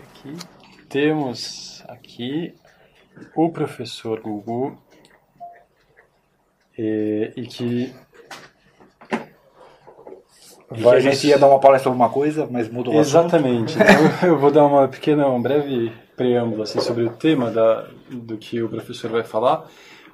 aqui, aqui. Temos aqui o professor Gugu e, e que Vai, a gente ia dar uma palestra sobre uma coisa, mas mudou o Exatamente. Então eu vou dar uma pequena, um breve preâmbulo assim, sobre o tema da, do que o professor vai falar,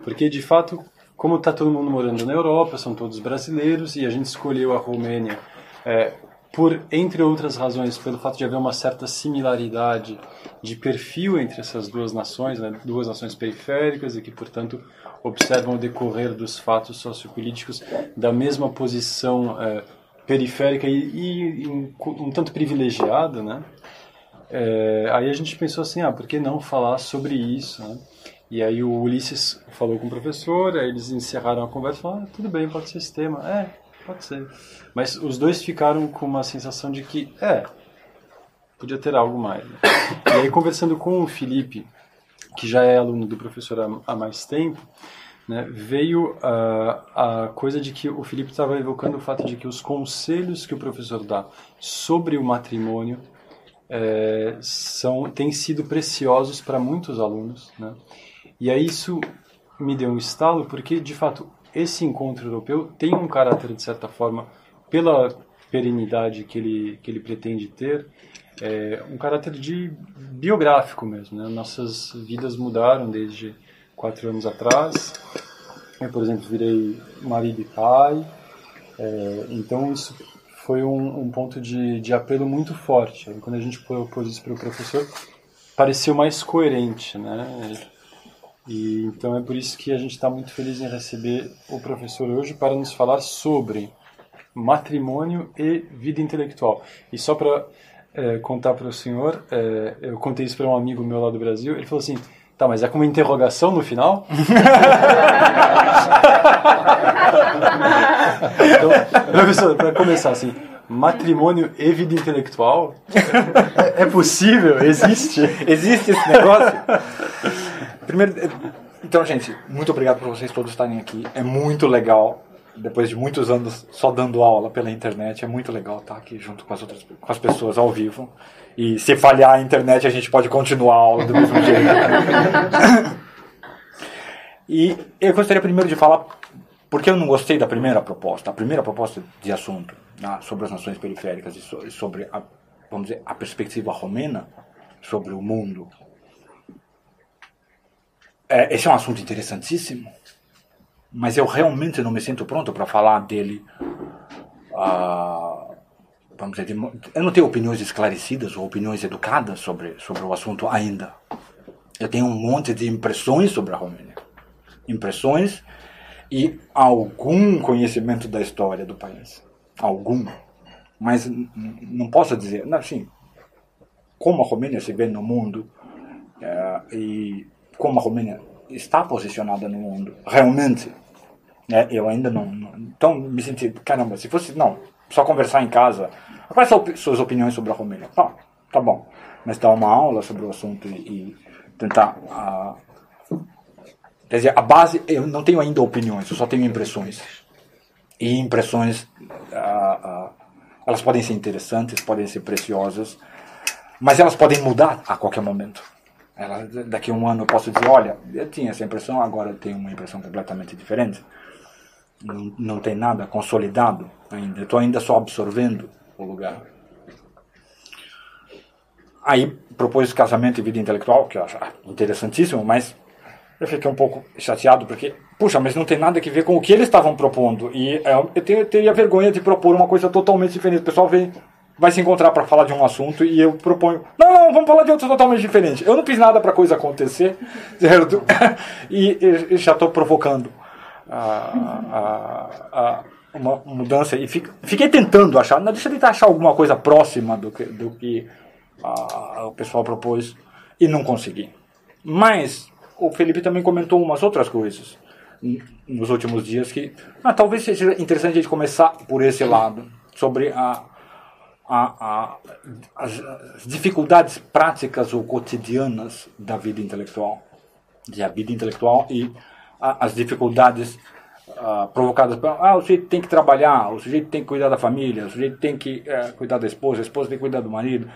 porque de fato, como está todo mundo morando na Europa, são todos brasileiros e a gente escolheu a Romênia é, por, entre outras razões, pelo fato de haver uma certa similaridade de perfil entre essas duas nações, né, duas nações periféricas e que, portanto, observam o decorrer dos fatos sociopolíticos da mesma posição é, periférica e, e um, um, tanto privilegiada, né? É, aí a gente pensou assim, ah, por que não falar sobre isso, né? E aí o Ulisses falou com o professor, aí eles encerraram a conversa falaram, ah, tudo bem, pode ser esse tema. É, pode ser. Mas os dois ficaram com uma sensação de que, é, podia ter algo mais. Né? E aí conversando com o Felipe, que já é aluno do professor há, mais tempo, né, veio a, a coisa de que o Felipe estava evocando o fato de que os conselhos que o professor dá sobre o matrimônio é, são têm sido preciosos para muitos alunos, né? E aí isso me deu um estalo porque de fato esse encontro europeu tem um caráter de certa forma pela perenidade que ele que ele pretende ter é, um caráter de biográfico mesmo, né? Nossas vidas mudaram desde quatro anos atrás. Eu, por exemplo, virei marido e pai. É, então, isso foi um, um ponto de, de, apelo muito forte. Quando a gente propôs isso para o professor, pareceu mais coerente, né? E, então é por isso que a gente está muito feliz em receber o professor hoje para nos falar sobre matrimônio e vida intelectual. E só para é, contar para o senhor, é, eu contei isso para um amigo meu lá do Brasil, ele falou assim, Tá, mas é com uma interrogação no final? então, professor, para começar assim, matrimônio e vida intelectual? É, é possível? Existe? Existe esse negócio? Primeiro, então, gente, muito obrigado por vocês todos estarem aqui. É muito legal depois de muitos anos só dando aula pela internet, é muito legal estar aqui junto com as outras com as pessoas ao vivo. E se falhar a internet, a gente pode continuar a aula do mesmo jeito. e eu gostaria primeiro de falar porque eu não gostei da primeira proposta, a primeira proposta de assunto né, sobre as nações periféricas e sobre a, vamos dizer, a perspectiva romena sobre o mundo. É, esse é um assunto interessantíssimo mas eu realmente não me sinto pronto para falar dele. Uh, vamos dizer, eu não tenho opiniões esclarecidas ou opiniões educadas sobre, sobre o assunto ainda. Eu tenho um monte de impressões sobre a Romênia. Impressões e algum conhecimento da história do país. Algum. Mas não posso dizer, assim, como a Romênia se vê no mundo uh, e como a Romênia está posicionada no mundo, realmente. Né? Eu ainda não, não, Então, me senti, caramba, se fosse, não, só conversar em casa. Quais são suas opiniões sobre a Romênia? Tá, tá bom. Mas dar uma aula sobre o assunto e, e tentar. Quer dizer, a base, eu não tenho ainda opiniões, eu só tenho impressões. E impressões, elas podem ser interessantes, podem ser preciosas, mas elas podem mudar a qualquer momento. Ela, daqui a um ano eu posso dizer, olha, eu tinha essa impressão, agora eu tenho uma impressão completamente diferente. Não, não tem nada consolidado ainda. Estou ainda só absorvendo o lugar. Aí propôs casamento e vida intelectual, que eu acho interessantíssimo, mas eu fiquei um pouco chateado porque, puxa, mas não tem nada a ver com o que eles estavam propondo. E é, eu, eu teria vergonha de propor uma coisa totalmente diferente. O pessoal vem vai se encontrar para falar de um assunto e eu proponho, não, não, vamos falar de outro totalmente diferente. Eu não fiz nada para a coisa acontecer, certo? E, e já estou provocando a, a, a, uma mudança e fiquei tentando achar, não deixa de tentar achar alguma coisa próxima do que, do que o pessoal propôs e não consegui. Mas o Felipe também comentou umas outras coisas nos últimos dias que ah, talvez seja interessante a gente começar por esse lado sobre a a, a, as, as, dificuldades práticas ou cotidianas da vida intelectual, da vida intelectual e a, as dificuldades uh, provocadas por ah, o sujeito tem que trabalhar, o sujeito tem que cuidar da família, o sujeito tem que uh, cuidar da esposa, a esposa tem que cuidar do marido.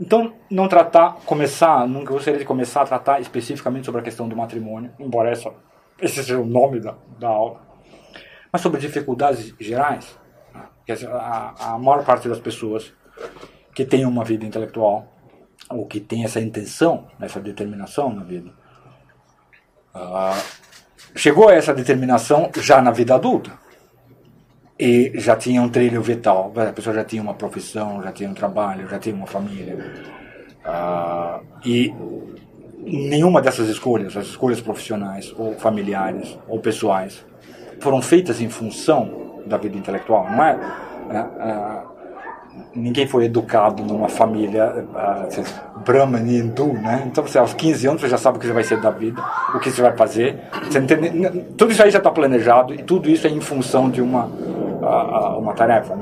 Então, não tratar, começar, nunca gostaria de começar a tratar especificamente sobre a questão do matrimônio, embora essa, esse seja o nome da, da aula, mas sobre dificuldades gerais. Né? A, a maior parte das pessoas que tem uma vida intelectual, ou que tem essa intenção, essa determinação na vida, uh, chegou a essa determinação já na vida adulta. E já tinha um trilho vital. A pessoa já tinha uma profissão, já tinha um trabalho, já tinha uma família. Uh, e nenhuma dessas escolhas, as escolhas profissionais, ou familiares, ou pessoais, foram feitas em função da vida intelectual. Não é? Uh, ninguém foi educado numa família uh, Brahman e hindu, né? Então você aos 15 anos você já sabe o que você vai ser da vida, o que você vai fazer. Você entende? Tudo isso aí já está planejado e tudo isso é em função de uma uma tarefa.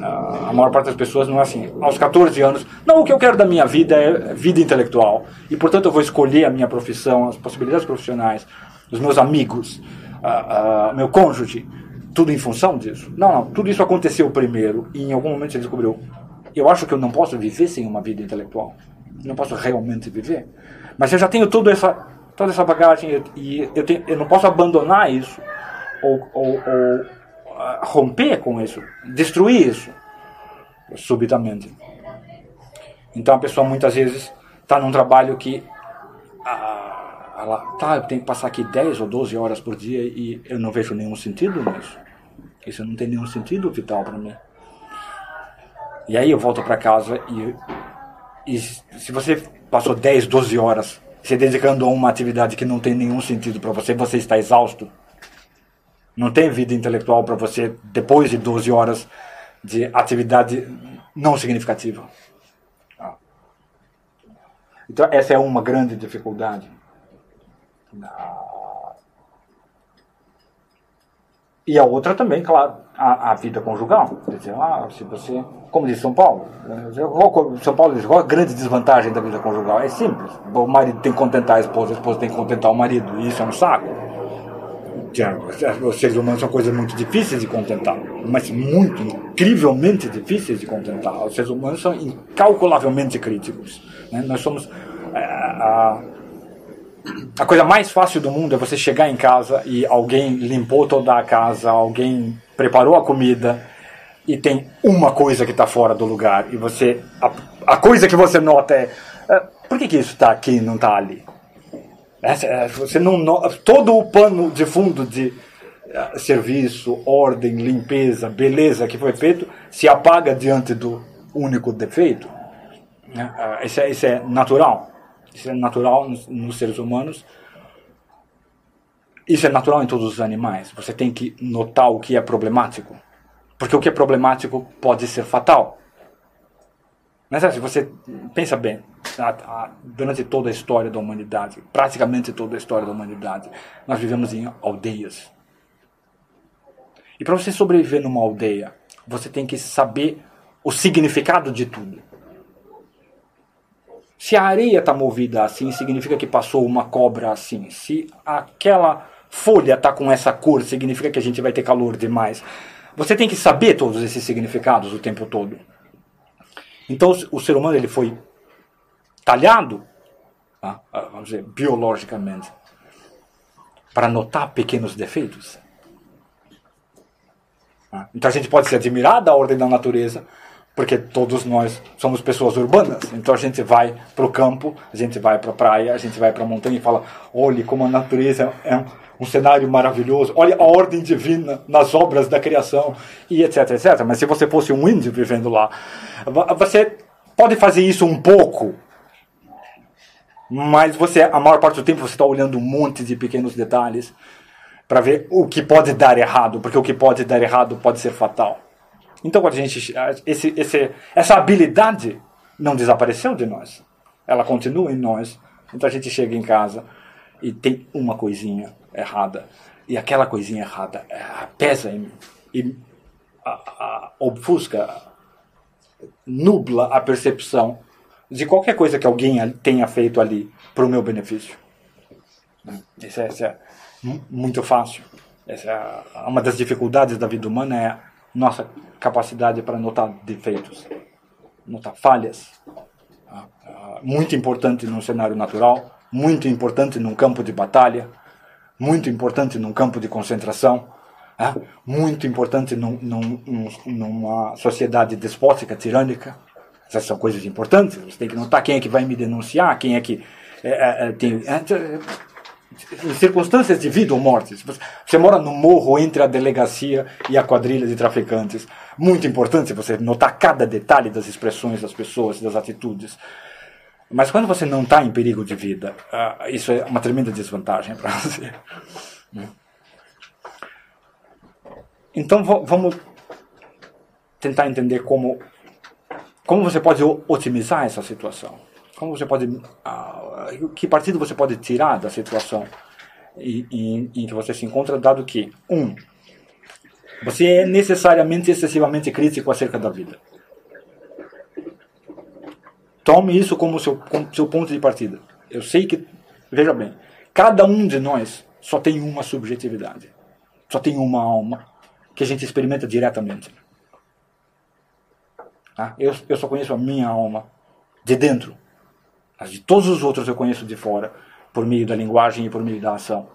A maior parte das pessoas não é assim. Aos 14 anos, não, o que eu quero da minha vida é vida intelectual. E, portanto, eu vou escolher a minha profissão, as possibilidades profissionais, os meus amigos, uh, meu cônjuge, tudo em função disso? Não, não. Tudo isso aconteceu primeiro e em algum momento você descobriu. Eu acho que eu não posso viver sem uma vida intelectual. não posso realmente viver. Mas eu já tenho toda essa, toda essa bagagem e eu, tenho, eu não posso abandonar isso ou, ou, ou uh, romper com isso, destruir isso subitamente. Então a pessoa muitas vezes está num trabalho que uh, ela, tá, eu tenho que passar aqui 10 ou 12 horas por dia e eu não vejo nenhum sentido nisso. Isso não tem nenhum sentido vital para mim. E aí eu volto para casa e, e se você passou 10, 12 horas se dedicando a uma atividade que não tem nenhum sentido para você, você está exausto. Não tem vida intelectual para você depois de 12 horas de atividade não significativa. Ah. Então, essa é uma grande dificuldade. E a outra também, claro, a, a vida conjugal. Quer dizer, ah, se você, como diz São Paulo, São Paulo diz qual a grande desvantagem da vida conjugal? É simples. O marido tem que contentar a esposa, a esposa tem que contentar o marido, e isso é um saco. Os seres humanos são coisas muito difíceis de contentar, mas muito, incrivelmente difíceis de contentar. Os seres humanos são incalculavelmente críticos. Né? Nós somos. É, a, a coisa mais fácil do mundo é você chegar em casa e alguém limpou toda a casa, alguém preparou a comida e tem uma coisa que está fora do lugar e você a, a, coisa que você nota é, é por que, que isso está aqui e não está ali? É, você não todo o pano de fundo de é, serviço, ordem, limpeza, beleza que foi feito se apaga diante do único defeito. Né? Isso, é, isso é natural. Isso é natural nos, seres humanos. Isso é natural em todos os animais. Você tem que notar o que é problemático. Porque o que é problemático pode ser fatal. Mas se você pensa bem, durante toda a história da humanidade, praticamente toda a história da humanidade, nós vivemos em aldeias. E para você sobreviver numa aldeia, você tem que saber o significado de tudo. Se a areia está movida assim, significa que passou uma cobra assim. Se aquela folha está com essa cor, significa que a gente vai ter calor demais. Você tem que saber todos esses significados o tempo todo. Então o ser humano ele foi talhado, tá? ah, vamos dizer, biologicamente, para notar pequenos defeitos. Ah, então a gente pode se admirar da ordem da natureza, porque todos nós somos pessoas urbanas. Então a gente vai para o campo, a gente vai para a praia, a gente vai para a montanha e fala: olhe como a natureza é um, um, cenário maravilhoso, olha a ordem divina nas obras da criação, e etc, etc. Mas se você fosse um índio vivendo lá, você pode fazer isso um pouco, mas você, a maior parte do tempo, você está olhando um monte de pequenos detalhes para ver o que pode dar errado, porque o que pode dar errado pode ser fatal. Então, quando a gente, esse, esse, essa habilidade não desapareceu de nós. Ela continua em nós. Então a gente chega em casa e tem uma coisinha errada. E aquela coisinha errada é, pesa em mim. E a, a, obfusca, nubla a percepção de qualquer coisa que alguém tenha feito ali para o meu benefício. Isso é, isso é muito fácil. Essa é uma das dificuldades da vida humana é nossa capacidade para notar defeitos, notar falhas. Ah, ah, muito importante num cenário natural, muito importante num campo de batalha, muito importante num campo de concentração, ah, muito importante num, num, numa sociedade despótica, tirânica. Essas são coisas importantes. Você tem que notar quem é que vai me denunciar, quem é que é, é, tem. É, circunstâncias de vida ou morte. Você mora no morro entre a delegacia e a quadrilha de traficantes. Muito importante você notar cada detalhe das expressões das pessoas, das atitudes. Mas quando você não está em perigo de vida, uh, isso é uma tremenda desvantagem para você. Então vamos tentar entender como, como você pode otimizar essa situação. Como você pode. Uh, que partido você pode tirar da situação em, em, em que você se encontra, dado que, um, você é necessariamente excessivamente crítico acerca da vida. Tome isso como seu, como seu ponto de partida. Eu sei que, veja bem, cada um de nós só tem uma subjetividade, só tem uma alma que a gente experimenta diretamente. Ah, eu, eu só conheço a minha alma de dentro. As de todos os outros eu conheço de fora, por meio da linguagem e por meio da ação.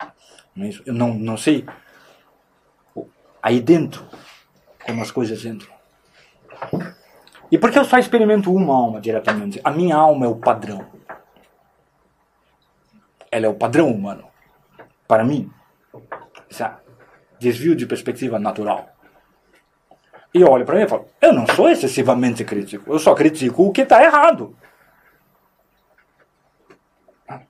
É eu não, não sei aí dentro como as coisas entram. E por que eu só experimento uma alma diretamente? A minha alma é o padrão. Ela é o padrão humano. Para mim, esse desvio de perspectiva natural. E olho para mim e falo: eu não sou excessivamente crítico, eu só critico o que está errado. Então,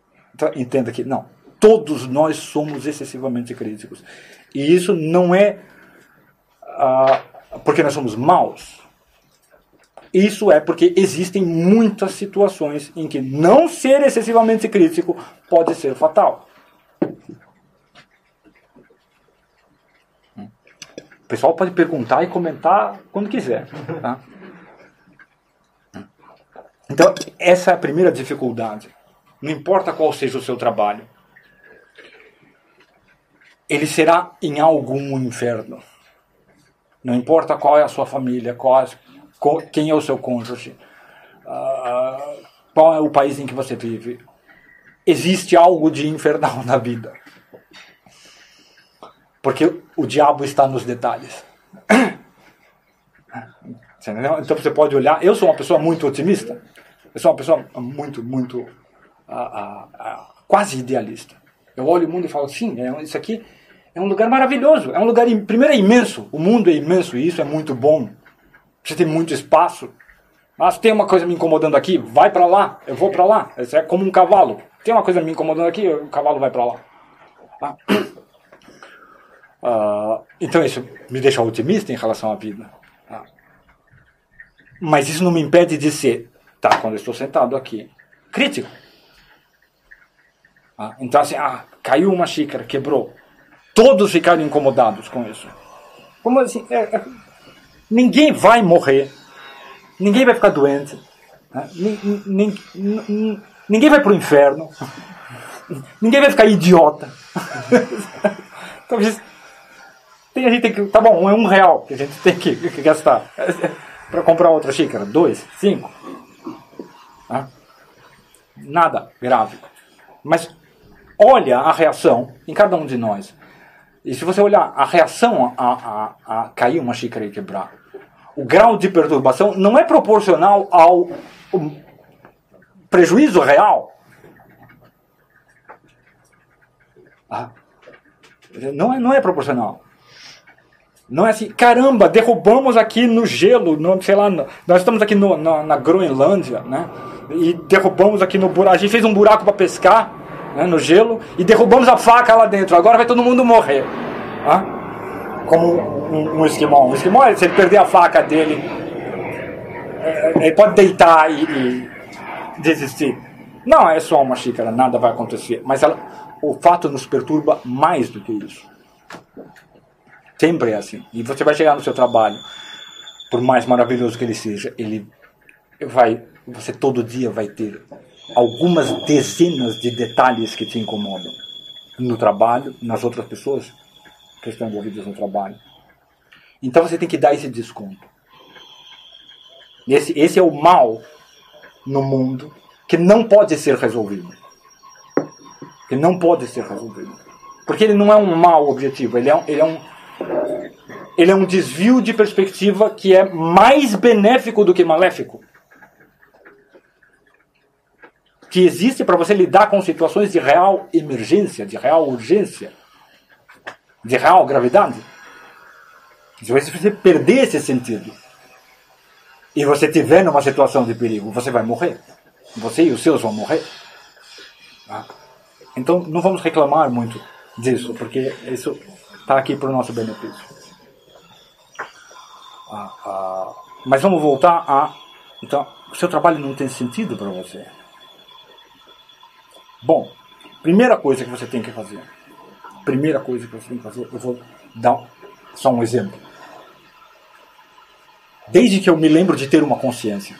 entenda que, não, todos nós somos excessivamente críticos. E isso não é ah, porque nós somos maus. Isso é porque existem muitas situações em que não ser excessivamente crítico pode ser fatal. O pessoal pode perguntar e comentar quando quiser. Tá? Então, essa é a primeira dificuldade. Não importa qual seja o seu trabalho, ele será em algum inferno. Não importa qual é a sua família, qual, quem é o seu cônjuge, uh, qual é o país em que você vive. Existe algo de infernal na vida. Porque o diabo está nos detalhes. Então você pode olhar. Eu sou uma pessoa muito otimista. Eu sou uma pessoa muito, muito quase idealista. Eu olho o mundo e falo, sim, é, isso aqui é um lugar maravilhoso. É um lugar, primeiro, é imenso. O mundo é imenso e isso é muito bom. Você tem muito espaço. Mas tem uma coisa me incomodando aqui, vai para lá, eu vou para lá. Isso é como um cavalo. Tem uma coisa me incomodando aqui, o cavalo vai para lá. Ah. Uh, então isso me deixa otimista em relação à vida. Ah. Mas isso não me impede de ser, tá, quando eu estou sentado aqui, crítico. Ah, então, assim, ah, caiu uma xícara, quebrou. Todos ficaram incomodados com isso. Como assim? É, é, ninguém vai morrer. Ninguém vai ficar doente. Né? ninguém vai para o inferno. Ninguém vai ficar idiota. então, tem, a gente tem que. Tá bom, é um real que a gente tem que, que gastar para comprar outra xícara. Dois, cinco. Nada grave. Mas olha a reação em cada um de nós. E se você olhar a reação a, a, a cair uma xícara e quebrar, o grau de perturbação não é proporcional ao prejuízo real. Ah, não, é, não é proporcional. Não é assim, caramba, derrubamos aqui no gelo, no, sei lá, nós estamos aqui no, na, na Groenlândia, né? E derrubamos aqui no buraco, a gente fez um buraco para pescar, né, no gelo e derrubamos a faca lá dentro. Agora vai todo mundo morrer. Ah? Como um, um esquimó. Um esquimó, se ele perder a faca dele, é, ele pode deitar e, e desistir. Não é só uma xícara, nada vai acontecer. Mas ela, o fato nos perturba mais do que isso. Sempre é assim. E você vai chegar no seu trabalho, por mais maravilhoso que ele seja, ele vai, você todo dia vai ter algumas dezenas de detalhes que te incomodam. no trabalho, nas outras pessoas que estão envolvidas no trabalho. Então você tem que dar esse desconto. Esse, esse é o mal no mundo que não pode ser resolvido. Que não pode ser resolvido. Porque ele não é um mal objetivo, ele é ele é um, ele é um desvio de perspectiva que é mais benéfico do que maléfico. Que existe para você lidar com situações de real emergência, de real urgência, de real gravidade. Se você perder esse sentido e você estiver numa situação de perigo, você vai morrer. Você e os seus vão morrer. Tá? Então não vamos reclamar muito disso, porque isso está aqui para o nosso benefício. Ah, ah, mas vamos voltar a. Então, o seu trabalho não tem sentido para você. Bom, primeira coisa que você tem que fazer. Primeira coisa que você tem que fazer, eu vou dar só um exemplo. Desde que eu me lembro de ter uma consciência.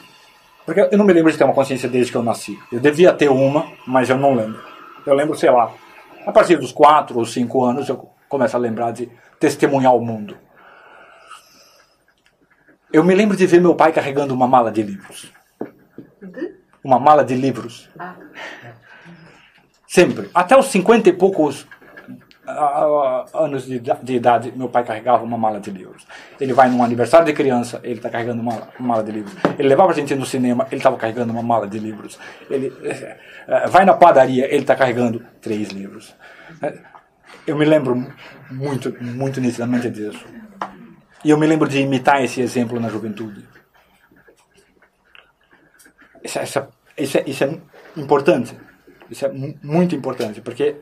Porque eu não me lembro de ter uma consciência desde que eu nasci. Eu devia ter uma, mas eu não lembro. Eu lembro, sei lá, a partir dos 4 ou 5 anos eu começo a lembrar de testemunhar o mundo. Eu me lembro de ver meu pai carregando uma mala de livros. Uma mala de livros. Ah. Sempre. Até os 50 e poucos anos de, de, idade, meu pai carregava uma mala de livros. Ele vai num aniversário de criança, ele está carregando uma, mala de livros. Ele levava a gente no cinema, ele estava carregando uma mala de livros. Ele é, vai na padaria, ele está carregando três livros. Eu me lembro muito, muito nitidamente disso. E eu me lembro de imitar esse exemplo na juventude. Isso, isso, isso, é, isso é importante. Isso é muito importante, porque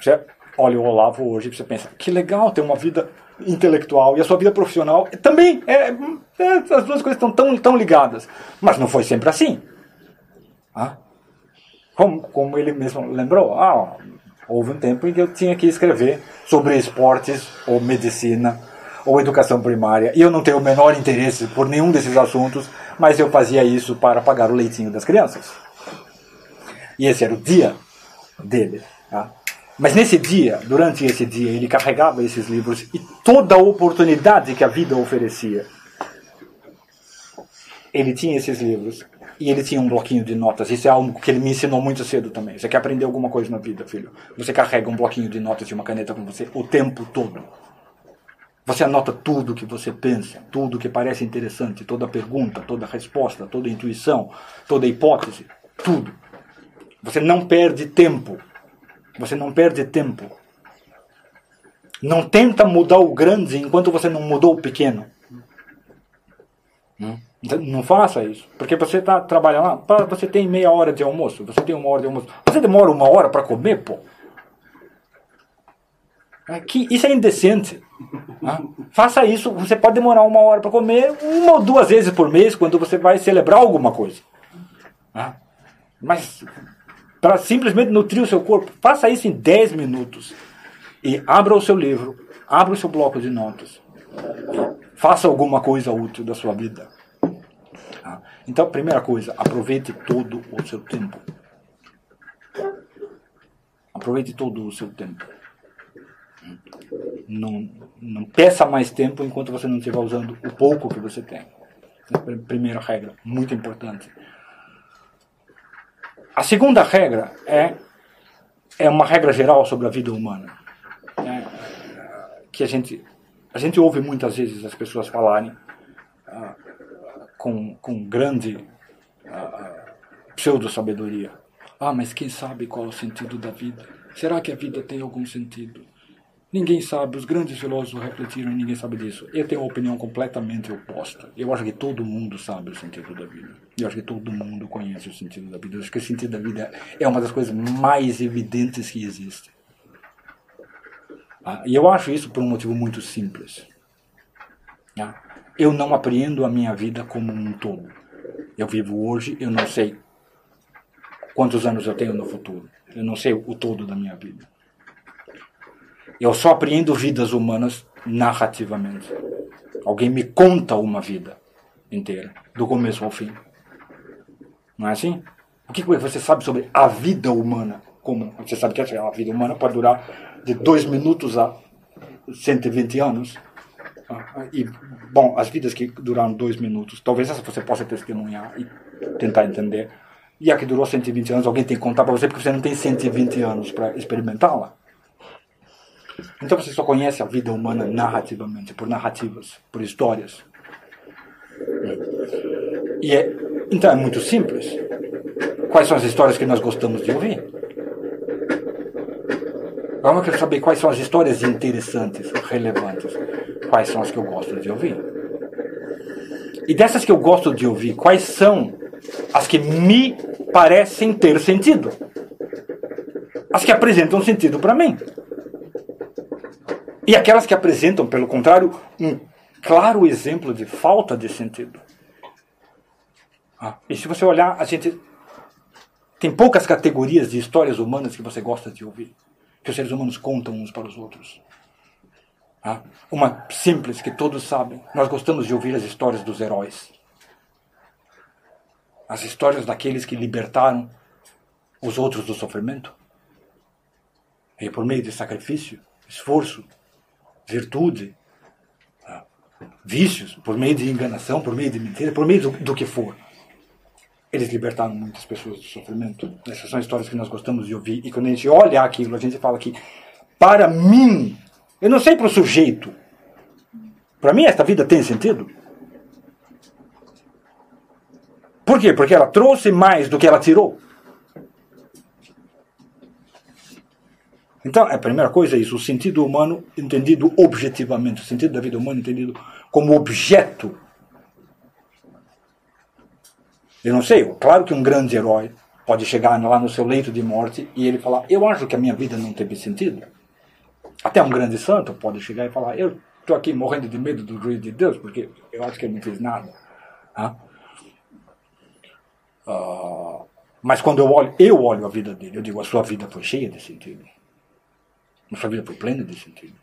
você olha o Olavo hoje e você pensa, que legal ter uma vida intelectual e a sua vida profissional também. É, é, as duas coisas estão tão, tão ligadas. Mas não foi sempre assim. Ah? Como, como ele mesmo lembrou, ah, houve um tempo em que eu tinha que escrever sobre esportes ou medicina ou educação primária e eu não tenho o menor interesse por nenhum desses assuntos, mas eu fazia isso para pagar o leitinho das crianças. E esse era o dia dele. Tá? Mas nesse dia, durante esse dia, ele carregava esses livros e toda a oportunidade que a vida oferecia. Ele tinha esses livros e ele tinha um bloquinho de notas. Isso é algo que ele me ensinou muito cedo também. Você quer aprender alguma coisa na vida, filho? Você carrega um bloquinho de notas e uma caneta com você o tempo todo. Você anota tudo que você pensa, tudo que parece interessante, toda pergunta, toda resposta, toda intuição, toda hipótese, tudo. Você não perde tempo você não perde tempo. Não tenta mudar o grande enquanto você não mudou o pequeno. Não, não faça isso. Porque você está trabalhando lá, você tem meia hora de almoço, você tem uma hora de almoço. Você demora uma hora para comer, pô. Aqui, isso é indecente. Né? Faça isso, você pode demorar uma hora para comer uma ou duas vezes por mês quando você vai celebrar alguma coisa. Né? Mas para simplesmente nutrir o seu corpo. Faça isso em 10 minutos. E abra o seu livro, abra o seu bloco de notas. Faça alguma coisa útil da sua vida. Tá? Então, primeira coisa, aproveite todo o seu tempo. Aproveite todo o seu tempo. Não, não peça mais tempo enquanto você não estiver usando o pouco que você tem. Primeira regra, muito importante. A segunda regra é, é uma regra geral sobre a vida humana. Né? Que a gente, a gente ouve muitas vezes as pessoas falarem ah, com, com grande ah, pseudo-sabedoria. Ah, mas quem sabe qual é o sentido da vida? Será que a vida tem algum sentido? Ninguém sabe, os grandes filósofos refletiram e ninguém sabe disso. Eu tenho uma opinião completamente oposta. Eu acho que todo mundo sabe o sentido da vida. Eu acho que todo mundo conhece o sentido da vida. Eu acho que o sentido da vida é uma das coisas mais evidentes que existe. Ah, e eu acho isso por um motivo muito simples. Ah, eu não apreendo a minha vida como um todo. Eu vivo hoje, eu não sei quantos anos eu tenho no futuro. Eu não sei o todo da minha vida. Eu só apreendo vidas humanas narrativamente. Alguém me conta uma vida inteira, do começo ao fim. Não é assim? O que você sabe sobre a vida humana? como você sabe que a vida humana pode durar de 2 minutos a 120 anos. Ah, e, bom, as vidas que duraram 2 minutos, talvez essa você possa testemunhar e tentar entender. E a que durou 120 anos, alguém tem que contar para você porque você não tem 120 anos para experimentá-la. Então você só conhece a vida humana narrativamente, por narrativas, por histórias. E é, então é muito simples. Quais são as histórias que nós gostamos de ouvir? Vamos querer saber quais são as histórias interessantes, relevantes. Quais são as que eu gosto de ouvir? E dessas que eu gosto de ouvir, quais são as que me parecem ter sentido? As que apresentam sentido para mim. E aquelas que apresentam, pelo contrário, um claro exemplo de falta de sentido. Ah, e se você olhar, a gente tem poucas categorias de histórias humanas que você gosta de ouvir, que os seres humanos contam uns para os outros. Ah, uma simples que todos sabem. Nós gostamos de ouvir as histórias dos heróis. As histórias daqueles que libertaram os outros do sofrimento. E por meio de sacrifício, esforço, virtude, ah, vícios, por meio de enganação, por meio de mentira, por meio do, do que for. Eles libertaram muitas pessoas do sofrimento. Essas são histórias que nós gostamos de ouvir. E quando a gente olha aquilo, a gente fala que, para mim, eu não sei para o sujeito, para mim esta vida tem sentido. Por quê? Porque ela trouxe mais do que ela tirou. Então, a primeira coisa é isso, o sentido humano entendido objetivamente, o sentido da vida humana entendido como objeto. Eu não sei, claro que um grande herói pode chegar lá no seu leito de morte e ele falar: Eu acho que a minha vida não teve sentido. Até um grande santo pode chegar e falar: Eu estou aqui morrendo de medo do juízo de Deus porque eu acho que ele não fez nada. Ah? Uh, mas quando eu olho, eu olho a vida dele, eu digo: A sua vida foi cheia de sentido. Nossa vida foi plena de sentido.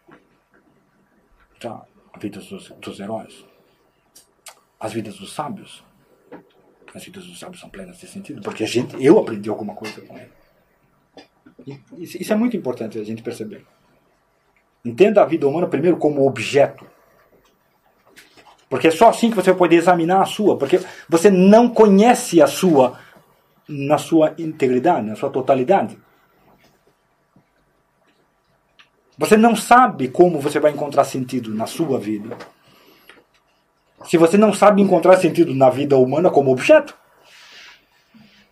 Tá? A vida dos, dos heróis. As vidas dos sábios. As vidas dos sábios são plenas de sentido, porque a gente, eu aprendi alguma coisa com ele. Isso é muito importante a gente perceber. Entenda a vida humana primeiro como objeto. Porque é só assim que você vai poder examinar a sua. Porque você não conhece a sua na sua integridade, na sua totalidade. Você não sabe como você vai encontrar sentido na sua vida. Se você não sabe encontrar sentido na vida humana como objeto.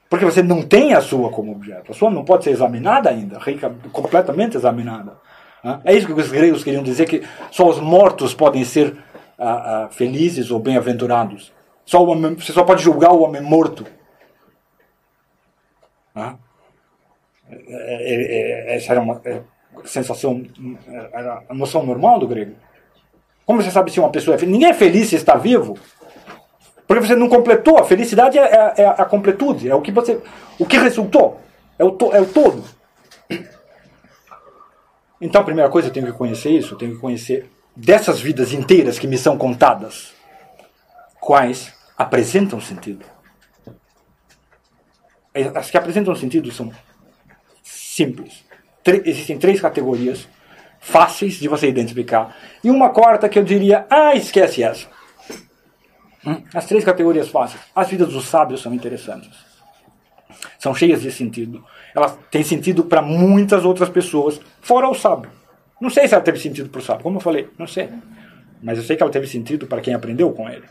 Porque você não tem a sua como objeto. A sua não pode ser examinada ainda, completamente examinada. É isso que os gregos queriam dizer, que só os mortos podem ser ah, ah, felizes ou bem-aventurados. Só você só pode julgar o homem morto. É, é, é, essa era uma, sensação, era a noção normal do grego. Como você sabe se uma pessoa é feliz? Ninguém é feliz se está vivo. Porque você não completou. A felicidade é, é, é, a completude. É o que você. O que resultou. É o, to, é o todo. Então, a primeira coisa, eu tenho que conhecer isso. Eu tenho que conhecer dessas vidas inteiras que me são contadas. Quais apresentam sentido. As que apresentam sentido são simples existem três categorias fáceis de você identificar. E uma quarta que eu diria, ah, esquece essa. Hum? As três categorias fáceis. As vidas dos sábios são interessantes. São cheias de sentido. Elas têm sentido para muitas outras pessoas, fora o sábio. Não sei se ela teve sentido para o sábio, como eu falei, não sei. Mas eu sei que ela teve sentido para quem aprendeu com ele.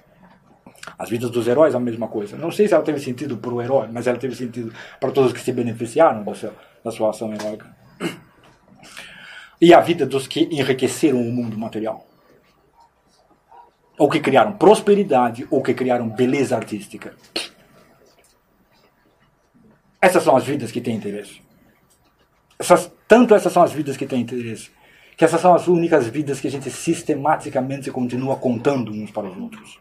As vidas dos heróis, a mesma coisa. Não sei se ela teve sentido para o herói, mas ela teve sentido para todos que se beneficiaram da sua, da sua ação heróica e a vida dos que enriqueceram o mundo material. Ou que criaram prosperidade, ou que criaram beleza artística. Essas são as vidas que têm interesse. Essas, tanto essas são as vidas que têm interesse, que essas são as únicas vidas que a gente sistematicamente continua contando uns para os outros.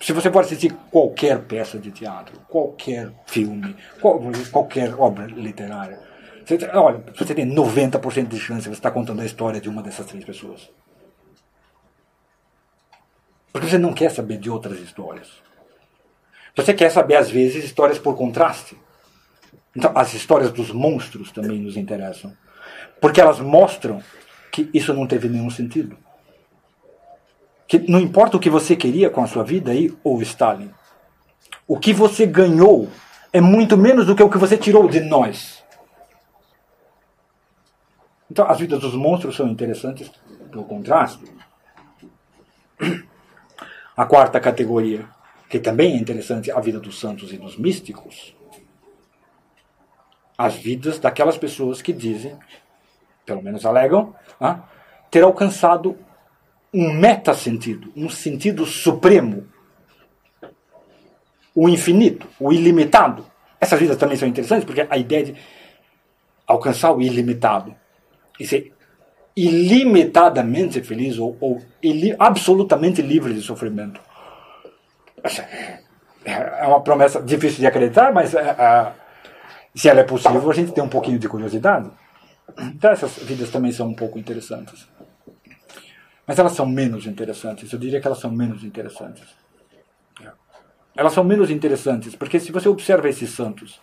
Se você pode assistir qualquer peça de teatro, qualquer filme, qualquer obra literária, você, olha, você tem 90% de chance de você estar contando a história de uma dessas três pessoas. Porque você não quer saber de outras histórias. Você quer saber, às vezes, histórias por contraste. Então, as histórias dos monstros também nos interessam. Porque elas mostram que isso não teve nenhum sentido. Que não importa o que você queria com a sua vida aí, ou Stalin. O que você ganhou é muito menos do que o que você tirou de nós. Então, as vidas dos monstros são interessantes pelo contraste. A quarta categoria, que também é interessante, a vida dos santos e dos místicos. As vidas daquelas pessoas que dizem, pelo menos alegam, ah, ter alcançado um meta-sentido, um sentido supremo, o infinito, o ilimitado. Essas vidas também são interessantes porque a ideia de alcançar o ilimitado e ser ilimitadamente feliz ou, ou ili, absolutamente livre de sofrimento. É uma promessa difícil de acreditar, mas é, é, se ela é possível, a gente tem um pouquinho de curiosidade. Então, essas vidas também são um pouco interessantes. Mas elas são menos interessantes. Eu diria que elas são menos interessantes. Elas são menos interessantes porque se você observa esses santos,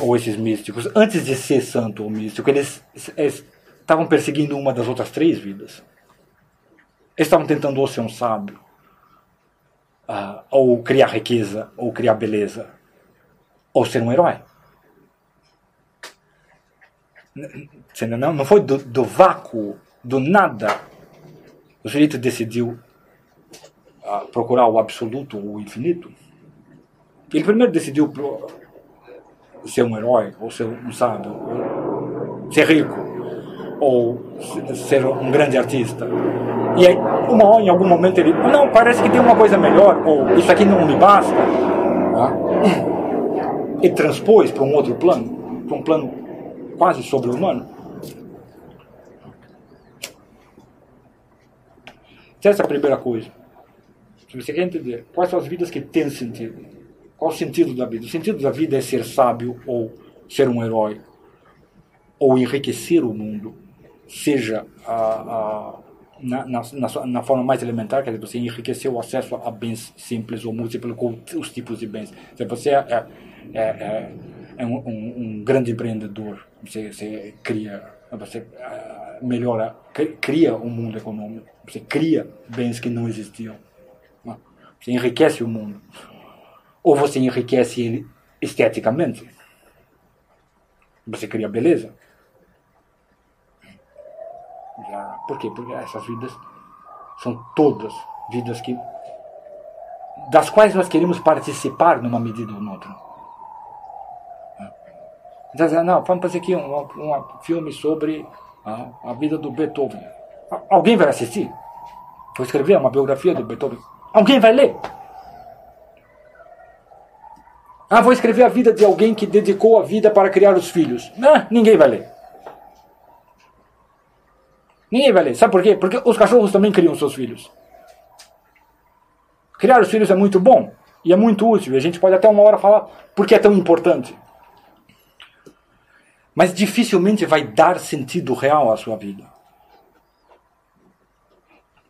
ou esses místicos, antes de ser santo ou místico, eles, estavam perseguindo uma das outras três vidas. Eles estavam tentando ou ser um sábio, uh, ou criar riqueza, ou criar beleza, ou ser um herói. Não, não foi do, do vácuo, do nada. O sujeito decidiu uh, procurar o absoluto, o infinito. Ele primeiro decidiu ser um herói, ou ser um sábio, ser rico, ou ser um grande artista. E aí, uma hora, em algum momento, ele, não, parece que tem uma coisa melhor, ou isso aqui não me basta. Tá? E transpôs para um outro plano, para um plano quase sobre-humano. Essa é a primeira coisa. Você quer entender quais são as vidas que têm sentido, qual o sentido da vida? O sentido da vida é ser sábio ou ser um herói ou enriquecer o mundo, seja a, a, na, na, na, forma mais elementar, quer dizer, você enriquecer o acesso a bens simples ou múltiplos, com os tipos de bens. Se você é, é, é, é, é um, um, grande empreendedor, você, você cria, você uh, melhora, cria um mundo econômico, você cria bens que não existiam, você enriquece o mundo ou você enriquece ele esteticamente. Você cria beleza. Já, por quê? Porque essas vidas são todas vidas que das quais nós queremos participar numa medida ou noutra. Então, não, vamos fazer aqui um, um, filme sobre a, vida do Beethoven. Alguém vai assistir? Vou escrever uma biografia do Beethoven. Alguém vai ler? Ah, vou escrever a vida de alguém que dedicou a vida para criar os filhos. Ah, ninguém vai ler. Ninguém vai ler. Sabe por quê? Porque os cachorros também criam seus filhos. Criar os filhos é muito bom e é muito útil. E a gente pode até uma hora falar por que é tão importante. Mas dificilmente vai dar sentido real à sua vida.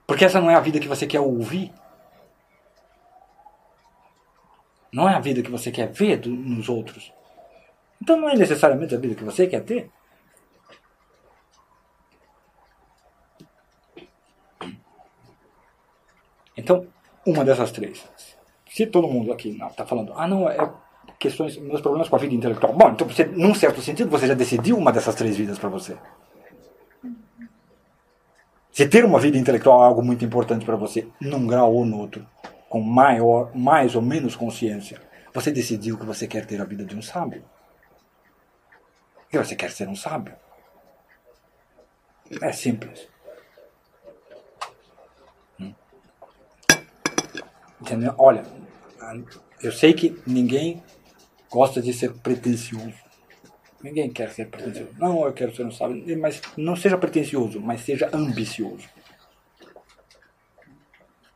Porque essa não é a vida que você quer ouvir. Não é a vida que você quer ver do, nos outros. Então não é necessariamente a vida que você quer ter. Então, uma dessas três. Se todo mundo aqui está falando, ah, não, é questões, meus problemas com a vida intelectual. Bom, então, você, num certo sentido, você já decidiu uma dessas três vidas para você. Se ter uma vida intelectual é algo muito importante para você, num grau ou no outro, com maior, mais ou menos consciência, você decidiu que você quer ter a vida de um sábio. E você quer ser um sábio. É simples. Hum. Entendeu? Olha, eu sei que ninguém gosta de ser pretensioso. Ninguém quer ser pretensioso. Não, eu quero ser um sábio. Mas não seja pretensioso, mas seja ambicioso.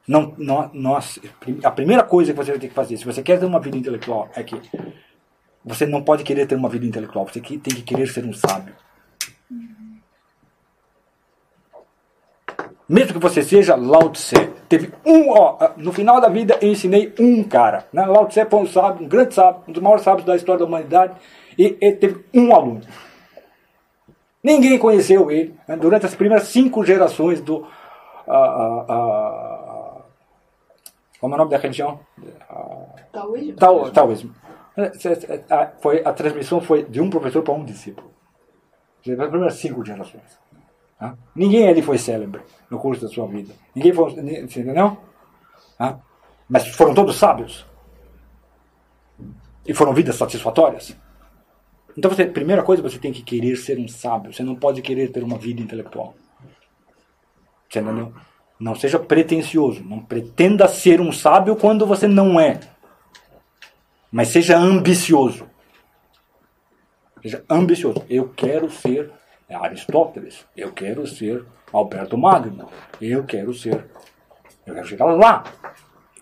Não, não, nós, a primeira coisa que você vai ter que fazer, se você quer ter uma vida intelectual, é que você não pode querer ter uma vida intelectual, você tem que querer ser um sábio. Mesmo que você seja Lao Tse. Teve um, ó, no final da vida eu ensinei um cara. Né? Lao Tse foi um sábio, um grande sábio, um dos maiores sábios da história da humanidade. E ele teve um aluno. Ninguém conheceu ele né? durante as primeiras cinco gerações do. Uh, uh, uh, como é o nome da religião? Taoísmo. Tao, taoísmo. Foi, a transmissão foi de um professor para um discípulo. As primeiras cinco gerações. Ninguém ali foi célebre no curso da sua vida. Ninguém foi. Entendeu? Mas foram todos sábios. E foram vidas satisfatórias. Então, você, primeira coisa, você tem que querer ser um sábio. Você não pode querer ter uma vida intelectual. Você entendeu? Não seja pretensioso. Não pretenda ser um sábio quando você não é. Mas seja ambicioso. Seja ambicioso. Eu quero ser Aristóteles. Eu quero ser Alberto Magno. Eu quero ser. Eu quero chegar lá.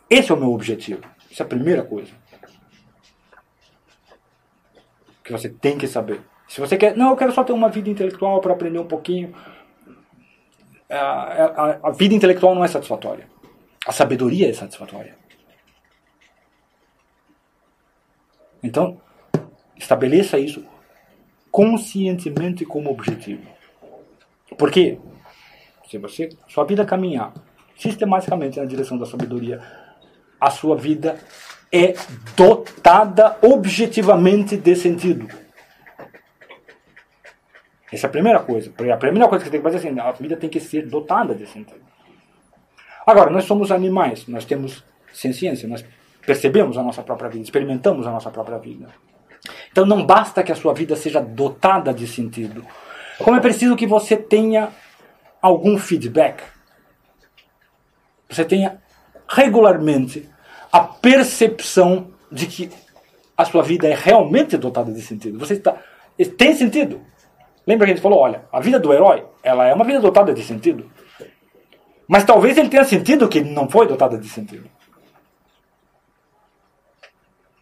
Esse é o meu objetivo. Essa é a primeira coisa. Que você tem que saber. Se você quer. Não, eu quero só ter uma vida intelectual para aprender um pouquinho. A, a, a vida intelectual não é satisfatória. A sabedoria é satisfatória. Então, estabeleça isso conscientemente como objetivo. Porque se você sua vida caminhar sistematicamente na direção da sabedoria, a sua vida é dotada objetivamente de sentido. Essa é a primeira coisa. A primeira coisa que você tem que fazer é assim, a vida tem que ser dotada de sentido. Agora, nós somos animais, nós temos ciência, nós percebemos a nossa própria vida, experimentamos a nossa própria vida. Então não basta que a sua vida seja dotada de sentido. Como é preciso que você tenha algum feedback. Você tenha regularmente a percepção de que a sua vida é realmente dotada de sentido. Você está tem sentido. Lembra que a gente falou, olha, a vida do herói, ela é uma vida dotada de sentido. Mas talvez ele tenha sentido que não foi dotada de sentido.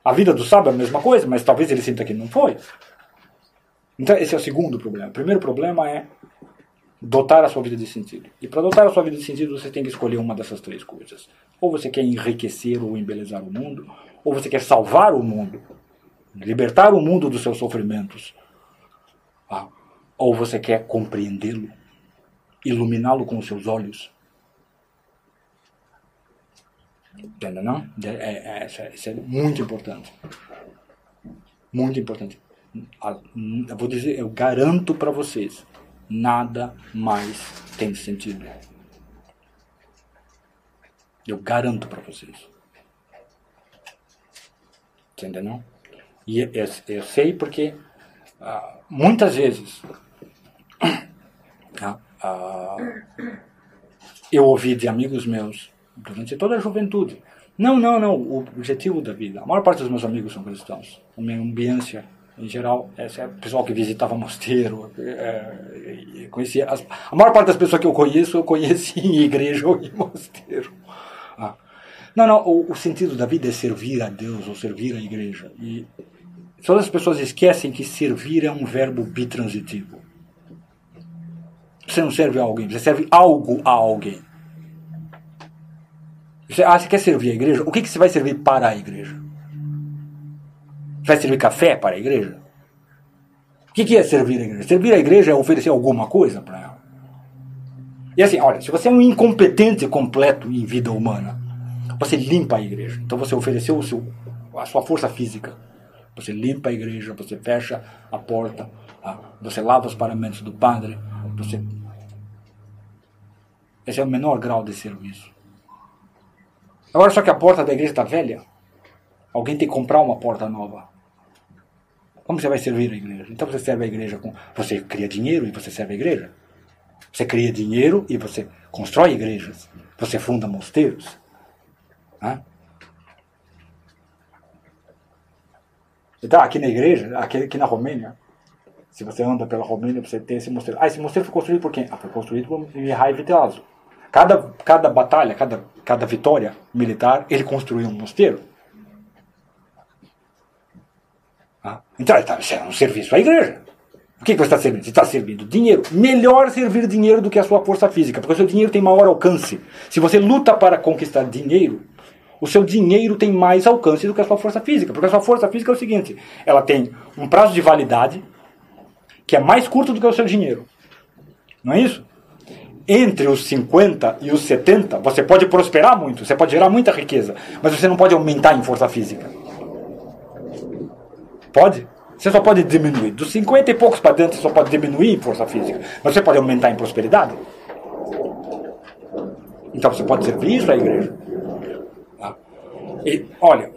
A vida do sábio é a mesma coisa, mas talvez ele sinta que não foi. Então, esse é o segundo problema. O primeiro problema é dotar a sua vida de sentido. E para dotar a sua vida de sentido, você tem que escolher uma dessas três coisas. Ou você quer enriquecer ou embelezar o mundo, ou você quer salvar o mundo, libertar o mundo dos seus sofrimentos, ah, ou você quer compreendê-lo, iluminá-lo com os seus olhos Entende, não? É, é, é, isso é muito importante. Muito importante. Eu vou dizer, eu garanto para vocês, nada mais tem sentido. Eu garanto para vocês. Entende, não? E eu, eu sei porque uh, muitas vezes uh, uh, eu ouvi de amigos meus durante toda a juventude. Não, não, não. O objetivo da vida. A maior parte dos meus amigos são cristãos. A minha ambiência, em geral, é o pessoal que visitava mosteiro. É, conhecia as, a maior parte das pessoas que eu conheço, eu conheci em igreja ou em mosteiro. Ah. Não, não. O, o, sentido da vida é servir a Deus ou servir a igreja. E todas as pessoas esquecem que servir é um verbo bitransitivo. Você não serve a alguém, você serve algo a alguém. Você, ah, você quer servir a igreja? O que, que você vai servir para a igreja? Vai servir café para a igreja? O que, que é servir a igreja? Servir a igreja é oferecer alguma coisa para ela. E assim, olha, se você é um incompetente completo em vida humana, você limpa a igreja. Então você ofereceu o seu, a sua força física. Você limpa a igreja, você fecha a porta, tá? você lava os paramentos do padre, você. Esse é o menor grau de serviço. Agora só que a porta da igreja está velha. Alguém tem que comprar uma porta nova. Como você vai servir a igreja? Então você serve a igreja com. Você cria dinheiro e você serve a igreja. Você cria dinheiro e você constrói igrejas. Você funda mosteiros. Hã? Então, aqui na igreja, aqui, aqui na Romênia, se você anda pela Romênia, você tem esse mosteiro. Ah, esse mosteiro foi construído por quem? Ah, foi construído por Mihai Viteazzo. Cada, cada batalha, cada, cada vitória militar, ele construiu um mosteiro. Ah, então, isso é um serviço à igreja. O que, que você está servindo? Você está servindo dinheiro. Melhor servir dinheiro do que a sua força física, porque o seu dinheiro tem maior alcance. Se você luta para conquistar dinheiro, o seu dinheiro tem mais alcance do que a sua força física. Porque a sua força física é o seguinte: ela tem um prazo de validade que é mais curto do que o seu dinheiro. Não é isso? Entre os 50 e os 70, você pode prosperar muito, você pode gerar muita riqueza, mas você não pode aumentar em força física. Pode? Você só pode diminuir. Dos 50 e poucos para dentro, você só pode diminuir em força física. Mas você pode aumentar em prosperidade. Então você pode servir isso à igreja. E, olha,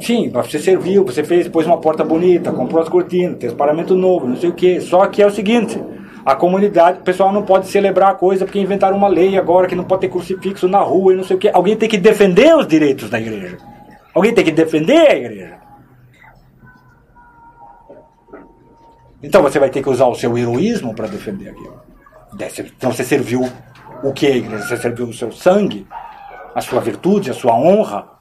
sim, você serviu, você fez, pôs uma porta bonita, comprou as cortinas, fez paramento novo, não sei o quê. Só que é o seguinte, a comunidade, o pessoal não pode celebrar a coisa porque inventaram uma lei agora que não pode ter crucifixo na rua e não sei o quê. Alguém tem que defender os direitos da igreja. Alguém tem que defender a igreja. Então você vai ter que usar o seu heroísmo para defender aquilo. Então você serviu o que, igreja? Você serviu o seu sangue, a sua virtude, a sua honra.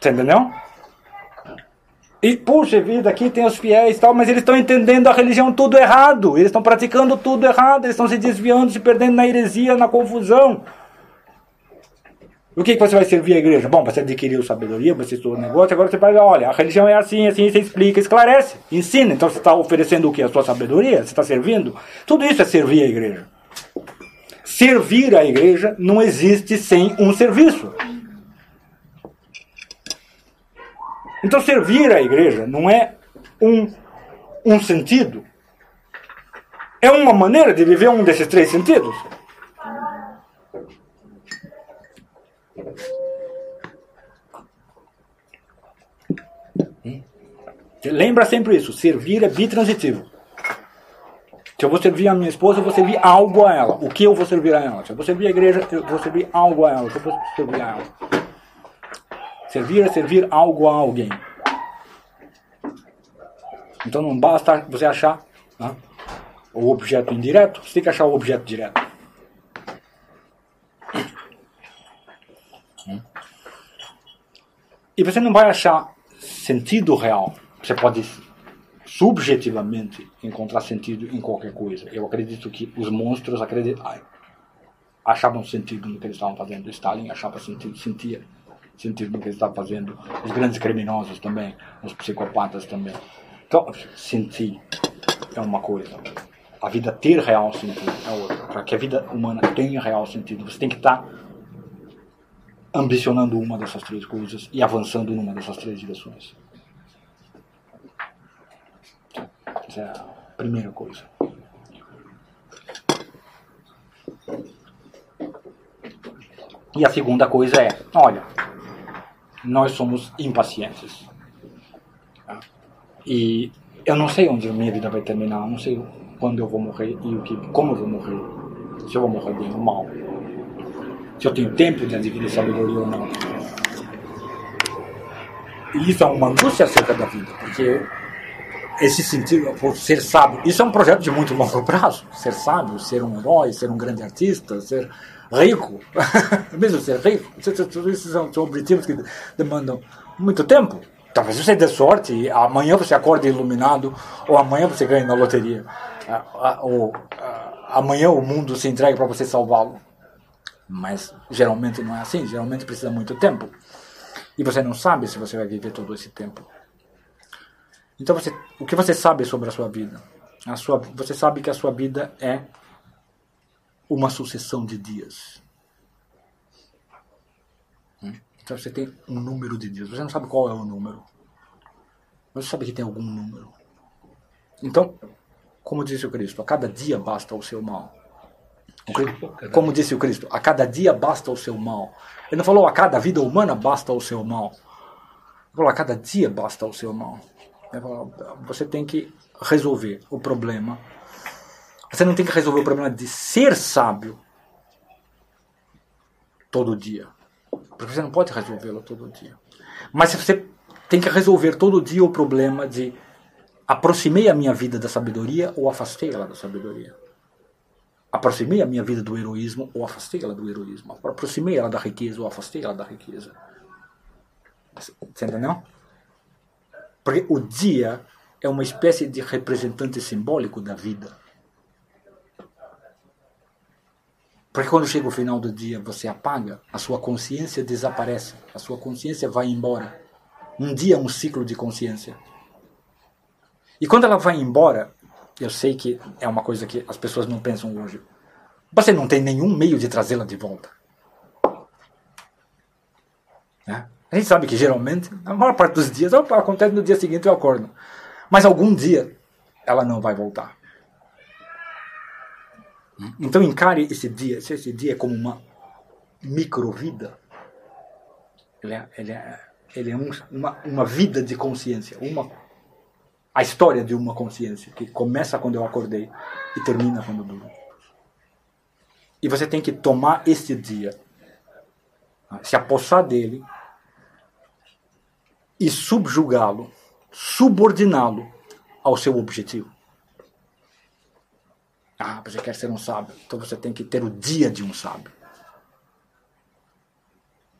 Você entendeu? E, puxa vida, aqui tem os fiéis e tal, mas eles estão entendendo a religião tudo errado. Eles estão praticando tudo errado. Eles estão se desviando, se perdendo na heresia, na confusão. O que, que você vai servir a igreja? Bom, você adquiriu sabedoria, você estudou o negócio, agora você vai, olha, a religião é assim, assim, você explica, esclarece, ensina. Então você está oferecendo o que? A sua sabedoria? Você está servindo? Tudo isso é servir a igreja. Servir a igreja não existe sem um serviço. Então servir a igreja não é um, um sentido. É uma maneira de viver um desses três sentidos. Lembra sempre isso: servir é bitransitivo. Se eu vou servir a minha esposa, eu vou servir algo a ela. O que eu vou servir a ela? Se eu vou servir a igreja, eu vou servir algo a ela. O que eu vou servir a ela? Servir é servir algo a alguém. Então não basta você achar né, o objeto indireto, você tem que achar o objeto direto. E você não vai achar sentido real. Você pode subjetivamente encontrar sentido em qualquer coisa. Eu acredito que os monstros achavam sentido no que eles estavam fazendo. Stalin achava sentido, sentia no que ele estava fazendo. Os grandes criminosos também, os psicopatas também. Então, sentir é uma coisa. A vida ter real sentido é outra. Para que a vida humana tenha real sentido, você tem que estar ambicionando uma dessas três coisas e avançando numa dessas três direções. Essa é a primeira coisa. E a segunda coisa é, olha, nós somos impacientes. E eu não sei onde a minha vida vai terminar, não sei quando eu vou morrer e o que, como eu vou morrer. Se eu vou morrer bem ou mal se eu tenho tempo de adquirir sabedoria ou não. E isso é uma angústia acerca da vida, porque esse sentido, ser sábio, isso é um projeto de muito longo prazo. Ser sábio, ser um herói, ser um grande artista, ser rico, mesmo ser rico, isso são, são objetivos que demandam muito tempo. Talvez você dê sorte e amanhã você acorde iluminado, ou amanhã você ganhe na loteria, ou amanhã o mundo se entregue para você salvá-lo. Mas geralmente não é assim, geralmente precisa muito tempo. E você não sabe se você vai viver todo esse tempo. Então você, o que você sabe sobre a sua vida? A sua, você sabe que a sua vida é uma sucessão de dias. Hum? Então você tem um número de dias. Você não sabe qual é o número. Mas você sabe que tem algum número. Então, como disse o Cristo, a cada dia basta o seu mal. Como disse o Cristo, a cada dia basta o seu mal. Ele não falou a cada vida humana basta o seu mal. Ele falou a cada dia basta o seu mal. Falou, você tem que resolver o problema. Você não tem que resolver o problema de ser sábio todo dia. Porque você não pode resolvê-lo todo dia. Mas você tem que resolver todo dia o problema de aproximei a minha vida da sabedoria ou afastei ela da sabedoria aproximei a minha vida do heroísmo ou afastei ela do heroísmo. Aproximei ela da riqueza ou afastei ela da riqueza. Você entendeu? Porque o dia é uma espécie de representante simbólico da vida. Porque quando chega o final do dia, você apaga, a sua consciência desaparece, a sua consciência vai embora. Um dia é um ciclo de consciência. E quando ela vai embora, eu sei que é uma coisa que as pessoas não pensam hoje. Você não tem nenhum meio de trazê-la de volta. Né? A gente sabe que geralmente, a maior parte dos dias, acontece no dia seguinte eu acordo. Mas algum dia ela não vai voltar. Então encare esse dia, esse dia como uma microvida. Ele é, ele é, ele é um, uma, uma vida de consciência, uma, a história de uma consciência que começa quando eu acordei e termina quando eu durmo. E você tem que tomar esse dia, se apossar dele e subjugá-lo, subordiná-lo ao seu objetivo. Ah, você quer ser um sábio, então você tem que ter o dia de um sábio.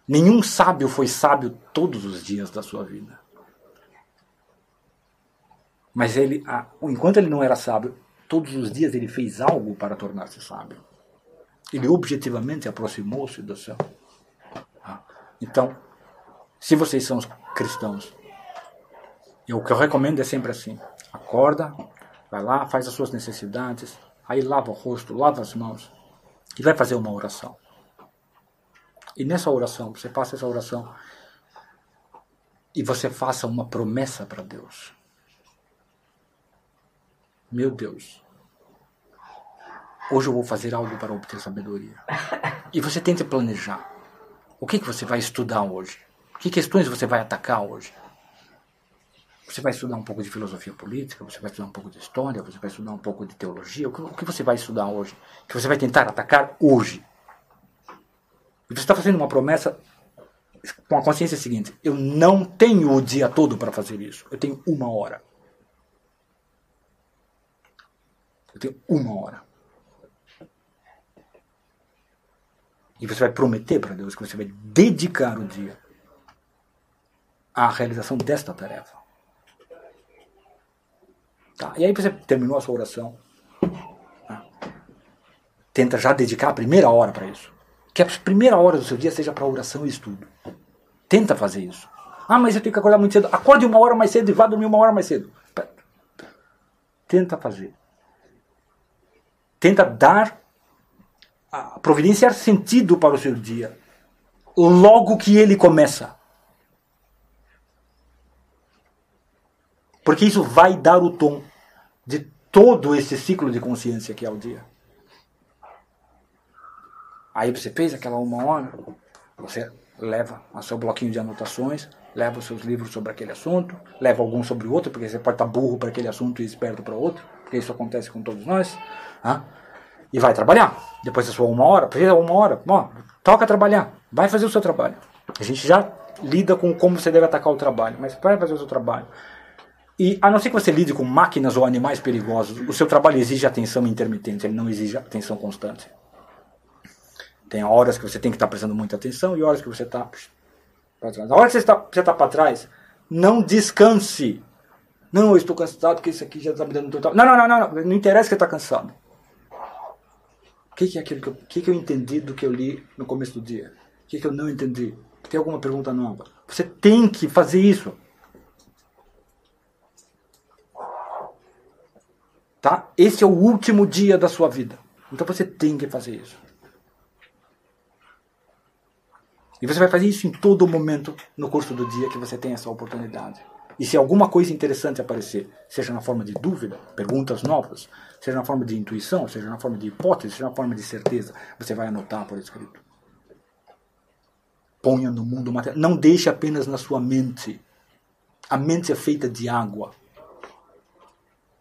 Nenhum sábio foi sábio todos os dias da sua vida. Mas ele, enquanto ele não era sábio, todos os dias ele fez algo para tornar-se sábio. Ele objetivamente aproximou-se do céu. Ah, então, se vocês são cristãos, e o que eu recomendo é sempre assim: acorda, vai lá, faz as suas necessidades, Aí lava o rosto, lava as mãos e vai fazer uma oração. E nessa oração, você faça essa oração e você faça uma promessa para Deus. Meu Deus, hoje eu vou fazer algo para obter sabedoria. E você tenta planejar. O que, que você vai estudar hoje? Que questões você vai atacar hoje? Você vai estudar um pouco de filosofia política, você vai estudar um pouco de história, você vai estudar um pouco de teologia. O que, você vai estudar hoje? Que você vai tentar atacar hoje. E você está fazendo uma promessa com a consciência seguinte: eu não tenho o dia todo para fazer isso. Eu tenho uma hora. Eu tenho uma hora. E você vai prometer para Deus que você vai dedicar o dia à realização desta tarefa. Tá? E aí você terminou a sua oração. Tá? Tenta já dedicar a primeira hora para isso. Que a primeira hora do seu dia seja para oração e estudo. Tenta fazer isso. Ah, mas eu tenho que acordar muito cedo. Acorde uma hora mais cedo e vá dormir uma hora mais cedo. Tenta fazer. Tenta dar, providenciar sentido para o seu dia. Logo que ele começa. Porque isso vai dar o tom de todo esse ciclo de consciência que é o dia. Aí você fez aquela uma hora, você leva o seu bloquinho de anotações, leva os seus livros sobre aquele assunto, leva alguns sobre o outro, porque você pode estar burro para aquele assunto e esperto para outro, porque isso acontece com todos nós. Hein? E vai trabalhar. Depois da sua uma hora, precisa uma hora, ó, toca trabalhar, vai fazer o seu trabalho. A gente já lida com como você deve atacar o trabalho, mas vai fazer o seu trabalho. E a não ser que você lide com máquinas ou animais perigosos, o seu trabalho exige atenção intermitente, ele não exige atenção constante. Tem horas que você tem que estar prestando muita atenção e horas que você está para trás. A hora que você está, está para trás, não descanse. Não, eu estou cansado porque isso aqui já está me dando total. Não, não, não, não, não, não interessa que você está cansado. O que, que é aquilo que eu, que, que eu entendi do que eu li no começo do dia? O que, que eu não entendi? Tem alguma pergunta nova? Você tem que fazer isso. Tá? Esse é o último dia da sua vida. Então você tem que fazer isso. E você vai fazer isso em todo momento no curso do dia que você tem essa oportunidade. E se alguma coisa interessante aparecer, seja na forma de dúvida, perguntas novas, seja na forma de intuição, seja na forma de hipótese, seja na forma de certeza, você vai anotar por escrito. Ponha no mundo material. Não deixe apenas na sua mente. A mente é feita de água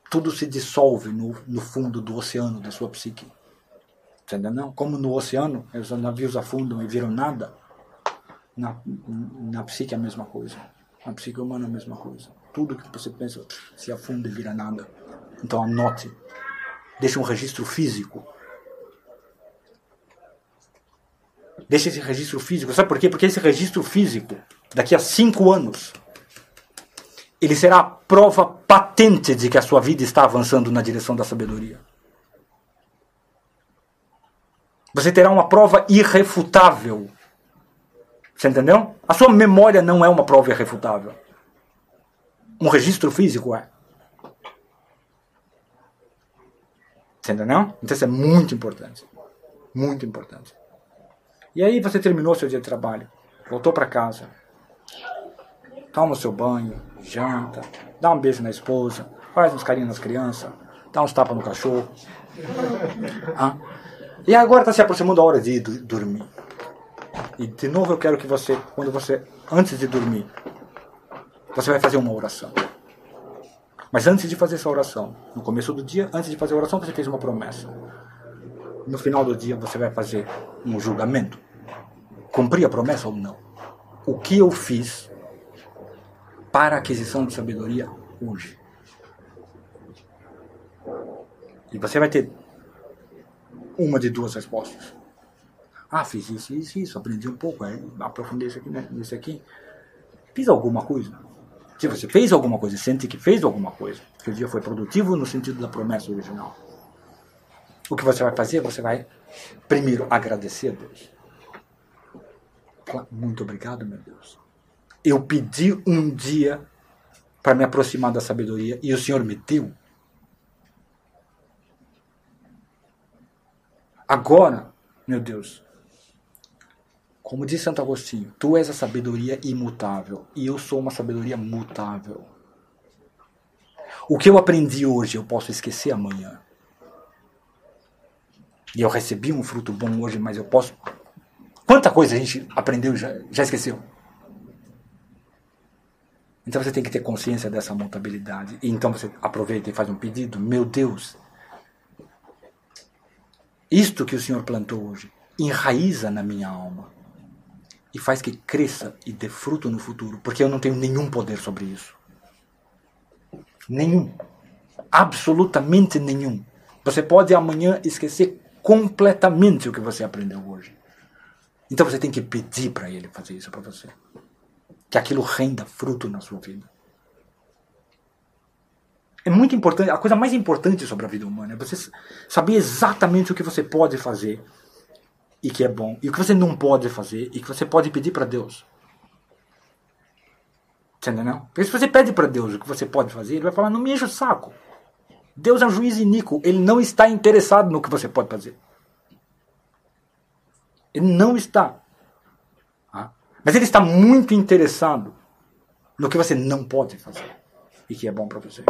tudo se dissolve no, no fundo do oceano da sua psique. Entendeu? Não? Como no oceano, os navios afundam e viram nada, na, na psique é a mesma coisa. Na psique humana é a mesma coisa. Tudo que você pensa se afunda e vira nada. Então anote. Deixe um registro físico. Deixe esse registro físico. Sabe por quê? Porque esse registro físico, daqui a cinco anos, ele será a prova patente de que a sua vida está avançando na direção da sabedoria. Você terá uma prova irrefutável. Você entendeu? A sua memória não é uma prova irrefutável. Um registro físico é. Você entendeu? Então isso é muito importante. Muito importante. E aí você terminou seu dia de trabalho, voltou para casa, toma o seu banho, janta, dá um beijo na esposa, faz uns carinhos nas crianças, dá uns tapas no cachorro. Ah. E agora está se aproximando a hora de ir dormir. E de novo eu quero que você, quando você, antes de dormir, você vai fazer uma oração. Mas antes de fazer essa oração, no começo do dia, antes de fazer a oração, você fez uma promessa. No final do dia, você vai fazer um julgamento. Cumpri a promessa ou não? O que eu fiz para a aquisição de sabedoria hoje? E você vai ter uma de duas respostas. Ah, fiz isso, isso, isso, aprendi um pouco, aí aprofundei isso aqui, né, aqui. Fiz alguma coisa. Se você fez alguma coisa, sente que fez alguma coisa, que o dia foi produtivo no sentido da promessa original. O que você vai fazer? Você vai, primeiro, agradecer a Deus. Muito obrigado, meu Deus. Eu pedi um dia para me aproximar da sabedoria e o Senhor me deu. Agora, meu Deus, como diz Santo Agostinho, tu és a sabedoria imutável e eu sou uma sabedoria mutável. O que eu aprendi hoje eu posso esquecer amanhã. E eu recebi um fruto bom hoje, mas eu posso. Quanta coisa a gente aprendeu e já, já esqueceu? Então você tem que ter consciência dessa mutabilidade. E então você aproveita e faz um pedido. Meu Deus, isto que o Senhor plantou hoje enraiza na minha alma e faz que cresça e dê fruto no futuro, porque eu não tenho nenhum poder sobre isso. Nenhum. Absolutamente nenhum. Você pode amanhã esquecer completamente o que você aprendeu hoje. Então você tem que pedir para ele fazer isso para você. Que aquilo renda fruto na sua vida. É muito importante, a coisa mais importante sobre a vida humana é você saber exatamente o que você pode fazer e que é bom, e o que você não pode fazer e que você pode pedir para Deus. Entendeu? Porque se você pede para Deus o que você pode fazer, ele vai falar: não me enche o saco. Deus é um juiz iníquo, ele não está interessado no que você pode fazer. Ele não está. Ah? Mas ele está muito interessado no que você não pode fazer e que é bom para você.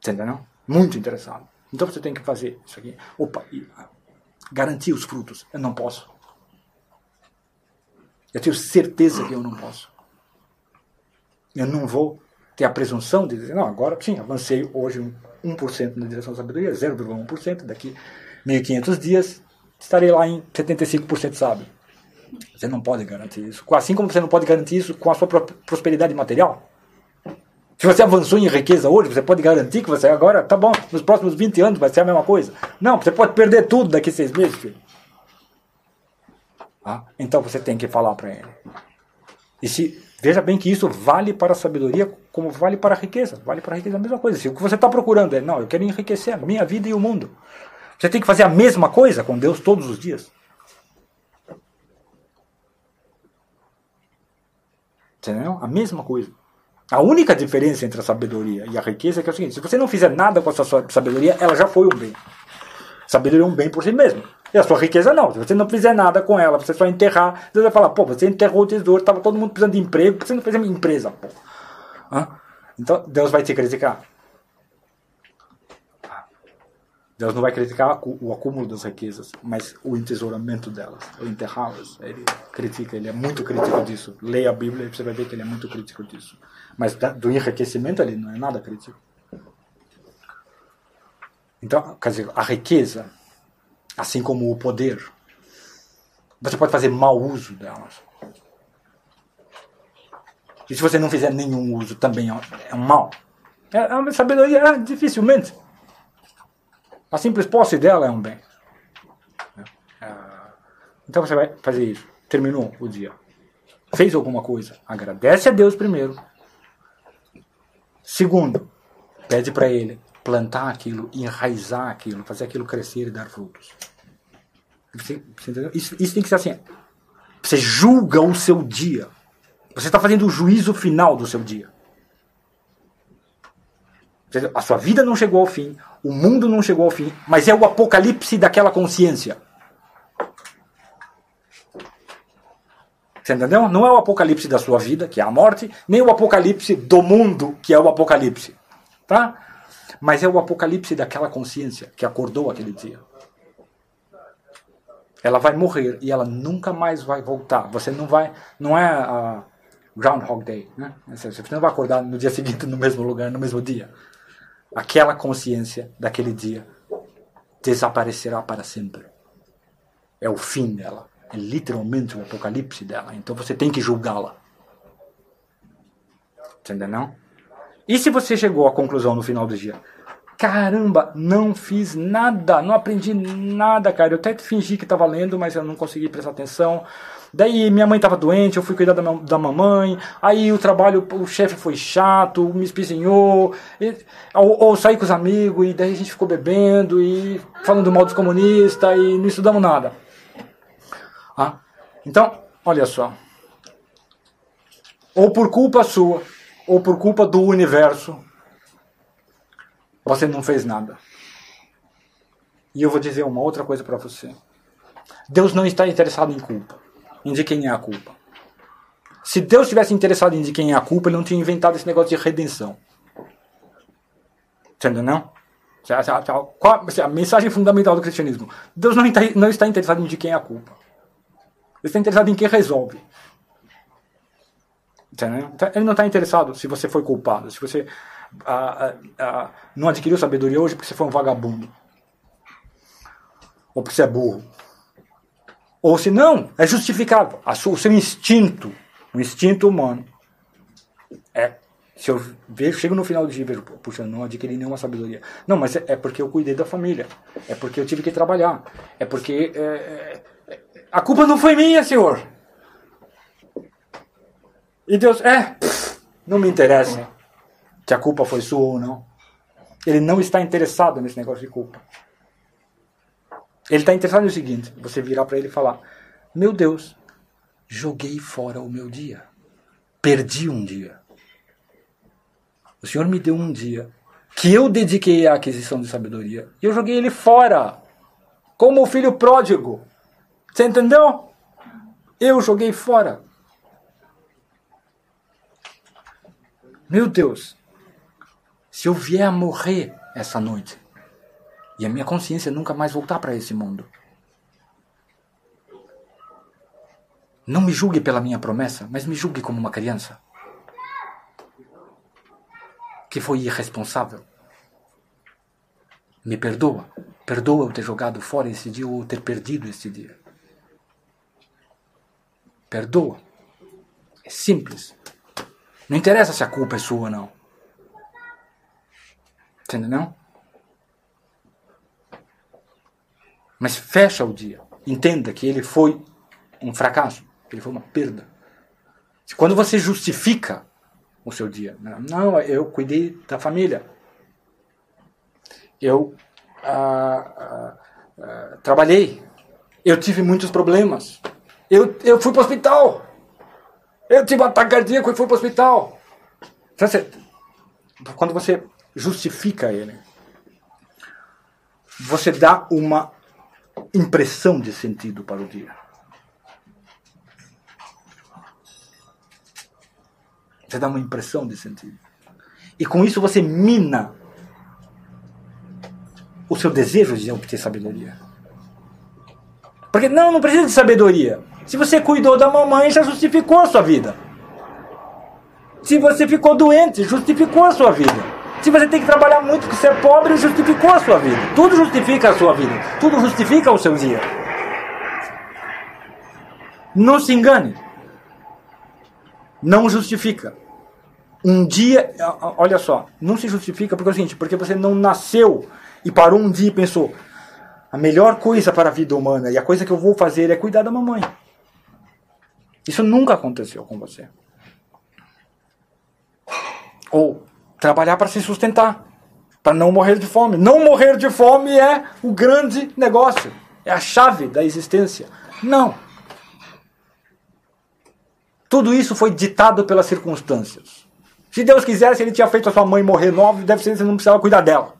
Você entendeu? Muito interessado. Então você tem que fazer isso aqui. Opa, garantir os frutos. Eu não posso. Eu tenho certeza que eu não posso. Eu não vou ter a presunção de dizer, não, agora sim, avancei hoje 1% na direção da sabedoria, 0,1%, daqui 1.500 dias estarei lá em 75% sábio. Você não pode garantir isso. Assim como você não pode garantir isso com a sua prosperidade material. Se você avançou em riqueza hoje, você pode garantir que você agora, tá bom, nos próximos 20 anos vai ser a mesma coisa. Não, você pode perder tudo daqui a seis meses, filho. Ah, então você tem que falar para ele. E se, veja bem que isso vale para a sabedoria como vale para a riqueza. Vale para a riqueza a mesma coisa. Se o que você está procurando é, não, eu quero enriquecer a minha vida e o mundo. Você tem que fazer a mesma coisa com Deus todos os dias. Entendeu? A mesma coisa. A única diferença entre a sabedoria e a riqueza é que é o seguinte: se você não fizer nada com a sua sabedoria, ela já foi um bem. Sabedoria é um bem por si mesmo. E a sua riqueza não. Se você não fizer nada com ela, você só enterrar, Deus vai falar: pô, você enterrou o tesouro, estava todo mundo precisando de emprego, você não fez a minha empresa, pô? Então Deus vai te criticar. Deus não vai criticar o acúmulo das riquezas, mas o entesouramento delas, o enterrá-las. Ele critica, ele é muito crítico disso. Leia a Bíblia e você vai ver que ele é muito crítico disso. Mas do enriquecimento ele não é nada crítico. Então, quer dizer, a riqueza, assim como o poder, você pode fazer mau uso delas. E se você não fizer nenhum uso, também é um mal. É, é uma sabedoria, é, dificilmente. A simples posse dela é um bem. É, então você vai fazer isso. Terminou o dia. fez alguma coisa, agradece a Deus primeiro. Segundo, pede para Ele plantar aquilo, enraizar aquilo, fazer aquilo crescer e dar frutos. Você, isso, isso tem que ser assim. Você julga o seu dia. Você está fazendo o juízo final do seu dia. A sua vida não chegou ao fim, o mundo não chegou ao fim, mas é o apocalipse daquela consciência. Você entendeu? Não é o apocalipse da sua vida, que é a morte, nem o apocalipse do mundo, que é o apocalipse. Tá? Mas é o apocalipse daquela consciência que acordou aquele dia. Ela vai morrer e ela nunca mais vai voltar. Você não vai. Não é a Groundhog Day. Né? Você não vai acordar no dia seguinte no mesmo lugar, no mesmo dia aquela consciência daquele dia desaparecerá para sempre. É o fim dela. É literalmente o apocalipse dela. Então você tem que julgá-la. Entendeu? Não? E se você chegou à conclusão no final do dia? Caramba, não fiz nada, não aprendi nada, cara. Eu até fingi que estava lendo, mas eu não consegui prestar atenção. Daí minha mãe estava doente, eu fui cuidar da, da mamãe. Aí o trabalho, o chefe foi chato, me espizinhou. E, ou, ou saí com os amigos e daí a gente ficou bebendo e falando mal dos comunistas e não estudamos nada. Ah, então, olha só. Ou por culpa sua, ou por culpa do universo, você não fez nada. E eu vou dizer uma outra coisa para você. Deus não está interessado em culpa em quem é a culpa. Se Deus tivesse interessado em de quem é a culpa, ele não tinha inventado esse negócio de redenção. Entendeu, não? Qual a mensagem fundamental do cristianismo? Deus não está, interessado em de quem é a culpa. Ele está interessado em quem resolve. Entendeu? Então, ele não está interessado se você foi culpado, se você ah, ah, não adquiriu sabedoria hoje porque você foi um vagabundo. Ou porque você é burro. Ou se não, é justificável. o seu instinto, o instinto humano, é. Se eu vejo, chego no final do dia e vejo, puxa, não adquiri nenhuma sabedoria. Não, mas é, é, porque eu cuidei da família. É porque eu tive que trabalhar. É porque. É, é, a culpa não foi minha, senhor. E Deus, é, não me interessa se a culpa foi sua ou não. Ele não está interessado nesse negócio de culpa. Ele está interessado no seguinte: você virar para ele e falar: Meu Deus, joguei fora o meu dia. Perdi um dia. O Senhor me deu um dia que eu dediquei à aquisição de sabedoria e eu joguei ele fora. Como o filho pródigo. Você entendeu? Eu joguei fora. Meu Deus, se eu vier a morrer essa noite, e a minha consciência nunca mais voltar para esse mundo. Não me julgue pela minha promessa, mas me julgue como uma criança que foi irresponsável. Me perdoa. Perdoa eu ter jogado fora esse dia ou ter perdido esse dia. Perdoa. É simples. Não interessa se a culpa é sua ou não. Entendeu? Não? Mas fecha o dia. Entenda que ele foi um fracasso, ele foi uma perda. Quando você justifica o seu dia, né? não, eu cuidei da família, eu ah, ah, ah, trabalhei, eu tive muitos problemas, eu, eu fui para o hospital, eu tive um ataque cardíaco e fui para o hospital. Então, quando você justifica ele, você dá uma impressão de sentido para o dia. Você dá uma impressão de sentido. E com isso você mina o seu desejo de obter sabedoria. Porque não, não precisa de sabedoria. Se você cuidou da mamãe, já justificou a sua vida. Se você ficou doente, justificou a sua vida. Se você tem que trabalhar muito porque você é pobre, justificou a sua vida. Tudo justifica a sua vida. Tudo justifica o seu dia. Não se engane. Não justifica. Um dia, olha só, não se justifica porque é o seguinte, porque você não nasceu e parou um dia e pensou: a melhor coisa para a vida humana e a coisa que eu vou fazer é cuidar da mamãe. Isso nunca aconteceu com você. Ou trabalhar para se sustentar, para não morrer de fome. Não morrer de fome é o grande negócio, é a chave da existência. Não. Tudo isso foi ditado pelas circunstâncias. Se Deus quisesse, ele tinha feito a sua mãe morrer nova, deve ser que você não precisava cuidar dela.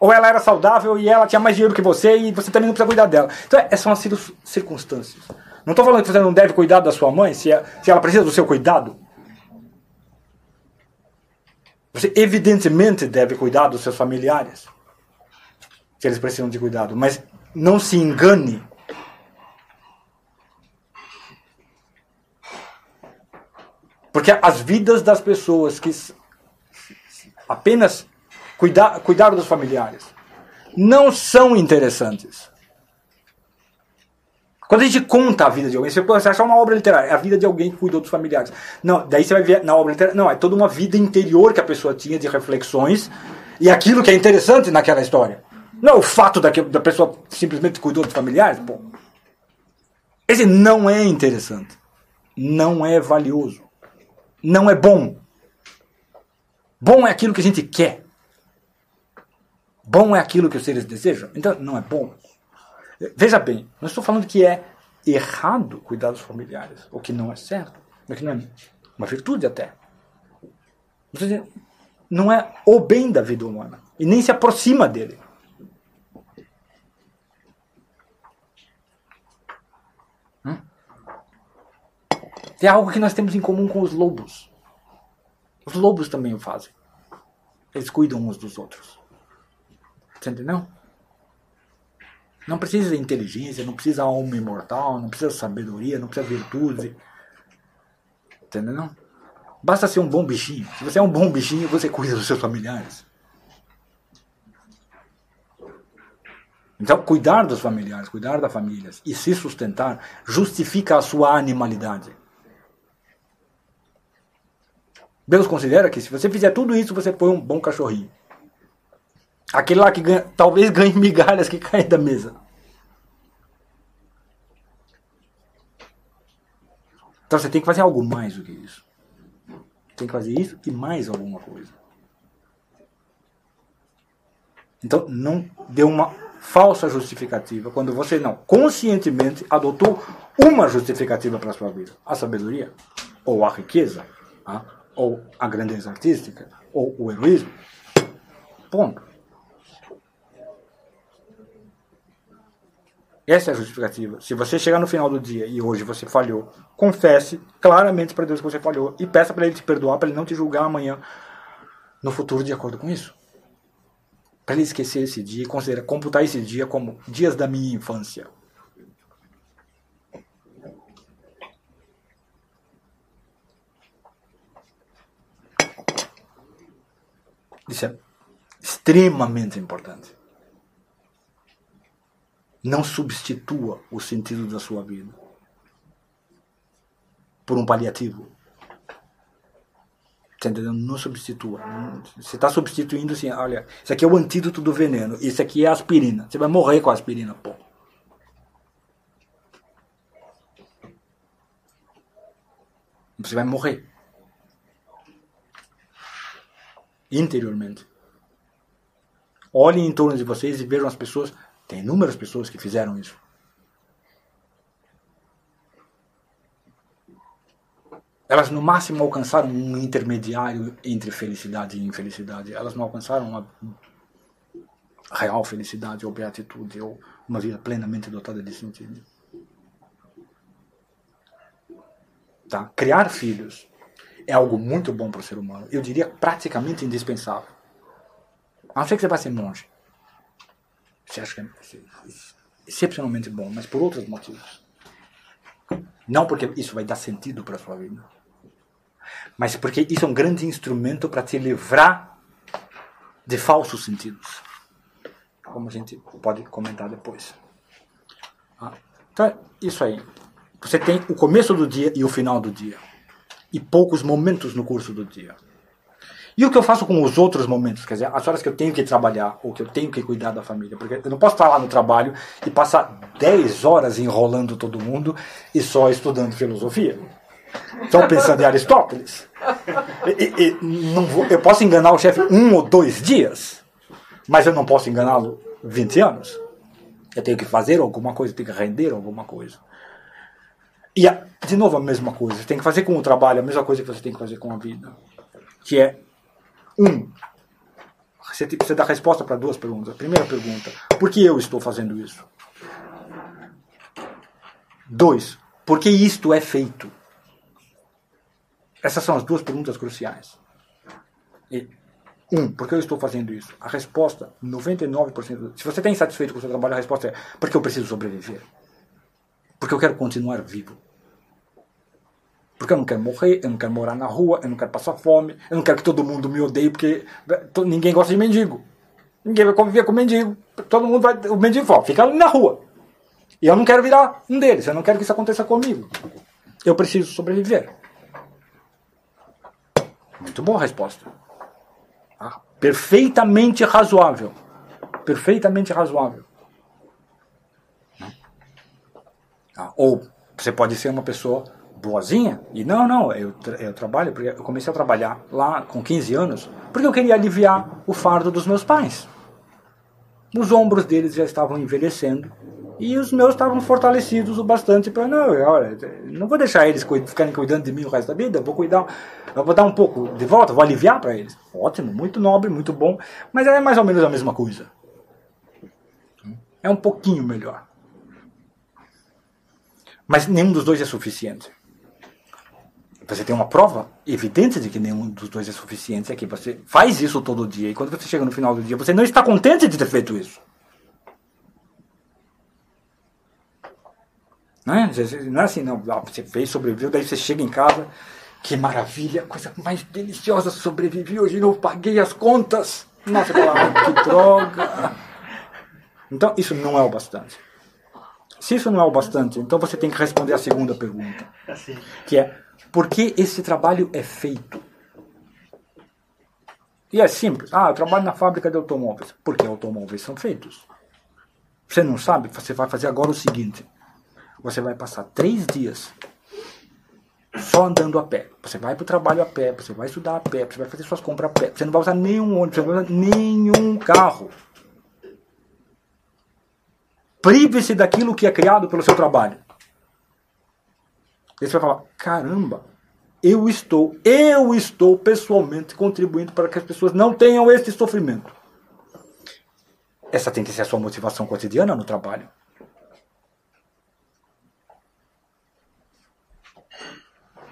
Ou ela era saudável e ela tinha mais dinheiro que você e você também não precisa cuidar dela. Então, essas são as circunstâncias. Não estou falando que você não deve cuidar da sua mãe se, é, se ela precisa do seu cuidado. Você evidentemente deve cuidar dos seus familiares, se eles precisam de cuidado, mas não se engane. Porque as vidas das pessoas que apenas cuidar, cuidar dos familiares não são interessantes. Quando a gente conta a vida de alguém, você acha uma obra literária, é a vida de alguém que cuidou dos familiares. Não, daí você vai ver na obra literária, não, é toda uma vida interior que a pessoa tinha de reflexões e aquilo que é interessante naquela história. Não é o fato da, que, da pessoa simplesmente cuidou dos familiares, pô. Esse não é interessante. Não é valioso. Não é bom. Bom é aquilo que a gente quer. Bom é aquilo que os seres desejam. Então, não é bom. Veja bem, não estou falando que é errado cuidar dos familiares, ou que não é certo, mas que não é uma virtude até. Não é o bem da vida humana, e nem se aproxima dele. Hum? É algo que nós temos em comum com os lobos. Os lobos também o fazem. Eles cuidam uns dos outros. Você entendeu? Não precisa de inteligência, não precisa alma imortal, não precisa sabedoria, não precisa virtude. Entendeu? Basta ser um bom bichinho. Se você é um bom bichinho, você cuida dos seus familiares. Então, cuidar dos familiares, cuidar das famílias e se sustentar justifica a sua animalidade. Deus considera que se você fizer tudo isso, você põe um bom cachorrinho. Aquele lá que ganha, talvez ganhe migalhas que caem da mesa. Então você tem que fazer algo mais do que isso. Tem que fazer isso e mais alguma coisa. Então não dê uma falsa justificativa quando você não conscientemente adotou uma justificativa para a sua vida. A sabedoria, ou a riqueza, tá? ou a grandeza artística, ou o heroísmo. Ponto. Essa é a justificativa. Se você chegar no final do dia e hoje você falhou, confesse claramente para Deus que você falhou e peça para Ele te perdoar, para Ele não te julgar amanhã, no futuro, de acordo com isso. Para Ele esquecer esse dia e considerar, computar esse dia como dias da minha infância. Isso é extremamente importante. Não substitua o sentido da sua vida por um paliativo. Tá entendendo? Não substitua. Você está substituindo assim, olha, isso aqui é o antídoto do veneno, isso aqui é a aspirina. Você vai morrer com a aspirina, pô. Você vai morrer. Interiormente. Olhem em torno de vocês e vejam as pessoas tem inúmeras pessoas que fizeram isso. Elas no máximo alcançaram um intermediário entre felicidade e infelicidade. Elas não alcançaram uma real felicidade ou beatitude ou uma vida plenamente dotada de sentido. Tá? Criar filhos é algo muito bom para o ser humano. Eu diria praticamente indispensável. A não ser que você vá ser monge. Você acha que é excepcionalmente bom, mas por outros motivos. Não porque isso vai dar sentido para a sua vida, mas porque isso é um grande instrumento para te livrar de falsos sentidos. Como a gente pode comentar depois. Ah, então, é isso aí. Você tem o começo do dia e o final do dia. E poucos momentos no curso do dia. E o que eu faço com os outros momentos? Quer dizer, as horas que eu tenho que trabalhar ou que eu tenho que cuidar da família. Porque eu não posso estar lá no trabalho e passar 10 horas enrolando todo mundo e só estudando filosofia. Só pensando em Aristóteles. E, e, vou, eu posso enganar o chefe um ou dois dias, mas eu não posso enganá-lo 20 anos. Eu tenho que fazer alguma coisa, tenho que render alguma coisa. E, de novo, a mesma coisa. Você tem que fazer com o trabalho a mesma coisa que você tem que fazer com a vida. Que é um, você precisa dar resposta para duas perguntas. Primeira pergunta: por que eu estou fazendo isso? Dois, por que isto é feito? Essas são as duas perguntas cruciais. E, um, por que eu estou fazendo isso? A resposta, 99%. Se você está insatisfeito com o seu trabalho, a resposta é porque eu preciso sobreviver. Porque eu quero continuar vivo. Porque eu não quero morrer, eu não quero morar na rua, eu não quero passar fome, eu não quero que todo mundo me odeie, porque ninguém gosta de mendigo. Ninguém vai conviver com mendigo. Todo mundo vai. O mendigo fala, fica na rua. E eu não quero virar um deles, eu não quero que isso aconteça comigo. Eu preciso sobreviver. Muito boa a resposta. Ah, perfeitamente razoável. Perfeitamente razoável. Ah, ou você pode ser uma pessoa boazinha. E não, não, eu, eu trabalho, porque eu comecei a trabalhar lá com 15 anos, porque eu queria aliviar o fardo dos meus pais. Os ombros deles já estavam envelhecendo e os meus estavam fortalecidos o bastante para não, olha, não vou deixar eles ficarem cuidando de mim o resto da vida, vou cuidar, vou dar um pouco de volta, vou aliviar para eles. Ótimo, muito nobre, muito bom, mas é mais ou menos a mesma coisa. É um pouquinho melhor. Mas nenhum dos dois é suficiente. Você tem uma prova evidente de que nenhum dos dois é suficiente, é que você faz isso todo dia e quando você chega no final do dia, você não está contente de ter feito isso. Não é, não é assim, não. Ah, você fez, sobreviveu, daí você chega em casa, que maravilha, coisa mais deliciosa, sobrevivi, hoje não paguei as contas. Nossa, que droga. Então, isso não é o bastante. Se isso não é o bastante, então você tem que responder a segunda pergunta. Assim. Que é, por que esse trabalho é feito? E é simples. Ah, eu trabalho na fábrica de automóveis. Porque automóveis são feitos. Você não sabe? Você vai fazer agora o seguinte: você vai passar três dias só andando a pé. Você vai para o trabalho a pé, você vai estudar a pé, você vai fazer suas compras a pé. Você não vai usar nenhum ônibus, você não vai usar nenhum carro. Prive-se daquilo que é criado pelo seu trabalho. E você vai falar: caramba, eu estou, eu estou pessoalmente contribuindo para que as pessoas não tenham esse sofrimento. Essa tem que ser a sua motivação cotidiana no trabalho.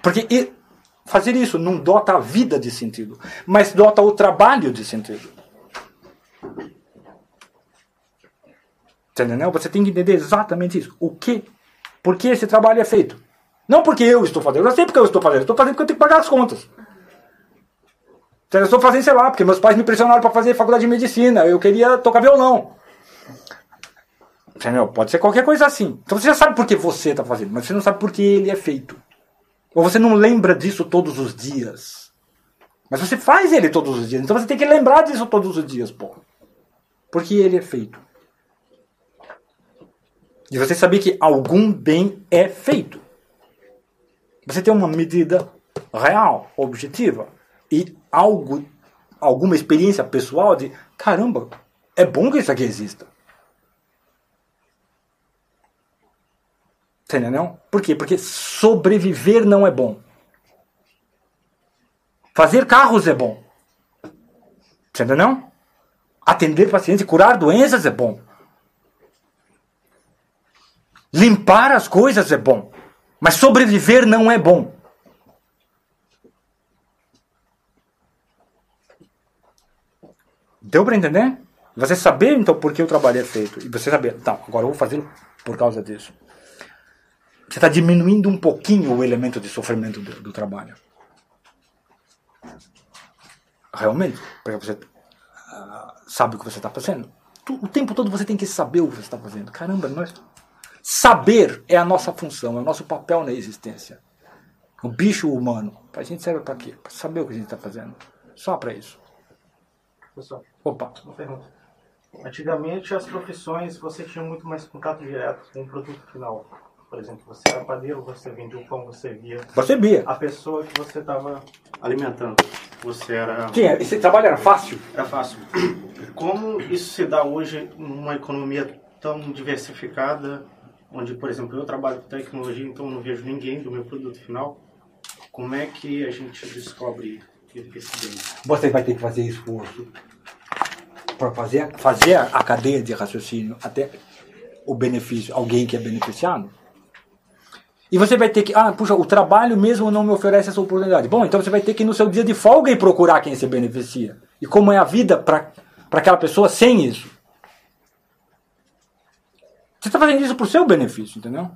Porque fazer isso não dota a vida de sentido, mas dota o trabalho de sentido. Entendeu? Você tem que entender exatamente isso. O que? Por que esse trabalho é feito? Não porque eu estou fazendo, eu sei porque eu estou fazendo, eu estou fazendo porque eu tenho que pagar as contas. Eu estou fazendo, sei lá, porque meus pais me pressionaram para fazer faculdade de medicina, eu queria tocar violão. Entendeu? Pode ser qualquer coisa assim. Então você já sabe por que você está fazendo, mas você não sabe por que ele é feito. Ou você não lembra disso todos os dias. Mas você faz ele todos os dias. Então você tem que lembrar disso todos os dias, pô. Porque ele é feito. E você saber que algum bem é feito. Você tem uma medida real, objetiva e algo, alguma experiência pessoal de caramba, é bom que isso aqui exista. Entendeu? Por quê? Porque sobreviver não é bom. Fazer carros é bom. Entendeu? Atender pacientes, curar doenças é bom. Limpar as coisas é bom. Mas sobreviver não é bom. Deu para entender? Você saber então por que o trabalho é feito. E você saber, tá, agora eu vou fazer por causa disso. Você está diminuindo um pouquinho o elemento de sofrimento do, do trabalho. Realmente, porque você uh, sabe o que você está fazendo. O tempo todo você tem que saber o que você está fazendo. Caramba, nós Saber é a nossa função, é o nosso papel na existência. O bicho humano, a gente serve para quê? Para saber o que a gente está fazendo. Só para isso. Pessoal, Opa. uma pergunta. Antigamente as profissões você tinha muito mais contato direto com o produto final. Por exemplo, você era padeiro, você vendia o pão, você via Você via. a pessoa que você estava alimentando. Você era. Sim, esse trabalho era fácil. Era fácil. Como isso se dá hoje numa economia tão diversificada, onde, por exemplo, eu trabalho com tecnologia, então não vejo ninguém do meu produto final. Como é que a gente descobre esse bem? Você vai ter que fazer esforço para fazer, fazer a cadeia de raciocínio até o benefício, alguém que é beneficiado. E você vai ter que, ah, puxa, o trabalho mesmo não me oferece essa oportunidade. Bom, então você vai ter que ir no seu dia de folga e procurar quem se beneficia. E como é a vida para aquela pessoa sem isso. Você está fazendo isso o seu benefício, entendeu?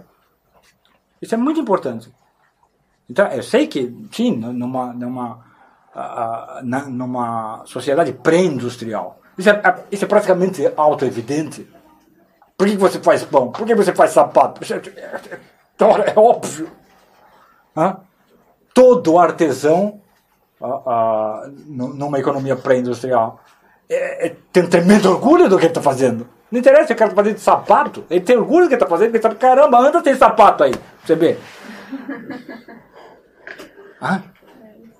Isso é muito importante. Então, eu sei que, sim, numa, numa, numa sociedade pré-industrial, isso é, isso é praticamente auto-evidente. Por que você faz pão? Por que você faz sapato? É- Ora, é óbvio. Hã? Todo artesão, nu- numa economia pré-industrial, é- é- tem tremendo orgulho do que ele está fazendo. Não interessa se o cara está fazendo sapato, ele tem orgulho que ele está fazendo, ele sabe, caramba, anda tem sapato aí, você vê. Hã?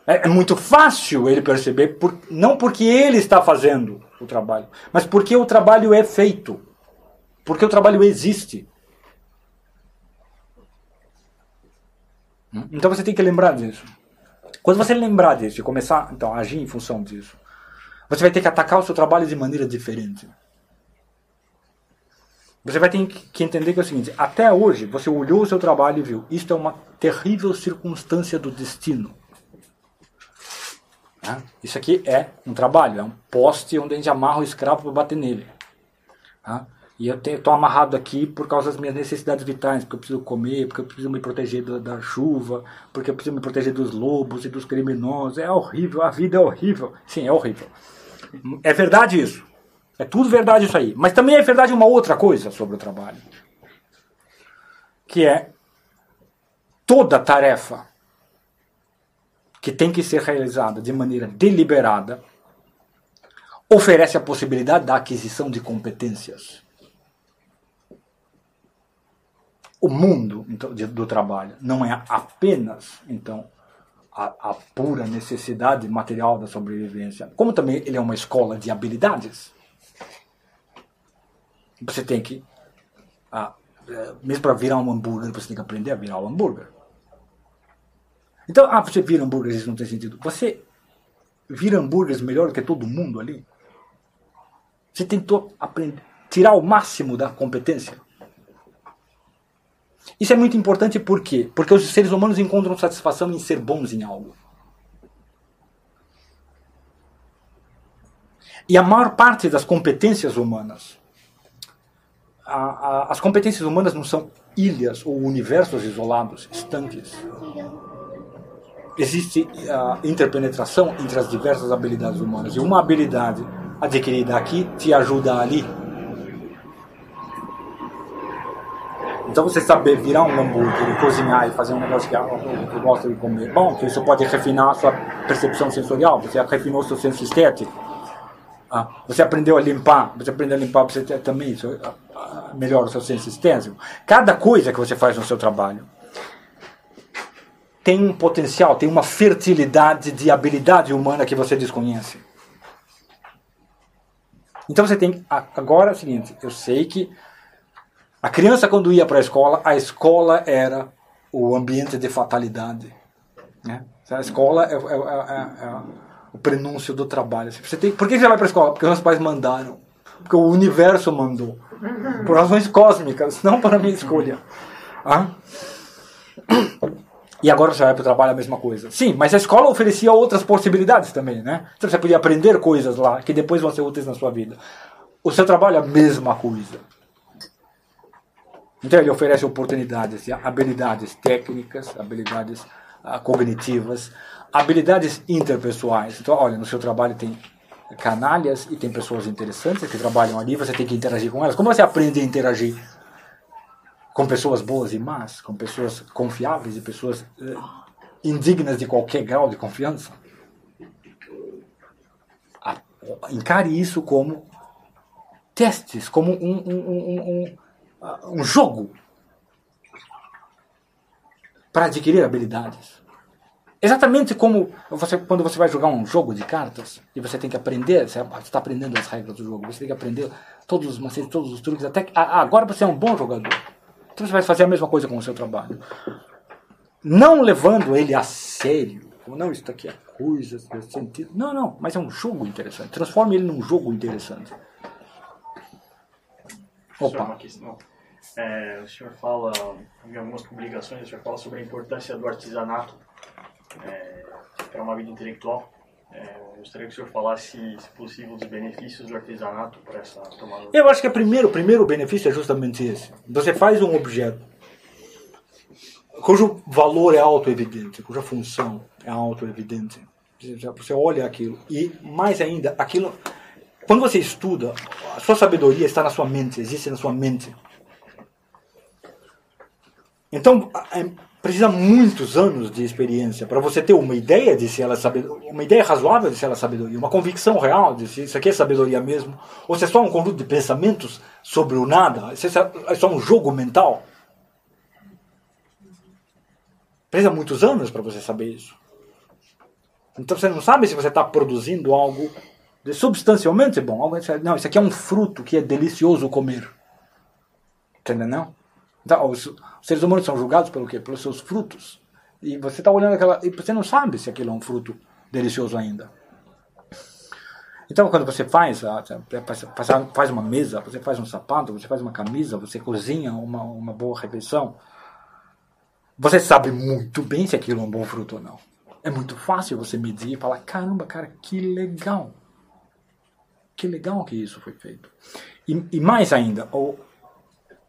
É, é muito fácil ele perceber, por- não porque ele está fazendo o trabalho, mas porque o trabalho é feito. Porque o trabalho existe. Hum? Então você tem que lembrar disso. Quando você lembrar disso e começar então, a agir em função disso, você vai ter que atacar o seu trabalho de maneira diferente. Você vai ter que entender que é o seguinte: até hoje você olhou o seu trabalho e viu, isto é uma terrível circunstância do destino. Né? Isso aqui é um trabalho, é um poste onde a gente amarra o escravo para bater nele. Tá? E eu estou amarrado aqui por causa das minhas necessidades vitais, porque eu preciso comer, porque eu preciso me proteger da, da chuva, porque eu preciso me proteger dos lobos e dos criminosos. É horrível, a vida é horrível. Sim, é horrível. É verdade isso. É tudo verdade isso aí. Mas também é verdade uma outra coisa sobre o trabalho. Que é toda tarefa que tem que ser realizada de maneira deliberada oferece a possibilidade da aquisição de competências. O mundo então, do trabalho não é apenas então a, a pura necessidade material da sobrevivência, como também ele é uma escola de habilidades. Você tem que, ah, eh, mesmo para virar um hambúrguer, você tem que aprender a virar um hambúrguer. Então, ah, você vira hambúrguer, isso não tem sentido. Você vira hambúrgueres melhor que todo mundo ali. Você tentou aprender, tirar o máximo da competência. Isso é muito importante por quê? Porque os seres humanos encontram satisfação em ser bons em algo. E a maior parte das competências humanas, a- a- as competências humanas não são ilhas ou universos isolados, estanques. Existe a interpenetração entre as diversas habilidades humanas. E uma habilidade adquirida aqui te ajuda ali. Então você saber virar um hambúrguer, cozinhar e fazer um negócio que ah, eu gosto de comer. Bom, isso pode refinar a sua percepção sensorial, você refinou seu senso estético. Ah, você aprendeu a limpar, você aprendeu a limpar, você também isso ah, ah, melhora o seu senso estético. Cada coisa que você faz no seu trabalho tem um potencial, tem uma fertilidade de habilidade humana que você desconhece. Então você tem. Agora é o seguinte: eu sei que a criança, quando ia para a escola, a escola era o ambiente de fatalidade. Né? A escola é, é- é- é o prenúncio do trabalho. Você tem, por que você vai para a escola? Porque meus pais mandaram. Porque o universo mandou. Por razões cósmicas, não para minha escolha. Ah? E agora você vai para o trabalho a mesma coisa. Sim, mas a escola oferecia outras possibilidades também, né? Então você podia aprender coisas lá que depois vão ser úteis na sua vida. O seu trabalho é a mesma coisa. Então ele oferece oportunidades, habilidades técnicas, habilidades ah, cognitivas, habilidades interpessoais. Então, olha, no seu trabalho tem canalhas e tem pessoas interessantes que trabalham ali, você tem que interagir com elas. Como você aprende a interagir com pessoas boas e más, com pessoas confiáveis e pessoas eh, indignas de qualquer grau de confiança? encare isso como testes, como um, um, um, um, um jogo para adquirir habilidades. Exatamente como você, quando você vai jogar um jogo de cartas e você tem que aprender, você está aprendendo as regras do jogo, você tem que aprender todos os macetes, todos os truques, até que ah, agora você é um bom jogador. Então você vai fazer a mesma coisa com o seu trabalho. Não levando ele a sério. Não, isso aqui é coisa, é sentido. Não, não, mas é um jogo interessante. Transforme ele num jogo interessante. Opa. É, o senhor fala, em algumas publicações, o senhor fala sobre a importância do artesanato é, para uma vida intelectual. É, eu gostaria que o senhor falasse, se possível, dos benefícios do artesanato para essa tomada. Eu acho que o primeiro, primeiro benefício é justamente esse. Você faz um objeto cujo valor é auto-evidente, cuja função é auto-evidente. Você olha aquilo e, mais ainda, aquilo. Quando você estuda, a sua sabedoria está na sua mente, existe na sua mente. Então, é, precisa muitos anos de experiência para você ter uma ideia de se ela é sabedoria, uma ideia razoável de se ela é sabedoria, uma convicção real de se isso aqui é sabedoria mesmo, ou se é só um conjunto de pensamentos sobre o nada, se é só um jogo mental. Precisa muitos anos para você saber isso. Então você não sabe se você está produzindo algo de substancialmente bom. Algo, não, isso aqui é um fruto que é delicioso comer. Entendeu? Não? Então, os, seres humanos são julgados pelo quê? Pelos seus frutos. E você está olhando aquela. E você não sabe se aquilo é um fruto delicioso ainda. Então, quando você faz, faz uma mesa, você faz um sapato, você faz uma camisa, você cozinha uma, uma boa refeição, você sabe muito bem se aquilo é um bom fruto ou não. É muito fácil você medir e falar: caramba, cara, que legal. Que legal que isso foi feito. E, e mais ainda, o,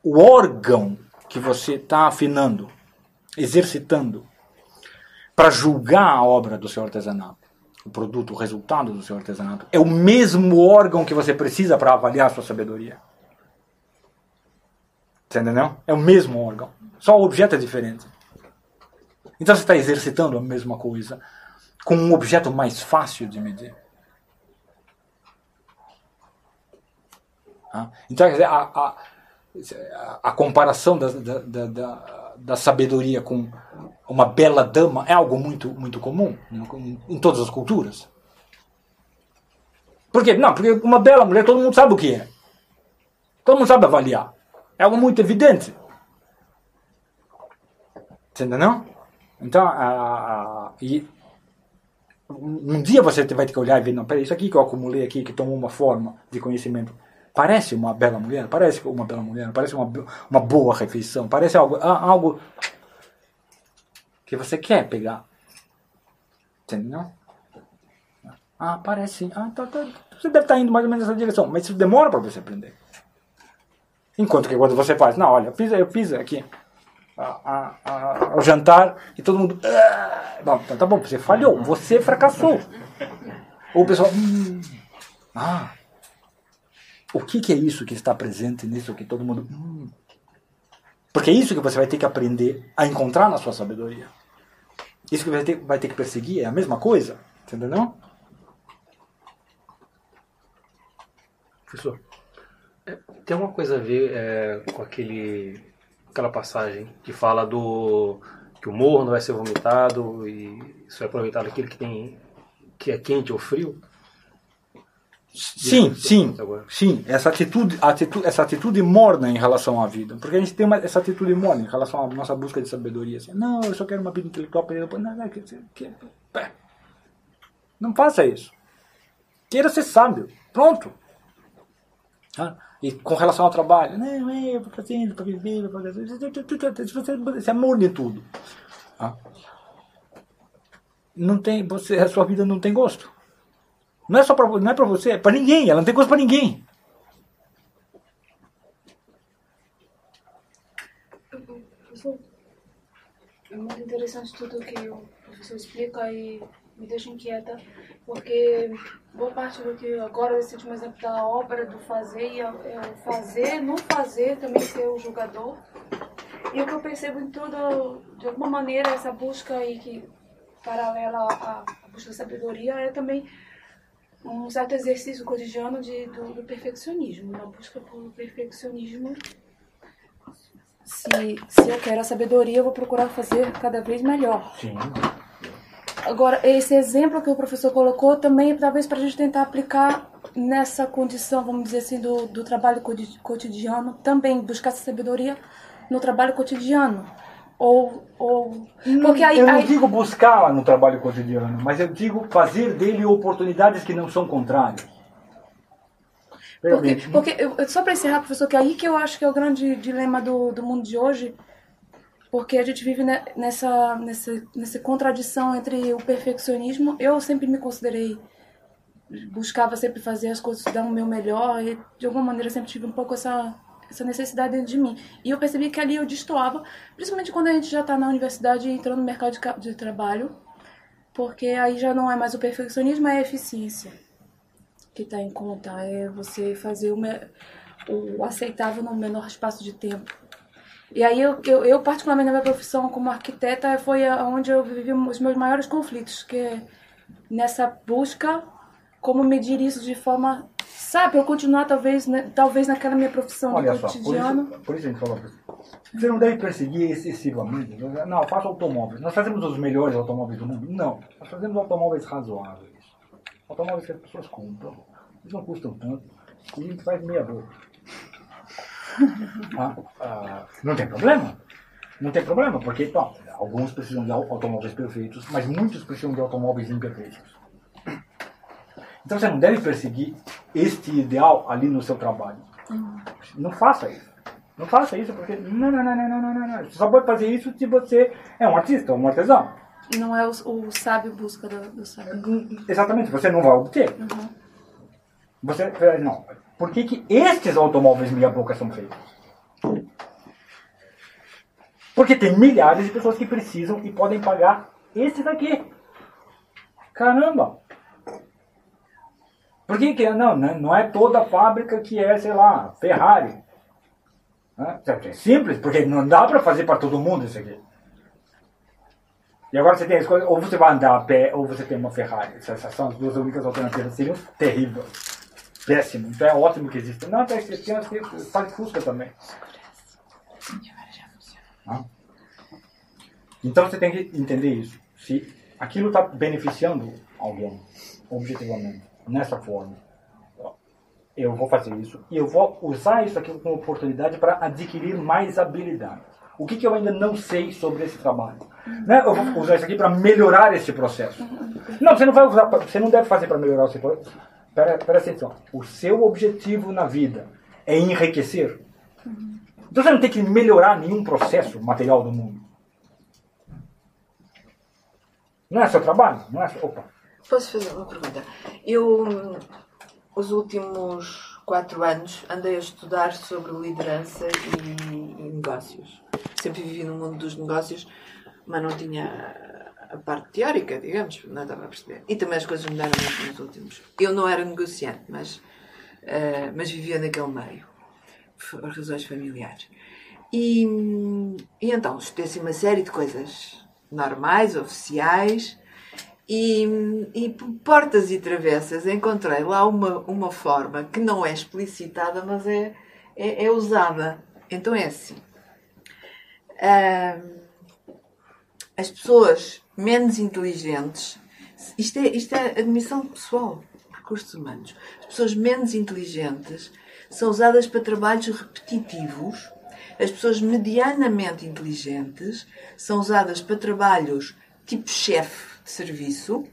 o órgão que você está afinando, exercitando, para julgar a obra do seu artesanato, o produto, o resultado do seu artesanato, é o mesmo órgão que você precisa para avaliar a sua sabedoria. Você entendeu? É o mesmo órgão. Só o objeto é diferente. Então você está exercitando a mesma coisa com um objeto mais fácil de medir. Então, a, a, a comparação da, da, da, da, sabedoria com uma bela dama é algo muito, muito comum em todas as culturas. Por quê? Não, porque uma bela mulher todo mundo sabe o que é. Todo mundo sabe avaliar. É algo muito evidente. Entendeu? Não? Então, a, a, e um dia você vai ter que olhar e ver, não, peraí, isso aqui que eu acumulei aqui, que tomou uma forma de conhecimento, parece uma bela mulher? Parece uma bela mulher? Parece uma, uma boa refeição? Parece algo, algo que você quer pegar? Entendeu? Ah, parece. Ah, tá, tá, você deve estar indo mais ou menos nessa direção, mas isso demora para você aprender. Enquanto que quando você faz, não, olha, eu fiz, eu fiz aqui a, ao jantar e todo mundo. Ah! Bom, então tá bom, você falhou, você fracassou. Ou o pessoal. Hum, ah, o que, que, é isso que está presente nisso que todo mundo. Hum. Porque é isso que você vai ter que aprender a encontrar na sua sabedoria. Isso que você vai ter, vai ter que perseguir é a mesma coisa. Entendeu? Professor, é, tem uma coisa a ver é, com aquele aquela passagem que fala do que o morro não vai ser vomitado e isso é aproveitado aquilo que tem que é quente ou frio. Sim, sim, sim. Essa atitude, atitude, essa atitude morna em relação à vida, porque a gente tem uma, essa atitude morna em relação à nossa busca de sabedoria. Assim, não, eu só quero uma vida intelectual. Não, não, que, que, não faça isso. Queira ser sábio. Pronto. Ah, e com relação ao trabalho, não, é, vou fazendo para viver, para fazer. Você é amor de tudo. Ah. Não tem, você, a sua vida não tem gosto. Não é só para não é você, é para ninguém. Ela não tem gosto para ninguém. É muito interessante tudo que o professor explica e me deixa inquieta, porque boa parte do que agora esse último exemplo da obra do fazer e é fazer, não fazer, também ser o julgador. E o que eu percebo em tudo, de alguma maneira, essa busca aí que paralela à busca da sabedoria é também um certo exercício cotidiano de, do, do perfeccionismo, uma busca por perfeccionismo. Se, se eu quero a sabedoria, eu vou procurar fazer cada vez melhor. Sim. Agora, esse exemplo que o professor colocou também é talvez para a gente tentar aplicar nessa condição, vamos dizer assim, do, do trabalho coti- cotidiano, também buscar essa sabedoria no trabalho cotidiano. Ou. ou porque aí. eu não aí- digo buscar no trabalho cotidiano, mas eu digo fazer dele oportunidades que não são contrárias. Porque, porque eu- só para encerrar, professor, que aí que eu acho que é o grande dilema do, do mundo de hoje, porque a gente vive ne- nessa, nessa, nessa contradição entre o perfeccionismo. Eu sempre me considerei, buscava sempre fazer as coisas, dar o meu melhor, e de alguma maneira sempre tive um pouco essa, essa necessidade dentro de mim. E eu percebi que ali eu destoava, principalmente quando a gente já está na universidade e entrando no mercado de, de trabalho, porque aí já não é mais o perfeccionismo, é a eficiência que está em conta. É você fazer o, o aceitável no menor espaço de tempo. E aí, eu, eu, eu, particularmente na minha profissão como arquiteta, foi onde eu vivi os meus maiores conflitos, que é nessa busca como medir isso de forma, sabe, eu continuar talvez, né, talvez naquela minha profissão Olha do só, por cotidiano. isso, por isso a gente falou, você não deve perseguir excessivamente. Não, faça automóveis. Nós fazemos os melhores automóveis do mundo? Não. Nós fazemos automóveis razoáveis. Automóveis que as pessoas compram. Eles não custam tanto. E a gente faz meia boca. Ah, ah, não tem problema. Não tem problema, porque bom, alguns precisam de au- automóveis perfeitos, mas muitos precisam de automóveis imperfeitos. Então você não deve perseguir este ideal ali no seu trabalho. Não faça isso. Não faça isso porque. Não, não, não, não, não, não, não. Você só pode fazer isso se você é um artista, um artesão. Não é o, o sábio busca do, do sábio. Exatamente, você não vai obter. Uhum. Você. eh, Não. Por que, que estes automóveis meia boca são feitos? Porque tem milhares de pessoas que precisam e podem pagar esse daqui. Caramba! Por que, que não, né? não é toda fábrica que é, sei lá, Ferrari? Né? É simples, porque não dá para fazer para todo mundo isso aqui. E agora você tem as coisas, ou você vai andar a pé, ou você tem uma Ferrari. Essas são as duas únicas alternativas. Seriam terrível. Péssimo. Então é ótimo que exista. Não, até que tem as que faz Fusca também. Então você tem que entender isso. Se aquilo está beneficiando alguém, objetivamente, nessa forma, eu vou fazer isso e eu vou usar isso aqui como oportunidade para adquirir mais habilidades. O que, que eu ainda não sei sobre esse trabalho? Né? Eu vou usar isso aqui para melhorar esse processo. Não, você não vai usar, você não deve fazer para melhorar esse processo. Pera, atenção. O seu objetivo na vida é enriquecer. Então você não tem que melhorar nenhum processo material do mundo. Não é seu trabalho? Não é seu... Opa. Posso fazer uma pergunta? Eu, os últimos quatro anos, andei a estudar sobre liderança e, e negócios. Sempre vivi no mundo dos negócios, mas não tinha a parte teórica, digamos, não estava a perceber. E também as coisas mudaram muito nos últimos. Eu não era negociante, mas, eh, mas vivia naquele meio, por razões familiares. E, e então, estudei assim uma série de coisas normais, oficiais, e, e por portas e travessas encontrei lá uma, uma forma que não é explicitada, mas é, é, é usada. Então é assim. Ahm, as pessoas menos inteligentes, isto é, isto é admissão pessoal, recursos humanos. As pessoas menos inteligentes são usadas para trabalhos repetitivos. As pessoas medianamente inteligentes são usadas para trabalhos tipo chefe serviço.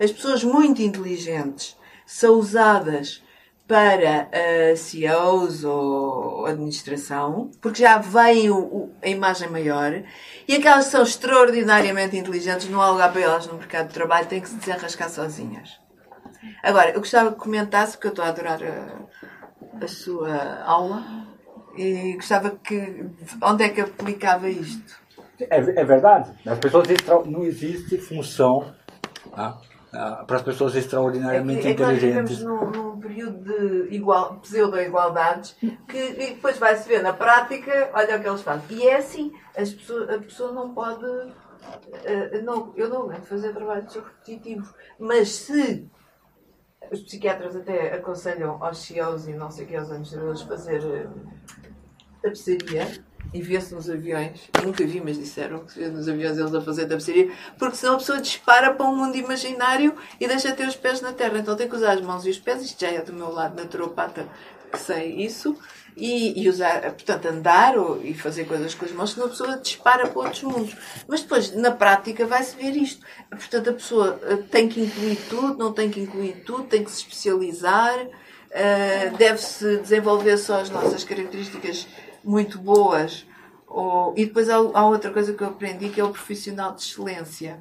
As pessoas muito inteligentes são usadas para uh, CEOs ou administração, porque já vem o- o- a imagem maior, e aquelas que são extraordinariamente inteligentes, não há lugar para elas no mercado de trabalho, têm que se desenrascar sozinhas. Agora, eu gostava que comentasse, porque eu estou a adorar a, a sua aula, e gostava que. onde é que aplicava isto? É, é verdade. As pessoas extra... não existe função tá? Ah, para as pessoas extraordinariamente é que, é que nós vivemos inteligentes. num, num período de igual, pseudo-igualdades que e depois vai-se ver na prática, olha o que eles fazem. E é assim, as pessoas, a pessoa não pode. eh, não, eu não aguento fazer trabalhos repetitivos, mas se os psiquiatras até aconselham aos CEOs e não sei o que aos administradores fazer uh, tapeçaria e vê-se nos aviões. Nunca vi, mas disseram que se vê nos aviões eles a fazer tapeçaria, porque senão a pessoa dispara para um mundo imaginário e deixa ter os pés na terra. Então tem que usar as mãos e os pés. Isto já é do meu lado naturopata que sei isso. E, e usar, portanto, andar ou, e fazer coisas com as mãos, senão a pessoa dispara para outros mundos. Mas depois, na prática, vai-se ver isto. Portanto, a pessoa eh, tem que incluir tudo, não tem que incluir tudo, tem que se especializar, uh, deve-se desenvolver só as nossas características muito boas. Ou, e depois há, há, outra coisa que eu aprendi que é o profissional de excelência.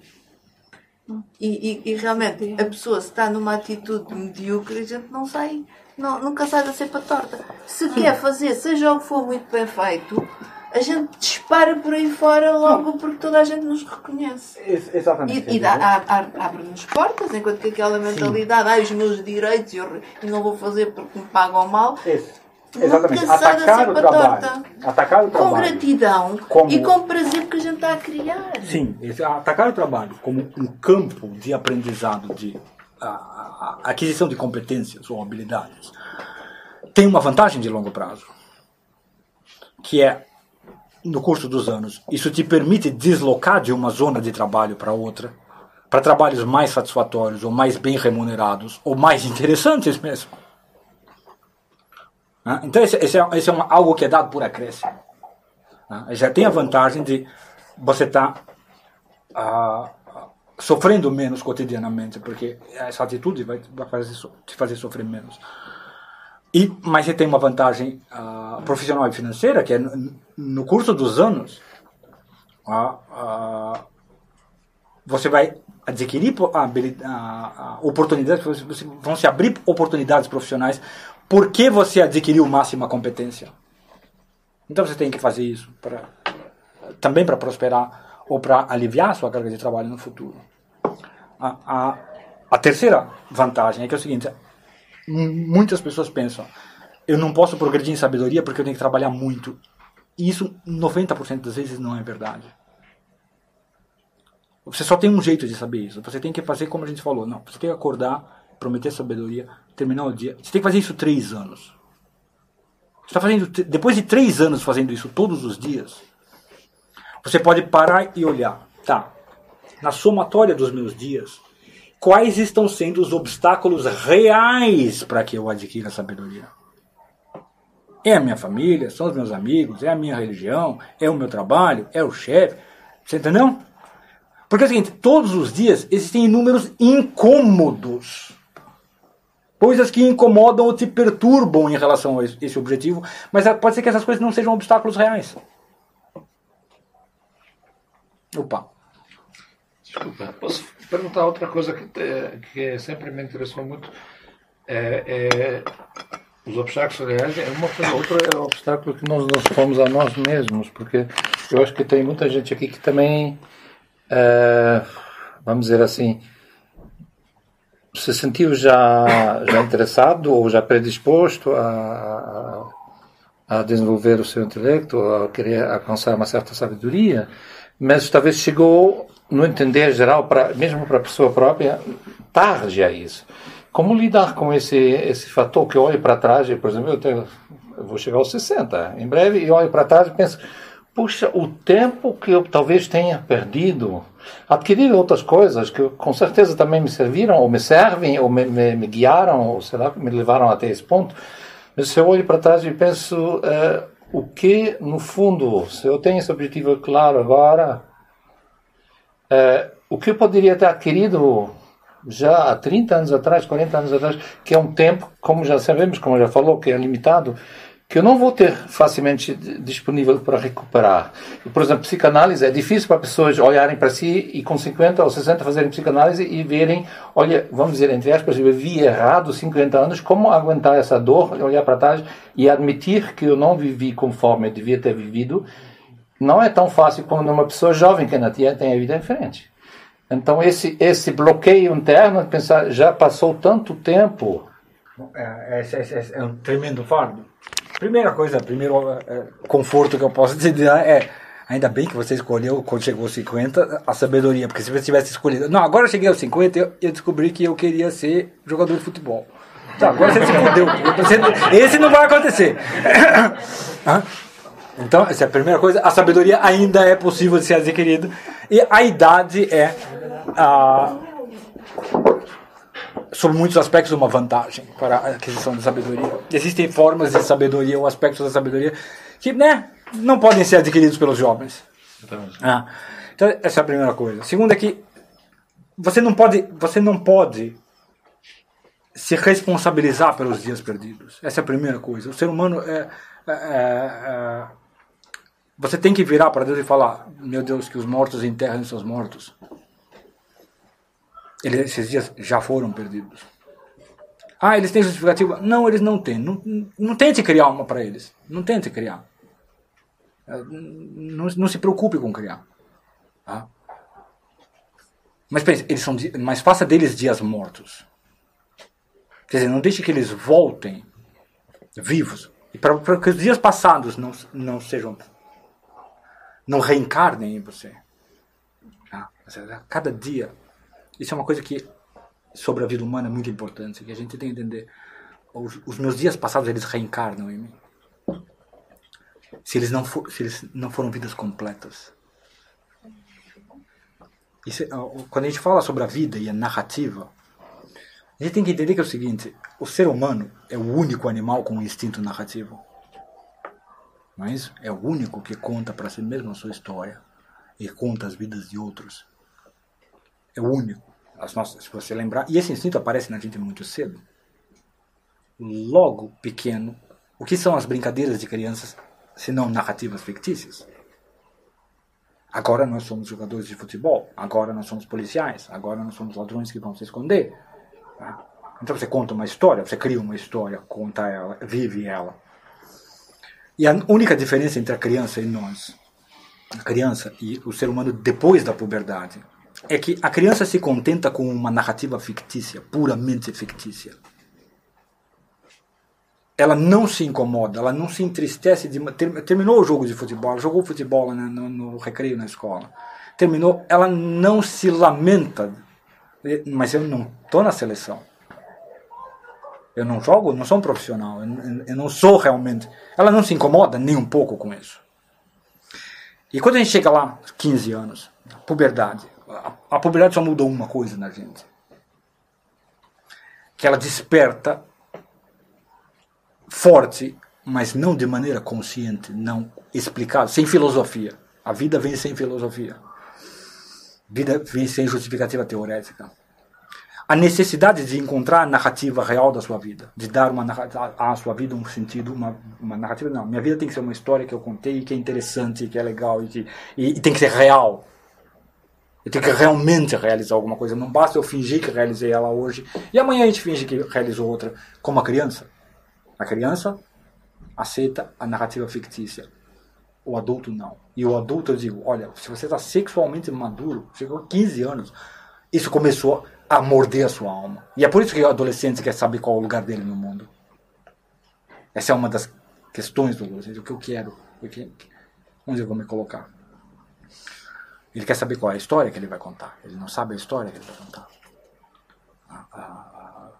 E, e, e realmente a pessoa se está numa atitude medíocre, a gente não sai não, nunca sai da cepa torta. Se quer fazer, seja o que for muito bem feito, a gente dispara por aí fora logo porque toda a gente nos reconhece. exatamente. E, e abre-nos portas, enquanto que aquela mentalidade, ah, os meus direitos eu, eu não vou fazer porque me pagam mal. Isso. Exatamente. Atacar o, trabalho, atacar o trabalho. Com gratidão como... e com prazer que a gente está a criar. Sim, atacar o trabalho como um campo de aprendizado, de a, a aquisição de competências ou habilidades tem uma vantagem de longo prazo, que é no curso dos anos, isso te permite deslocar de uma zona de trabalho para outra, para trabalhos mais satisfatórios, ou mais bem remunerados, ou mais interessantes mesmo. Né? Então, esse, esse, é, esse é uma, algo que é dado por acréscimo. Né? Já tem a vantagem de você estar tá, uh, sofrendo menos cotidianamente, porque essa atitude vai, vai fazer, te fazer sofrer menos. E, mas você tem uma vantagem profissional e financeira, que é no, no curso dos anos, você vai adquirir oportunidades, vão se abrir oportunidades profissionais porque você adquiriu máxima competência. Então você tem que fazer isso também para prosperar ou para aliviar sua carga de trabalho no futuro. A, a, a terceira vantagem é que é o seguinte: muitas pessoas pensam, eu não posso progredir em sabedoria porque eu tenho que trabalhar muito. E isso, 90% das vezes, não é verdade. Você só tem um jeito de saber isso. Você tem que fazer como a gente falou. Não, você tem que acordar, prometer sabedoria, terminar o dia. Você tem que fazer isso três anos. Você está fazendo, depois de três anos fazendo isso todos os dias, você pode parar e olhar, tá? Na somatória dos meus dias, quais estão sendo os obstáculos reais para que eu adquira sabedoria? É a minha família, são os meus amigos, é a minha religião, é o meu trabalho, é o chefe. Você entendeu? Porque é o seguinte, todos os dias existem inúmeros incômodos. Coisas que incomodam ou te perturbam em relação a esse objetivo, mas pode ser que essas coisas não sejam obstáculos reais. Opa. Desculpa, posso perguntar outra coisa que, que sempre me interessou muito? É, é, os obstáculos reais é uma coisa, outra é o obstáculo que nós nos pomos a nós mesmos, porque eu acho que tem muita gente aqui que também, é, vamos dizer assim, se sentiu já, já interessado ou já predisposto a, a, desenvolver o seu intelecto, a querer alcançar uma certa sabedoria, mas talvez chegou, no entender geral, pra, mesmo para a pessoa própria, tarde a isso. Como lidar com esse, esse fator que eu olho para trás, por exemplo, eu, tenho, eu vou chegar aos 60 em breve, e olho para trás e penso, puxa, o tempo que eu talvez tenha perdido, adquirir outras coisas que com certeza também me serviram, ou me servem, ou me, me, me guiaram, ou sei lá, me levaram até esse ponto, mas se eu olho para trás e penso, uh, o que, no fundo, se eu tenho esse objetivo claro agora, é, o que eu poderia ter adquirido já há 30 anos atrás, 40 anos atrás, que é um tempo, como já sabemos, como já falou, que é limitado, que eu não vou ter facilmente disponível para recuperar. Por exemplo, psicanálise é difícil para pessoas olharem para si e com 50 ou 60 fazerem psicanálise e verem, olha, vamos dizer entre aspas, eu vi errado 50 anos, como aguentar essa dor, olhar para trás e admitir que eu não vivi conforme eu devia ter vivido, não é tão fácil quando uma pessoa jovem que ainda tem a vida diferente. Então esse esse bloqueio interno, pensar já passou tanto tempo, é, é, é, é um tremendo fardo. Primeira coisa, primeiro é, conforto que eu posso te dar é Ainda bem que você escolheu, quando chegou aos 50, a sabedoria. Porque se você tivesse escolhido. Não, agora eu cheguei aos 50 eu, eu descobri que eu queria ser jogador de futebol. Tá, agora você se. Você- Esse não vai acontecer. Então, essa é a primeira coisa. A sabedoria ainda é possível de ser adquirida. E a idade é, ah, sob muitos aspectos, uma vantagem para a aquisição de sabedoria. Existem formas de sabedoria ou aspectos da sabedoria que né, não podem ser adquiridos pelos jovens. Ah, então, essa é a primeira coisa. Segunda é que você não pode, você não pode se responsabilizar pelos dias perdidos. Essa é a primeira coisa. O ser humano é, é, é, você tem que virar para Deus e falar: Meu Deus, que os mortos enterrem seus mortos. Esses dias já foram perdidos. Ah, eles têm justificativa? Não, eles não têm. Não, não tente criar uma para eles. Não tente criar. É, Não, não se preocupe com criar. Tá? Mas pense, eles são, mas faça deles dias mortos. Quer dizer, não deixe que eles voltem vivos. E para para que os dias passados não, não sejam. não reencarnem em você. Tá? Cada dia. Isso é uma coisa que sobre a vida humana é muito importante. Que a gente tem que entender. Os, os meus dias passados eles reencarnam em mim. Se eles não, for, se eles não foram vidas completas. Isso é- quando a gente fala sobre a vida e a narrativa, a gente tem que entender que é o seguinte: o ser humano é o único animal com um instinto narrativo. Não é isso? É o único que conta para si mesmo a sua história e conta as vidas de outros. É o único. As nossas, se você lembrar, e esse instinto aparece na gente muito cedo. Logo pequeno, o que são as brincadeiras de crianças, se não narrativas fictícias? Agora nós somos jogadores de futebol, agora nós somos policiais, agora nós somos ladrões que vão se esconder. tá? Então você conta uma história, você cria uma história, conta ela, vive ela. E a única diferença entre a criança e nós, a criança e o ser humano depois da puberdade, é que a criança se contenta com uma narrativa fictícia, puramente fictícia. Ela não se incomoda, ela não se entristece. De, ter- terminou o jogo de futebol, ela jogou futebol né, no, no recreio na escola. Terminou, ela não se lamenta. Mas eu não estou na seleção. Eu não jogo, não sou um profissional, eu- eu não sou realmente. Ela não se incomoda nem um pouco com isso. E quando a gente chega lá, 15 anos, puberdade, a, a puberdade só muda uma coisa na gente. Que ela desperta forte, mas não de maneira consciente, não explicada, sem filosofia. A vida vem sem filosofia. Vida vem sem justificativa teorética. A necessidade de encontrar a narrativa real da sua vida, de dar uma à sua vida um sentido, uma, uma narrativa. Não, minha vida tem que ser uma história que eu contei, que é interessante, que é legal e que e, e tem que ser real. Eu tenho que realmente realizar alguma coisa. Não basta eu fingir que realizei ela hoje e amanhã a gente finge que realizou outra, como a criança. A criança aceita a narrativa fictícia. O adulto não. E o adulto eu digo, olha, se você está sexualmente maduro, chegou a 15 anos, isso começou a morder a sua alma. E é por isso que o adolescente quer saber qual é o lugar dele no mundo. Essa é uma das questões do adolescente, o que eu quero, onde eu vou me colocar. Ele quer saber qual é a história que ele vai contar. Ele não sabe a história que ele vai contar. Ah, ah, ah.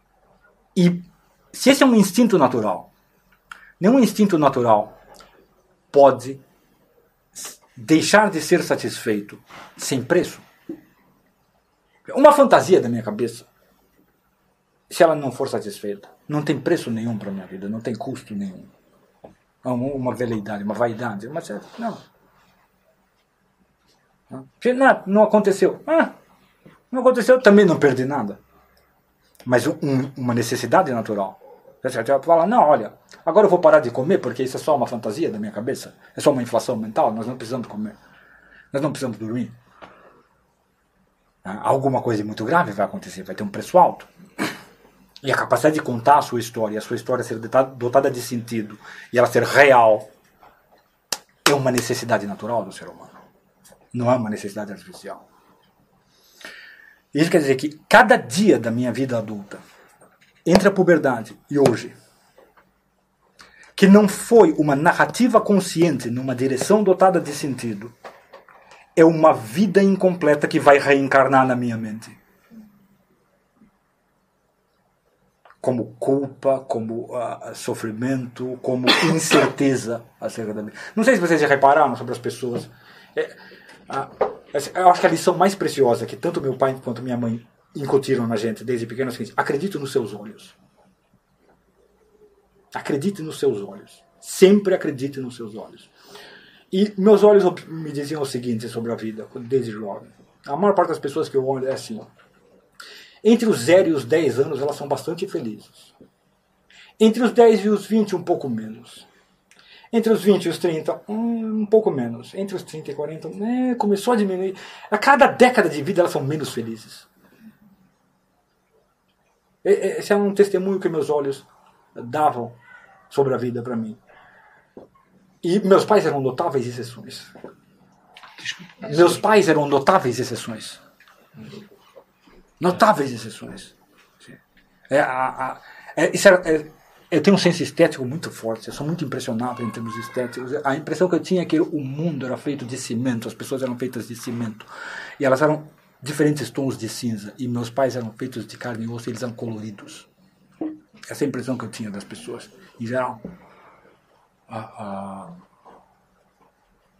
E se esse é um instinto natural, nenhum instinto natural pode deixar de ser satisfeito sem preço. Uma fantasia da minha cabeça, se ela não for satisfeita, não tem preço nenhum para minha vida, não tem custo nenhum. É uma, veleidade, uma vaidade, mas não. Não, não aconteceu. Ah, não aconteceu, também não perdi nada. Mas um- uma necessidade natural. Você falar, não, olha, agora eu vou parar de comer porque isso é só uma fantasia da minha cabeça. É só uma inflação mental, nós não precisamos comer. Nós não precisamos dormir. Ah, Alguma coisa muito grave vai acontecer, vai ter um preço alto. E a capacidade de contar a sua história, a sua história ser dota- dotada de sentido e ela ser real, é uma necessidade natural do ser humano. Não é uma necessidade artificial. Isso quer dizer que cada dia da minha vida adulta, entre a puberdade e hoje, que não foi uma narrativa consciente numa direção dotada de sentido, é uma vida incompleta que vai reencarnar na minha mente. Como culpa, como uh, sofrimento, como incerteza acerca da vida. Não sei se vocês já repararam sobre as pessoas. É, uh, eu acho que a lição mais preciosa que tanto meu pai quanto minha mãe incutiram na gente desde pequeno é o seguinte: acredite nos seus olhos. Acredite nos seus olhos. Sempre acredite nos seus olhos. E meus olhos me diziam o seguinte sobre a vida, desde jovem. A maior parte das pessoas que eu olho é assim. Entre os 0 e os 10 anos, elas são bastante felizes. Entre os 10 e os 20, um pouco menos. Entre os 20 e os 30, um, pouco menos. Entre os 30 e 40, é, começou a diminuir. A cada década de vida, elas são menos felizes. Esse é um testemunho que meus olhos davam sobre a vida para mim. E meus pais eram notáveis exceções. Meus pais eram notáveis exceções. Notáveis exceções. É, a, a, é, isso era, é, eu tenho um senso estético muito forte, eu sou muito impressionável em termos estéticos. A impressão que eu tinha é que o mundo era feito de cimento, as pessoas eram feitas de cimento. E elas eram diferentes tons de cinza. E meus pais eram feitos de carne e osso e eles eram coloridos. Essa é a impressão que eu tinha das pessoas, em geral.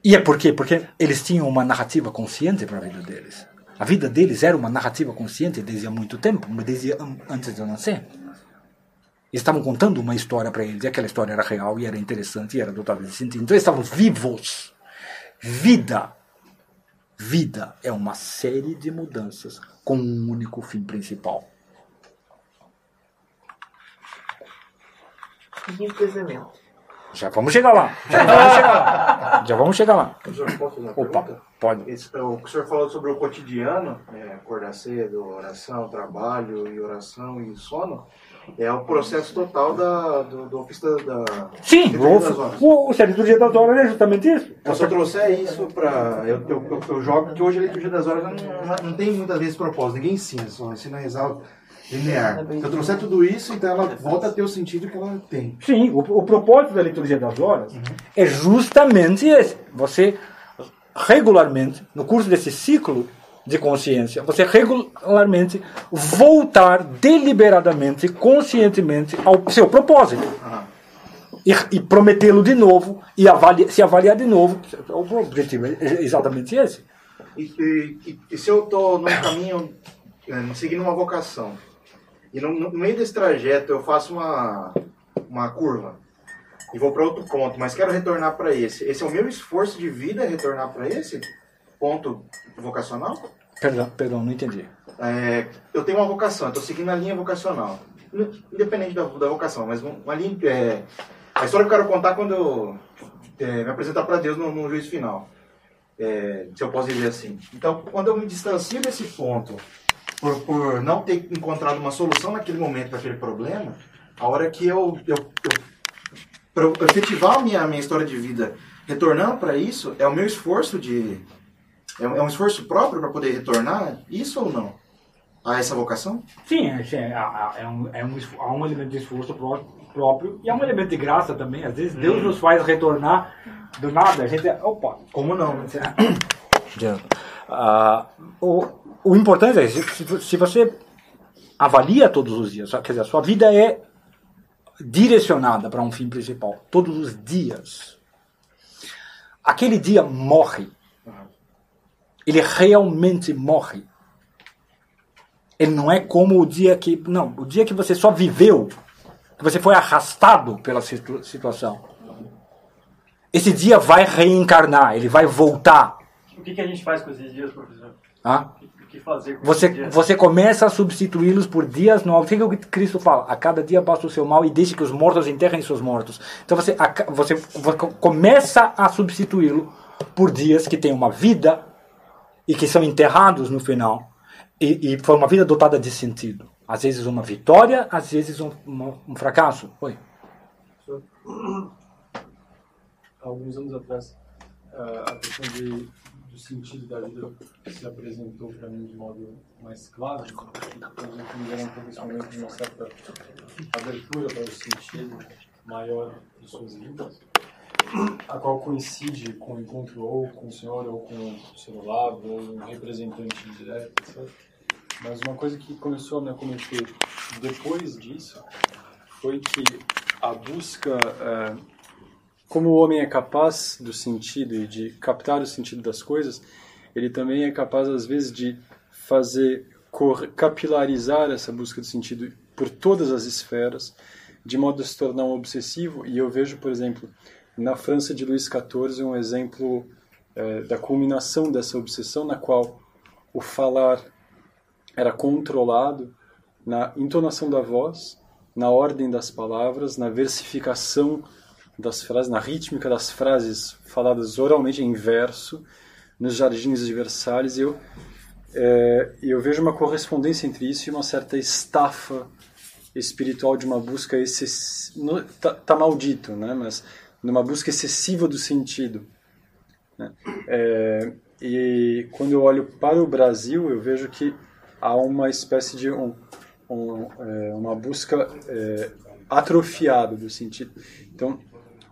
E é por quê? Porque eles tinham uma narrativa consciente para a vida deles. A vida deles era uma narrativa consciente desde há muito tempo, desde antes de eu nascer. Eles estavam contando uma história para eles, e aquela história era real, e era interessante, e era dotada de sentido. Então eles estavam vivos. Vida. Vida é uma série de mudanças com um único fim principal. O casamento? Já vamos chegar lá. Já vamos chegar lá. Já vamos chegar lá. Posso fazer uma Opa, pergunta? pode. Esse, o que o senhor falou sobre o cotidiano, é, acordar cedo, oração, trabalho e oração e sono, é o processo total da, do, do ofício da, da Sim, liturgia das horas. o, o do dia das horas é justamente isso. Eu só trouxe isso para. Eu, eu, eu, eu jogo, porque hoje a liturgia das horas não, não, tem muitas vezes propósito, ninguém ensina, só ensina a rezar linear. Se eu trouxer tudo isso, então ela volta a ter o sentido que ela tem. Sim, o, o propósito da liturgia das horas é justamente esse. Você regularmente, no curso desse ciclo de consciência, você regularmente voltar deliberadamente, conscientemente ao seu propósito. E, e prometê-lo de novo e se avaliar de novo. O objetivo é exatamente esse. E, e- e- se eu estou num caminho, eh, seguindo uma vocação, e no, no meio desse trajeto eu faço uma, uma curva e vou para outro ponto, mas quero retornar para esse. Esse é o meu esforço de vida, retornar para esse ponto vocacional? Perdão, perdão, não entendi. É, eu tenho uma vocação, estou seguindo a linha vocacional. Independente da, da vocação, mas uma linha. É, a história que eu quero contar quando eu é, me apresentar para Deus no, no juízo final. É, se eu posso dizer assim. Então, quando eu me distancio desse ponto, por, por não ter encontrado uma solução naquele momento para aquele problema, a hora que eu. eu, eu para eu efetivar a minha, minha história de vida retornando para isso, é o meu esforço de. É, um- é um esforço próprio para poder retornar? Isso ou não? A essa vocação? Sim, é, é, é, é um, é um, há um elemento de esforço pró- próprio e há um elemento de graça também. Às vezes Deus nos faz retornar do nada. A gente. Opa! Como não? Né? Ah, o, o importante é, se, se- se você avalia todos os dias, quer dizer, a sua vida é direcionada para um fim principal, todos os dias. Aquele dia morre. Ele realmente morre. Ele não é como o dia que. Não, o dia que você só viveu, que você foi arrastado pela situ- situação. Esse dia vai reencarnar, ele vai voltar. O que, que a gente faz com esses dias, professor? Ah? O que fazer com Você, esses dias? você começa a substituí-los por dias novos. O que, Cristo fala? A cada dia basta o seu mal e deixe que os mortos enterrem seus mortos. Então você, você começa a substituí-lo por dias que têm uma vida e que são enterrados no final. E, e foi uma vida dotada de sentido. Às vezes uma vitória, às vezes um, uma- um fracasso. Oi. alguns anos atrás, ah, a questão de, do sentido da vida se apresentou para mim de modo mais claro. Por exemplo, me deram um de uma certa abertura para o sentido maior suas vidas, a qual coincide com o encontro ou com o senhor ou com o lado ou um representante direto, etc. Mas uma coisa que começou a me acometer depois disso foi que a busca, é, como o homem é capaz do sentido e de captar o sentido das coisas, ele também é capaz às vezes de fazer capilarizar essa busca do sentido por todas as esferas, de modo a se tornar um obsessivo. E eu vejo, por exemplo, na França de Luís XIV um exemplo eh, da culminação dessa obsessão, na qual o falar era controlado na entonação da voz, na ordem das palavras, na versificação das frases, na rítmica das frases faladas oralmente em verso, nos jardins de Versalhes. Eu é, eu vejo uma correspondência entre isso e uma certa estafa espiritual de uma busca excessiva. Tá, tá maldito, né? Mas numa busca excessiva do sentido. né? É, e quando eu olho para o Brasil, eu vejo que há uma espécie de um, um, é, uma busca é, atrofiada do sentido. Então,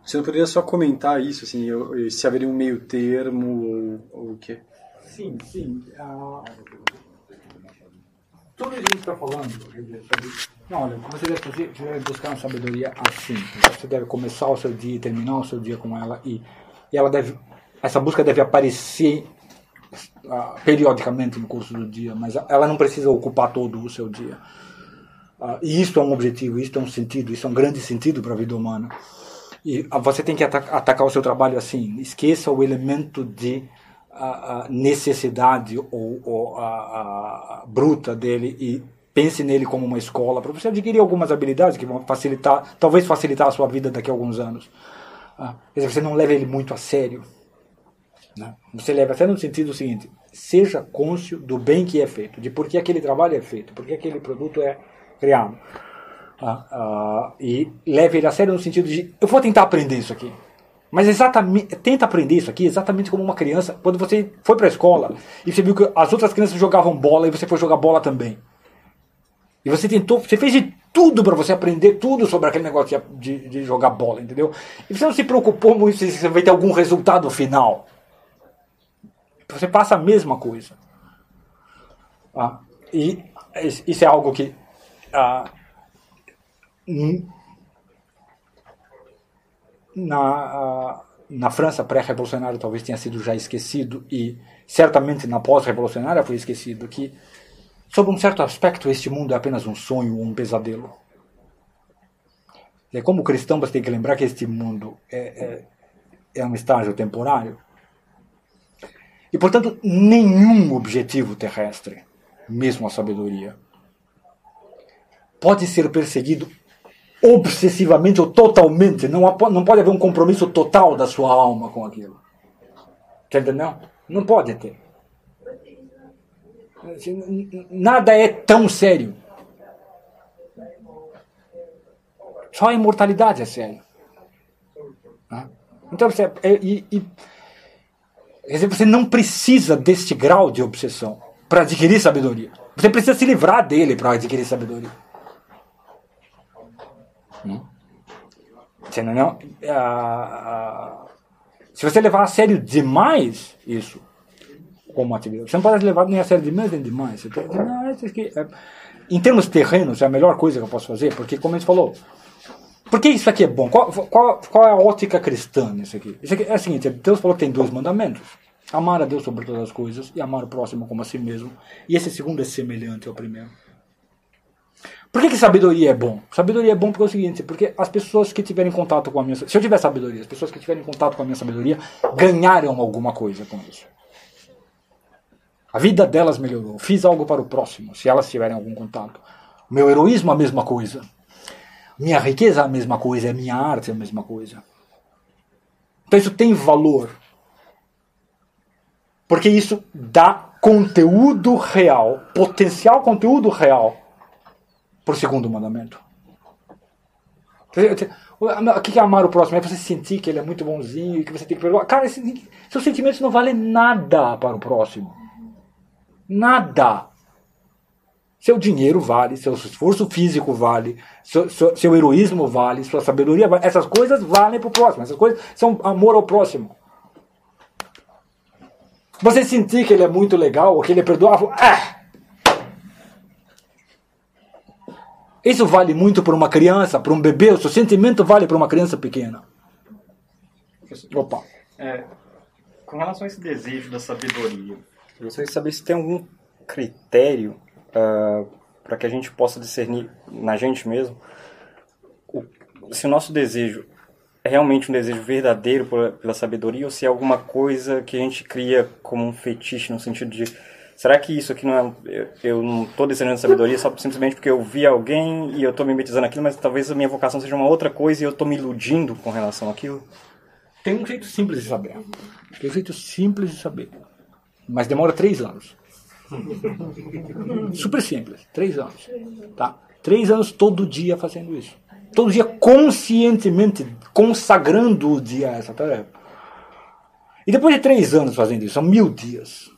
você não poderia só comentar isso, assim, eu- se haveria um meio termo ou, ou o quê? Sim, sim. ah, tudo isso que está falando, não, olha, o que você deve fazer, você deve buscar uma sabedoria assim. Você deve começar o seu dia e terminar o seu dia com ela e, e ela deve, essa busca deve aparecer ah, periodicamente no curso do dia, mas ela não precisa ocupar todo o seu dia. Ah, e isso é um objetivo, isso é um sentido, isso é um grande sentido para a vida humana. E ah, você tem que ata- atacar o seu trabalho assim. Esqueça o elemento de necessidade ou, ou bruta dele e pense nele como uma escola para você adquirir algumas habilidades que vão facilitar, talvez facilitar a sua vida daqui a alguns anos. Ah, quer dizer, você não leva ele muito a sério. né? Você leva a sério no sentido seguinte: seja cônscio do bem que é feito, de por que aquele trabalho é feito, por que aquele produto é criado. Ah, ah, e leve ele a sério no sentido de eu vou tentar aprender isso aqui. Mas exatamente, tenta aprender isso aqui exatamente como uma criança. Quando você foi para a escola e você viu que as outras crianças jogavam bola e você foi jogar bola também. E você tentou, você fez de tudo para você aprender tudo sobre aquele negócio de, de- jogar bola, entendeu? E você não se preocupou muito se você vai ter algum resultado final. Você passa a mesma coisa. Ah, e isso é algo que ah, na, ah, na França pré-revolucionária talvez tenha sido já esquecido e certamente na pós-revolucionária foi esquecido que sob um certo aspecto este mundo é apenas um sonho ou um pesadelo. E como cristão você tem que lembrar que este mundo é, é, é um estágio temporário e portanto nenhum objetivo terrestre, mesmo a sabedoria, pode ser perseguido obsessivamente ou totalmente. Não, não pode haver um compromisso total da sua alma com aquilo. Tá entendendo? Não pode ter. Assim, Nada é tão sério. Só a imortalidade é sério. Tá? Então você, é- e, e- dizer, você não precisa deste grau de obsessão para adquirir sabedoria. Você precisa se livrar dele para adquirir sabedoria. Você não, se você levar a sério demais isso como atividade, você não pode levar nem a sério demais nem demais. Você tem, não, isso aqui é- em termos terrenos, é a melhor coisa que eu posso fazer, porque, como a gente falou, por que isso aqui é bom? Qual, qual, qual é a ótica cristã nisso aqui? Isso aqui é o seguinte: Deus falou que tem dois mandamentos. Amar a Deus sobre todas as coisas e amar o próximo como a si mesmo. E esse segundo é semelhante ao primeiro. Por que, que sabedoria é bom? Sabedoria é bom porque é o seguinte, porque as pessoas que tiverem contato com a minha... Se eu tiver sabedoria, as pessoas que tiverem contato com a minha sabedoria ganharam alguma coisa com isso. A vida delas melhorou. Fiz algo para o próximo, se elas tiverem algum contato. Meu heroísmo a mesma coisa. Minha riqueza a mesma coisa, minha arte a mesma coisa. Então isso tem valor. Porque isso dá conteúdo real, potencial conteúdo real para o segundo mandamento. O que é amar o próximo? É você sentir que ele é muito bonzinho e que você tem que perdoar. Cara, seus sentimentos não valem nada para o próximo. Nada. Seu dinheiro vale, seu esforço físico vale, seu, seu, seu heroísmo vale, sua sabedoria vale. Essas coisas valem para o próximo. Essas coisas são amor ao próximo. Você sentir que ele é muito legal, que ele é perdoável, ah! Isso vale muito para uma criança, para um bebê. O seu sentimento vale para uma criança pequena. Opa. É, com relação a esse desejo da sabedoria, eu gostaria de saber se tem algum critério uh, para que a gente possa discernir na gente mesmo o, se o nosso desejo é realmente um desejo verdadeiro pela, pela sabedoria ou se é alguma coisa que a gente cria como um fetiche no sentido de será que isso aqui não é eu, não estou desejando sabedoria só simplesmente porque eu vi alguém e eu estou me metizando aquilo mas talvez a minha vocação seja uma outra coisa e eu estou me iludindo com relação àquilo tem um jeito simples de saber. Tem um jeito simples de saber. Mas demora três anos. Super simples. Três anos. Tá? Três anos todo dia fazendo isso. Todo dia conscientemente consagrando o dia a essa tarefa. E depois de três anos fazendo isso, são mil dias.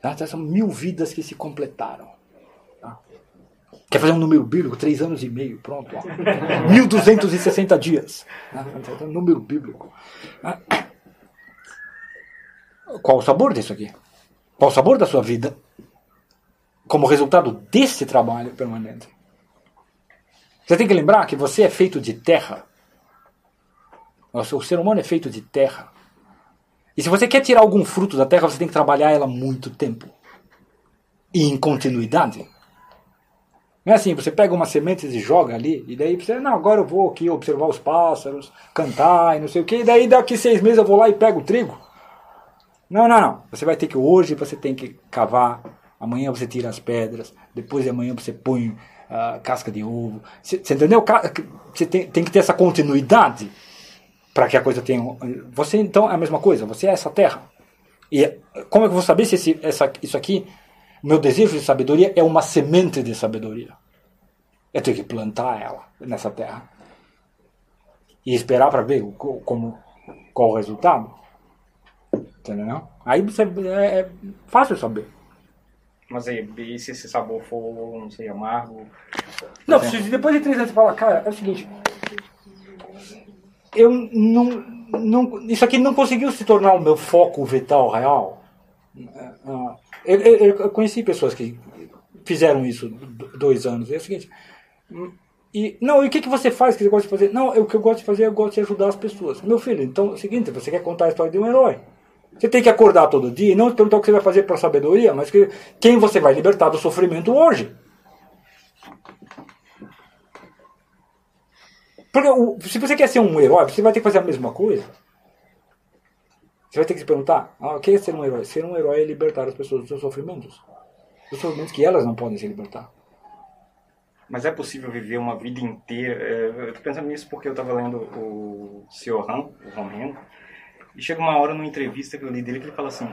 Tá? São mil vidas que se completaram. Quer fazer um número bíblico? Três anos e meio, pronto. 1260 dias. Um número bíblico. Qual o sabor disso aqui? Qual o sabor da sua vida? Como resultado desse trabalho permanente. Você tem que lembrar que você é feito de terra. O ser humano é feito de terra. E se você quer tirar algum fruto da terra, você tem que trabalhar ela muito tempo. E em continuidade. Não é assim, você pega uma semente e joga ali, e daí você, não, agora eu vou aqui observar os pássaros, cantar e não sei o que, e daí daqui seis meses eu vou lá e pego o trigo. Não, não, não. Você vai ter que, hoje você tem que cavar, amanhã você tira as pedras, depois de amanhã você põe uh, casca de ovo. Você, você entendeu? Você tem, tem que ter essa continuidade para que a coisa tenha. Você então é a mesma coisa, você é essa terra. E como é que eu vou saber se esse, essa, isso aqui meu desejo de sabedoria é uma semente de sabedoria. Eu tenho que plantar ela nessa terra. E esperar para ver como, qual o resultado. Entendeu? Aí você, é, é fácil saber. Mas aí, e se esse sabor for, não sei, amargo? Não, se depois de três anos você fala, cara, é o seguinte. Eu não, não. Isso aqui não conseguiu se tornar o meu foco vital real. Eu, eu, eu, conheci pessoas que fizeram isso dois anos. É o seguinte. E, não, e o que, que você faz que você gosta de fazer? Não, o que eu gosto de fazer, eu gosto de ajudar as pessoas. Meu filho, então é o seguinte, você quer contar a história de um herói. Você tem que acordar todo dia e não perguntar o que você vai fazer para a sabedoria, mas que, quem você vai libertar do sofrimento hoje. Porque o, se você quer ser um herói, você vai ter que fazer a mesma coisa. Você vai ter que se perguntar: ah, o que é ser um herói? Ser um herói é libertar as pessoas dos seus sofrimentos. Dos sofrimentos que elas não podem se libertar. Mas é possível viver uma vida inteira. É, eu estou pensando nisso porque eu estava lendo o Sr. Han, o Romeno, e chega uma hora numa entrevista que eu li dele que ele fala assim: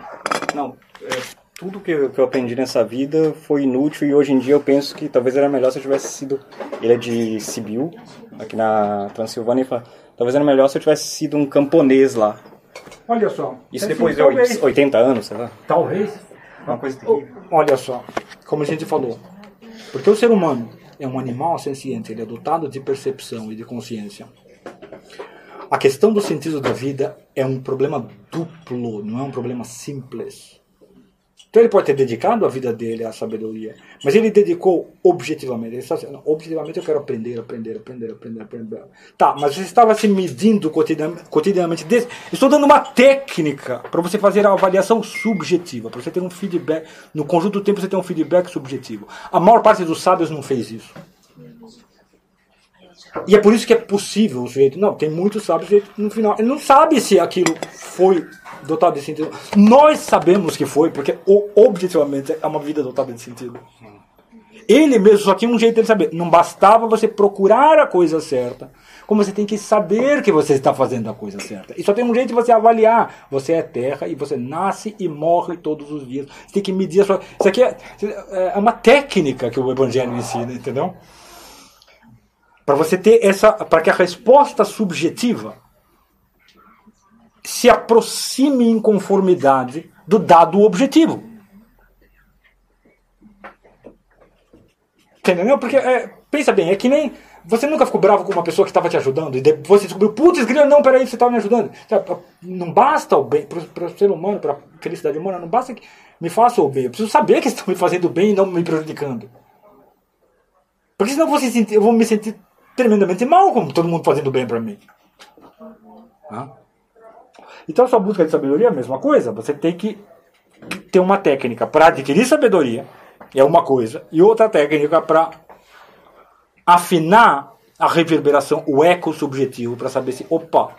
Não, é, tudo que eu, que eu aprendi nessa vida foi inútil e hoje em dia eu penso que talvez era melhor se eu tivesse sido. Ele é de Sibiu, aqui na Transilvânia, e fala: Talvez era melhor se eu tivesse sido um camponês lá. Olha só. Isso depois de talvez, 80 anos, sei lá. Talvez. Uma coisa terrível. Olha só, como a gente falou. Porque o ser humano é um animal senciente, ele é dotado de percepção e de consciência. A questão do sentido da vida é um problema duplo, não é um problema simples. Então ele pode ter dedicado a vida dele à sabedoria, mas ele dedicou objetivamente. Ele está dizendo, objetivamente eu quero aprender, aprender, aprender, aprender, aprender. Tá, mas você estava se medindo cotidianamente. Estou dando uma técnica para você fazer a avaliação subjetiva, para você ter um feedback. No conjunto do tempo você tem um feedback subjetivo. A maior parte dos sábios não fez isso. E é por isso que é possível o sujeito. Não, tem muitos sábios no final. Ele não sabe se aquilo foi dotado de sentido. Nós sabemos que foi, porque objetivamente é uma vida dotada de sentido. Ele mesmo só tinha um jeito de saber. Não bastava você procurar a coisa certa, como você tem que saber que você está fazendo a coisa certa. E só tem um jeito de você avaliar. Você é terra e você nasce e morre todos os dias. Você tem que medir a sua. Isso aqui é, é uma técnica que o Evangelho ensina, entendeu? Para você ter essa. Para que a resposta subjetiva se aproxime em conformidade do dado objetivo. Entendeu? Porque, é, pensa bem, é que nem. Você nunca ficou bravo com uma pessoa que estava te ajudando e depois você descobriu, putz, grilo, não, peraí, você estava me ajudando. Não basta o bem, para o ser humano, para a felicidade humana, não basta que me faça o bem. Eu preciso saber que estão me fazendo bem e não me prejudicando. Porque senão eu vou, se sentir- eu vou me sentir tremendamente mal com todo mundo fazendo bem para mim. Hã? Então, sua busca de sabedoria é a mesma coisa. Você tem que ter uma técnica para adquirir sabedoria, é uma coisa, e outra técnica para afinar a reverberação, o eco subjetivo, para saber se, opa,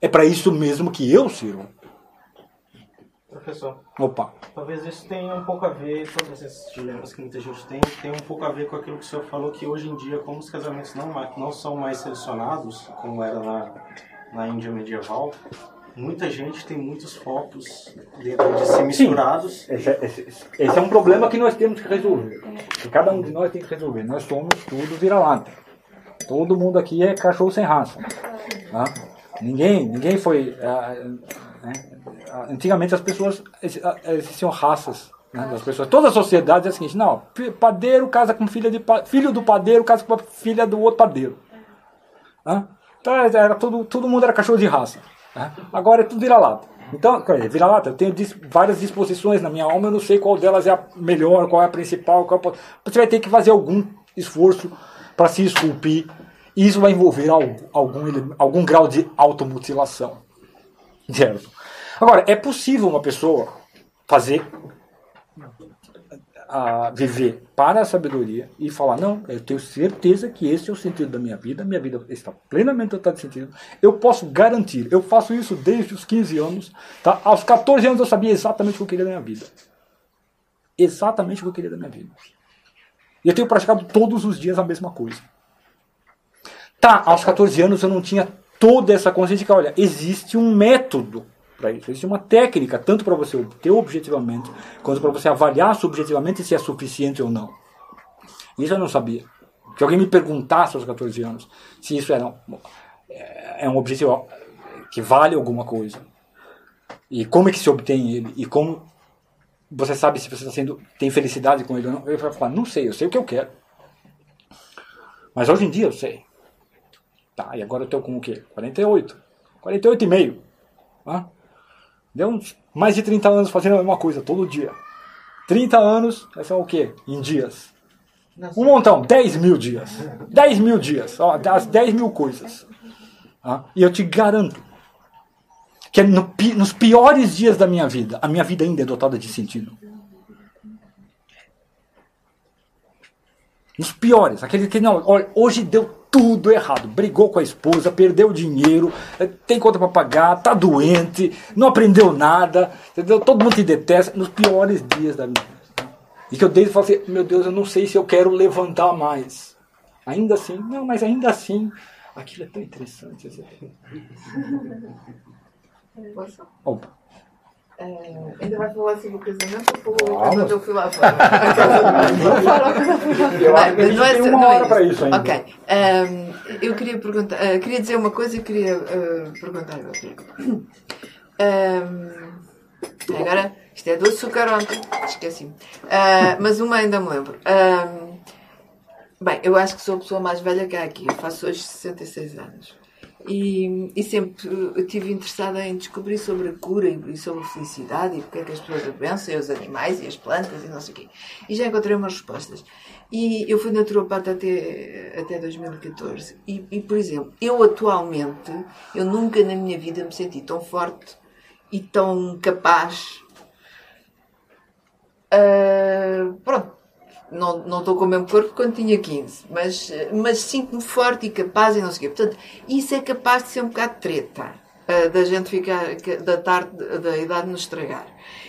é para isso mesmo que eu sirvo. Professor, Opa. talvez isso tenha um pouco a ver, todos esses dilemas que muita gente tem, tem um pouco a ver com aquilo que o senhor falou, que hoje em dia, como os casamentos não, não são mais selecionados, como era na, na Índia medieval, muita gente tem muitos focos dentro de si misturados. Esse, é- esse- esse é um problema que nós temos que resolver. Que cada um de nós tem que resolver. Nós somos tudo vira-lata. Todo mundo aqui é cachorro sem raça. tá? Ninguém, ninguém foi. ah, né? Antigamente as pessoas ah, existiam raças. Né, das pessoas. Toda a sociedade é a seguinte: não, padeiro casa com filha de filho do padeiro casa com a filha do outro padeiro. Hã? Então era todo, todo mundo era cachorro de raça. né? Agora é tudo vira-lata. Então, vira-lata, eu tenho várias disposições na minha alma, eu não sei qual delas é a melhor, qual é a principal. Qual é a... Você vai ter que fazer algum esforço para se esculpir. E isso vai envolver al- algum, ele- algum grau de automutilação. Certo? Agora, é possível uma pessoa fazer a viver para a sabedoria e falar, não, eu tenho certeza que esse é o sentido da minha vida, minha vida está plenamente dotada de sentido, eu posso garantir, eu faço isso desde os 15 anos, tá? aos 14 anos eu sabia exatamente o que eu queria da minha vida. Exatamente o que eu queria da minha vida. E eu tenho praticado todos os dias a mesma coisa. Tá, aos 14 anos eu não tinha toda essa consciência de que, olha, existe um método para isso, existe uma técnica, tanto para você obter objetivamente, quanto para você avaliar subjetivamente se é suficiente ou não. Isso eu não sabia. Se alguém me perguntasse aos 14 anos se isso era um, é um objetivo que vale alguma coisa, e como é que se obtém ele, e como você sabe se você está sendo, tem felicidade com ele ou não, eu ia falar, não sei, eu sei o que eu quero. Mas hoje em dia eu sei. Tá, e agora eu estou com o quê? 48. 48 e meio. Tá? Deu uns mais de 30 anos fazendo a mesma coisa todo dia. 30 anos, é só o quê? Em dias. Um montão, 10 mil dias. 10 mil dias. Ó, das 10 mil coisas. Tá? E eu te garanto que no pi- nos piores dias da minha vida, a minha vida ainda é dotada de sentido. Nos piores, aquele que não, olha, hoje deu tudo errado. Brigou com a esposa, perdeu dinheiro, eh, tem conta para pagar, tá doente, não aprendeu nada, entendeu? Todo mundo te detesta nos piores dias da minha vida. E que eu desde falo assim, meu Deus, eu não sei se eu quero levantar mais. Ainda assim, não, mas ainda assim, aquilo é tão interessante. Opa. Eh, ainda vai falar sobre o casamento ou falou Vamos. quando eu fui lá fora? Vou falar quando eu fui lá fora. Eu acho que a gente Não é tem uma não é hora para isso ainda. Ok. Eu queria perguntar, ah, queria dizer uma coisa e queria ah, perguntar outra. Ahm, agora, isto é do açúcar ontem, esqueci-me. Ah, mas uma ainda me lembro. Ahm, bem, eu acho que sou a pessoa mais velha que há aqui. Eu faço hoje 66 anos. E, e sempre estive interessada em descobrir sobre a cura e, sobre a felicidade e porque é que as pessoas a pensam, e os animais e as plantas e não sei o quê. E já encontrei umas respostas. E eu fui naturopata até, até 2014. E, e, por exemplo, eu atualmente, eu nunca na minha vida me senti tão forte e tão capaz. Ah, pronto, não, não estou com o mesmo corpo quando tinha 15, mas, mas sinto-me forte e capaz e não sei o quê. Portanto, isso é capaz de ser um bocado treta, ah, da gente ficar, da tarde, da idade nos estragar.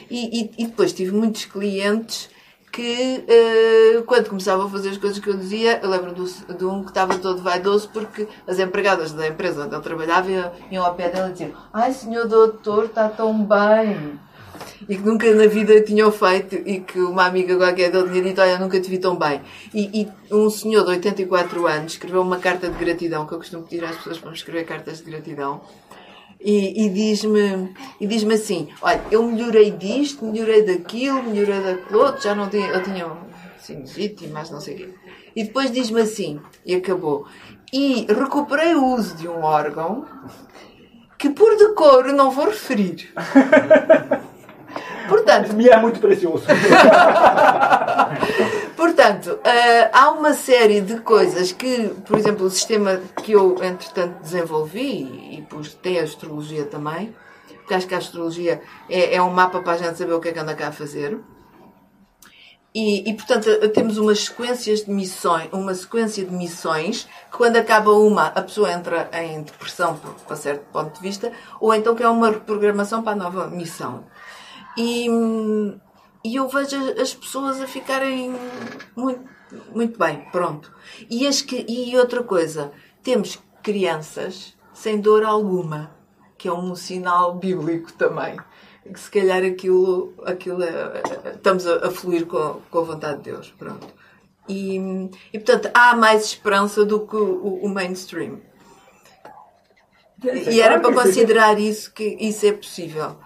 E, e, e depois tive muitos clientes que, ah, quando começavam a fazer as coisas que eu dizia, eu lembro do- de um que estava todo vaidoso porque as empregadas da empresa onde ele trabalhava iam- ao pé dele e diziam: Ai, senhor doutor, está tão bem e que nunca na vida tinham feito e que uma amiga qualquer dele tinha dito, olha, nunca te vi tão bem. E, e um senhor de 84 anos escreveu uma carta de gratidão, que eu costumo pedir às pessoas para me escrever cartas de gratidão, E, e diz-me e diz assim: Olha, eu melhorei disto, melhorei daquilo, melhorei daquilo outro, já não tinha, eu tinha sinusite, mas não sei o quê. E depois diz-me assim, e acabou. E recuperei o uso de um órgão que por decoro não vou referir. Portanto, Me é muito precioso. Portanto, ah, há uma série de coisas que, por exemplo, o sistema que eu, entretanto, desenvolvi e pus, tem a astrologia também, porque acho que a astrologia é, é um mapa para a gente saber o que é que anda cá a fazer. E, e, portanto, ah, temos umas sequências de missões, uma sequência de missões que quando acaba uma, a pessoa entra em depressão para certo ponto de vista, ou então que é uma reprogramação para a nova missão. E, e eu vejo as pessoas a ficarem muito, muito bem, pronto. E, as que, e outra coisa, temos crianças sem dor alguma, que é um sinal bíblico também. Que se calhar aquilo, aquilo é- estamos a, a fluir com, com a vontade de Deus, pronto. E, e portanto há mais esperança do que o, o mainstream. E era para considerar isso que isso é possível.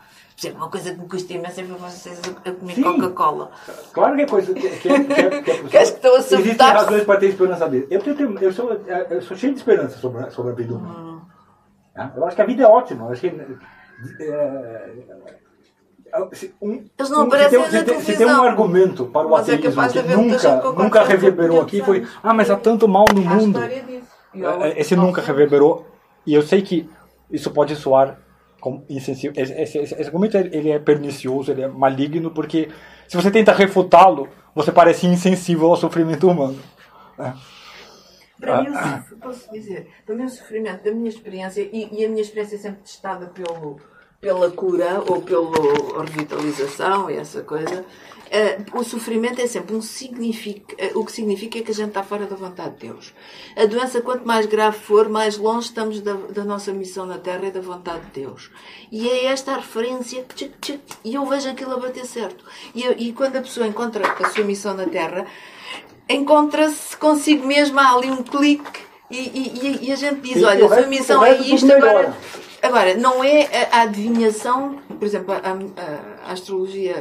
Uma coisa que me custa imenso é ver vocês a comer. Coca-Cola. Claro que é coisa que, que, que, é- que é possível. Que acho que estão a Existem razões para ter esperança dele. Eu, tenho, eu, sou, eu sou cheio de esperança sobre, a- sobre a vida humana. Hum. Tá? Eu acho que a vida é ótima. Eu acho que, é, se um, Eles não um- se aparecem tem, na se tem, se tem televisão. um argumento para o Mas é ateísmo de que nunca, nunca 400 reverberou aqui foi ah, mas há tanto mal no mundo. É, é, Esse nunca reverberou. E eu sei que isso pode soar insensível. Esse, esse, esse argumento ele é pernicioso, ele é maligno, porque se você tenta refutá-lo, você parece insensível ao sofrimento humano. né? Para mim, o sof- posso dizer, para mim o sofrimento, da minha experiência, e, e a minha experiência é sempre testada pelo, pela cura ou pela revitalização e essa coisa, eh, o sofrimento é sempre um significa, eh, o que significa é que a gente está fora da vontade de Deus. A doença, quanto mais grave for, mais longe estamos da, da nossa missão na Terra e da vontade de Deus. E é esta a referência, tchic, tchic, e eu vejo aquilo a bater certo. E, eu- e quando a pessoa encontra a sua missão na Terra, encontra-se consigo mesma, há ali um clique e, e- e- a gente diz, olha, a sua missão é isto, agora, agora, não é a adivinhação, por exemplo, a, a- a astrologia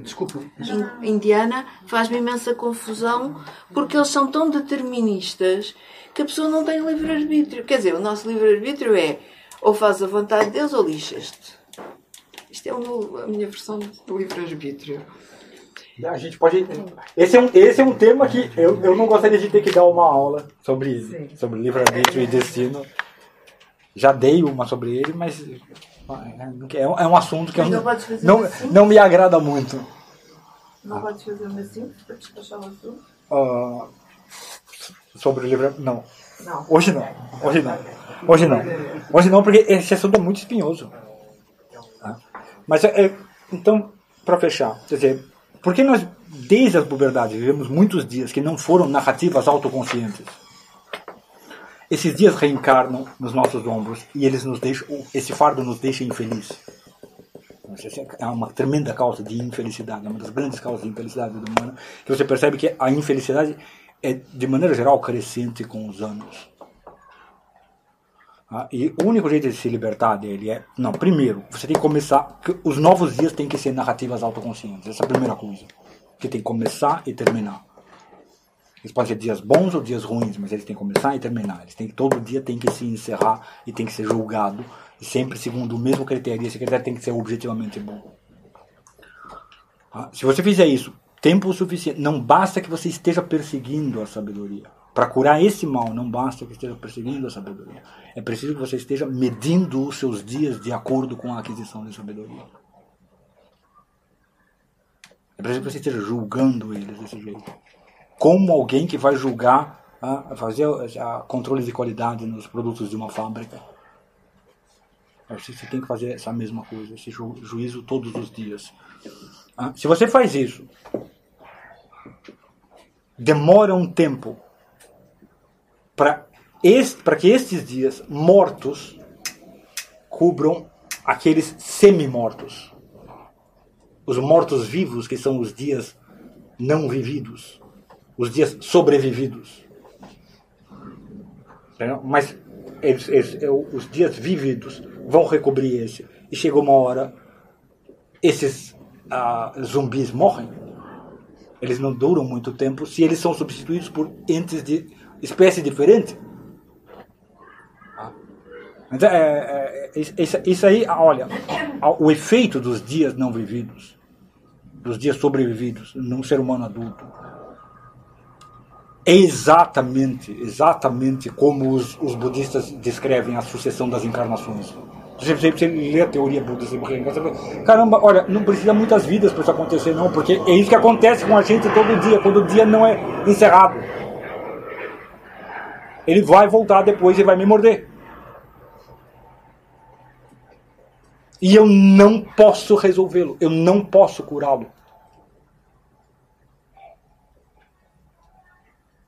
Desculpa. in- indiana faz-me imensa confusão porque eles são tão deterministas que a pessoa não tem livre-arbítrio. Quer dizer, o nosso livre-arbítrio é ou faz a vontade de Deus ou lixas-te. Isto é o meu- a minha versão de livre-arbítrio. A gente pode. Esse é um, esse é um tema que eu, eu não gostaria de ter que dar uma aula sobre, sobre livre-arbítrio e destino. Já dei uma sobre ele, mas é um, é um assunto que eu não não, não, assim? me agrada muito. Não podes fazer uma simples para despachar o assunto? Ah, sobre o livre Não. Não. Hoje não. Hoje não. Hoje não. Hoje não, porque esse assunto é muito espinhoso. Tá? Mas, é, é, então, para fechar, quer dizer, por que nós, desde as puberdades, vivemos muitos dias que não foram narrativas autoconscientes? Esses dias reencarnam nos nossos ombros e eles nos deixam, esse fardo nos deixa infeliz. É uma tremenda causa de infelicidade, é uma das grandes causas de infelicidade do humano, que você percebe que a infelicidade é, de maneira geral, crescente com os anos. Ah, e o único jeito de se libertar dele é. Não, primeiro, você tem que começar. Os novos dias têm que ser narrativas autoconscientes. Essa é a primeira coisa. Que tem que começar e terminar. Eles podem ser dias bons ou dias ruins, mas eles têm que começar e terminar. Eles têm, todo dia tem que se encerrar e tem que ser julgado, e sempre segundo o mesmo critério. Esse critério tem que ser objetivamente bom. Ah, Se você fizer isso tempo suficiente, não basta que você esteja perseguindo a sabedoria. Para curar esse mal, não basta que esteja perseguindo a sabedoria. É preciso que você esteja medindo os seus dias de acordo com a aquisição de sabedoria. É preciso que você esteja julgando eles desse jeito. Como alguém que vai julgar, ah, fazer ah, controle de qualidade nos produtos de uma fábrica. Você você tem que fazer essa mesma coisa, esse ju- juízo todos os dias. Ah, Se você faz isso, demora um tempo para que estes dias mortos cubram aqueles semi-mortos. Os mortos-vivos, que são os dias não vividos, os dias sobrevividos. Entendeu? Mas eles- eles- é, os dias vividos vão recobrir esse. E chega uma hora, esses ah, zumbis morrem. Eles não duram muito tempo se eles são substituídos por entes de espécie diferente. Ah. Então, é, é, isso, isso aí, ah, olha, ah, o efeito dos dias não vividos, dos dias sobrevividos num ser humano adulto, é exatamente, exatamente como os, os budistas descrevem a sucessão das encarnações. Você, você, você lê a teoria budista de reencarnação, caramba, olha, não precisa muitas vidas para isso acontecer, não, porque é isso que acontece com a gente todo dia, quando o dia não é encerrado. Ele vai voltar depois e vai me morder. E eu não posso resolvê-lo, eu não posso curá-lo.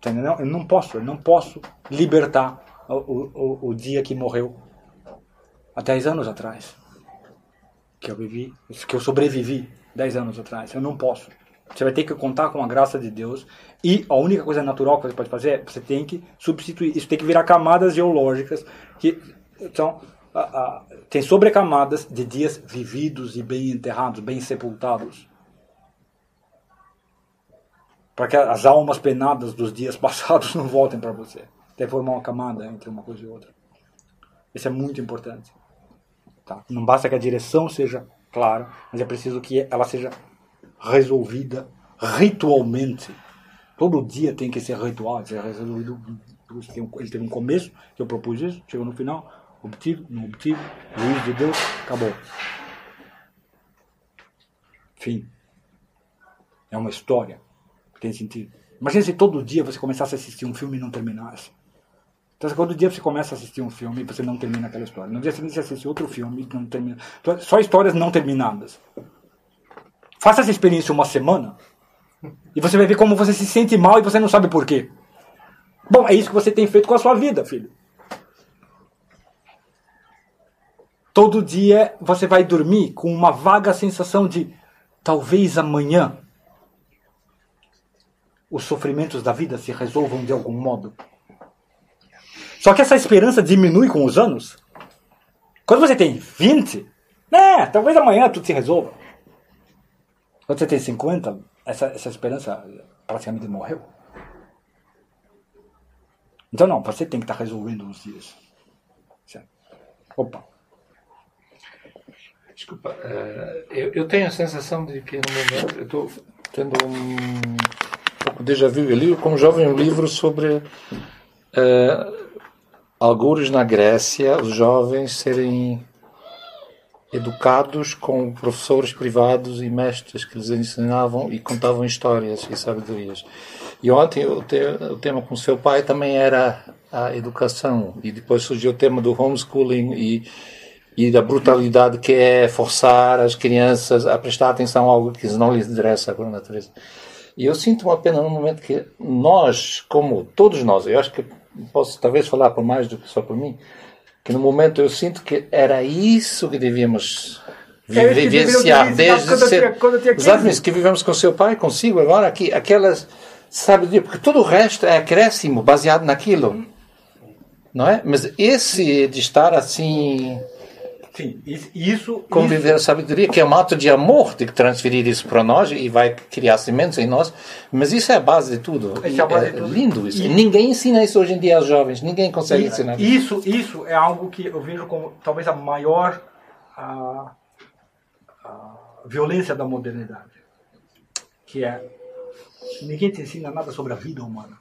Tá entendendo? Eu não posso, eu não posso libertar o, o, o dia que morreu há 10 anos atrás. Que eu vivi, que eu sobrevivi 10 anos atrás. Eu não posso. Você vai ter que contar com a graça de Deus. E a única coisa natural que você pode fazer é você tem que substituir. Isso tem que virar camadas geológicas que são ah, ah, tem sobrecamadas de dias vividos e bem enterrados, bem sepultados. Para que as almas penadas dos dias passados não voltem para você. Que formar uma camada entre uma coisa e outra. Isso é muito importante. Tá? Não basta que a direção seja clara, mas é preciso que ela seja resolvida ritualmente. Todo dia tem que ser ritual, ser resolvido. Ele teve um começo, que eu propus isso, chegou no final, obtido, não obtido, juiz de Deus, acabou. Fim. É uma história que tem sentido. Imagina se todo dia você começasse a assistir um filme e não terminasse. Então, todo dia você começa a assistir um filme e você não termina aquela história. No dia seguinte você assiste outro filme e não termina. Então, Só histórias não terminadas. Faça essa experiência uma semana e você vai ver como você se sente mal e você não sabe por quê. Bom, é isso que você tem feito com a sua vida, filho. Todo dia você vai dormir com uma vaga sensação de talvez amanhã os sofrimentos da vida se resolvam de algum modo. Só que essa esperança diminui com os anos. Quando você tem 20, né, talvez amanhã tudo se resolva. Quando você tem 50, essa, essa esperança praticamente morreu. Então não, você tem que estar resolvendo os dias. Certo? Opa. Desculpa, eh, eu tenho a sensação de que no momento eu estou tendo um pouco de déjà vu. Li como jovem um livro sobre eh, algures na Grécia, os jovens serem educados com professores privados e mestres que lhes ensinavam e contavam histórias e sabedorias. E ontem o, te, o tema com seu pai também era a educação e depois surgiu o tema do homeschooling e e da brutalidade que é forçar as crianças a prestar atenção a algo que não lhes interessa por natureza. E eu sinto uma pena no momento que nós, como todos nós, eu acho que posso talvez falar por mais do que só por mim, que no momento eu sinto que era isso que devíamos É que vivenciar ter desde quando eu ser, tinha- quando eu tinha 15. exatamente, que vivemos com seu pai, consigo agora aqui, aquelas sabe porque todo o resto é acréscimo baseado naquilo, não é? Mas esse de estar assim Sim, isso, isso conviver a sabedoria, que é um ato de amor, de transferir isso para nós e vai criar sementes em nós, mas isso é a base de tudo. Isso é a base é de tudo. lindo isso. E- Ninguém ensina isso hoje em dia aos jovens, ninguém consegue E ensinar. Isso, isso é algo que eu vejo como talvez a maior a, a violência da modernidade. Que é ninguém te ensina nada sobre a vida humana.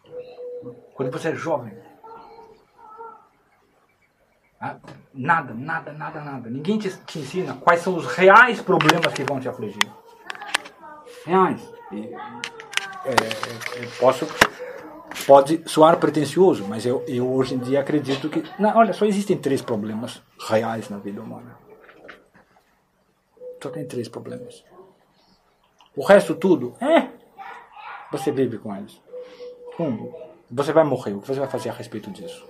Quando você é jovem. Ah, Nada, nada, nada, nada. Ninguém te, te ensina quais são os reais problemas que vão te afligir. Reais. E, é, é, eu posso pode soar pretencioso, mas eu, eu hoje em dia acredito que. Não, olha, só existem três problemas reais na vida humana. Só tem três problemas. O resto tudo, é. Você vive com eles. Um, você vai morrer. O que você vai fazer a respeito disso?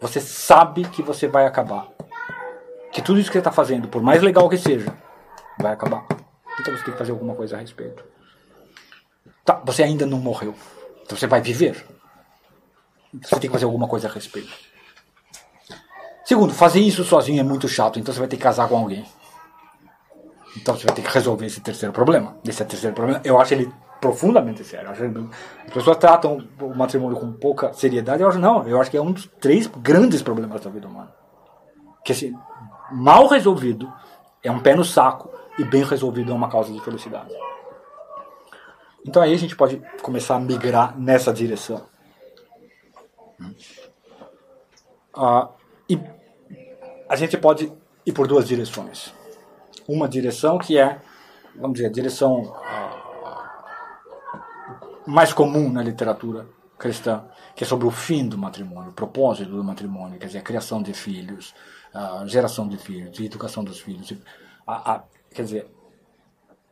Você sabe que você vai acabar. Que tudo isso que você está fazendo, por mais legal que seja, vai acabar. Então você tem que fazer alguma coisa a respeito. Tá, você ainda não morreu. Então você vai viver. Você tem que fazer alguma coisa a respeito. Segundo, fazer isso sozinho é muito chato, então você vai ter que casar com alguém. Então você vai ter que resolver esse terceiro problema. Esse terceiro problema, eu acho ele profundamente sério. As pessoas tratam o matrimônio com pouca seriedade. Eu acho não. Eu acho que é um dos três grandes problemas da vida humana. Que assim, mal resolvido é um pé no saco e bem resolvido é uma causa de felicidade. Então aí a gente pode começar a migrar nessa direção. Ah, e a gente pode ir por duas direções. Uma direção que é, vamos dizer, a direção ah, mais comum na literatura cristã, que é sobre o fim do matrimônio, o propósito do matrimônio, quer dizer, a criação de filhos, a geração de filhos, a educação dos filhos, a- a- quer dizer,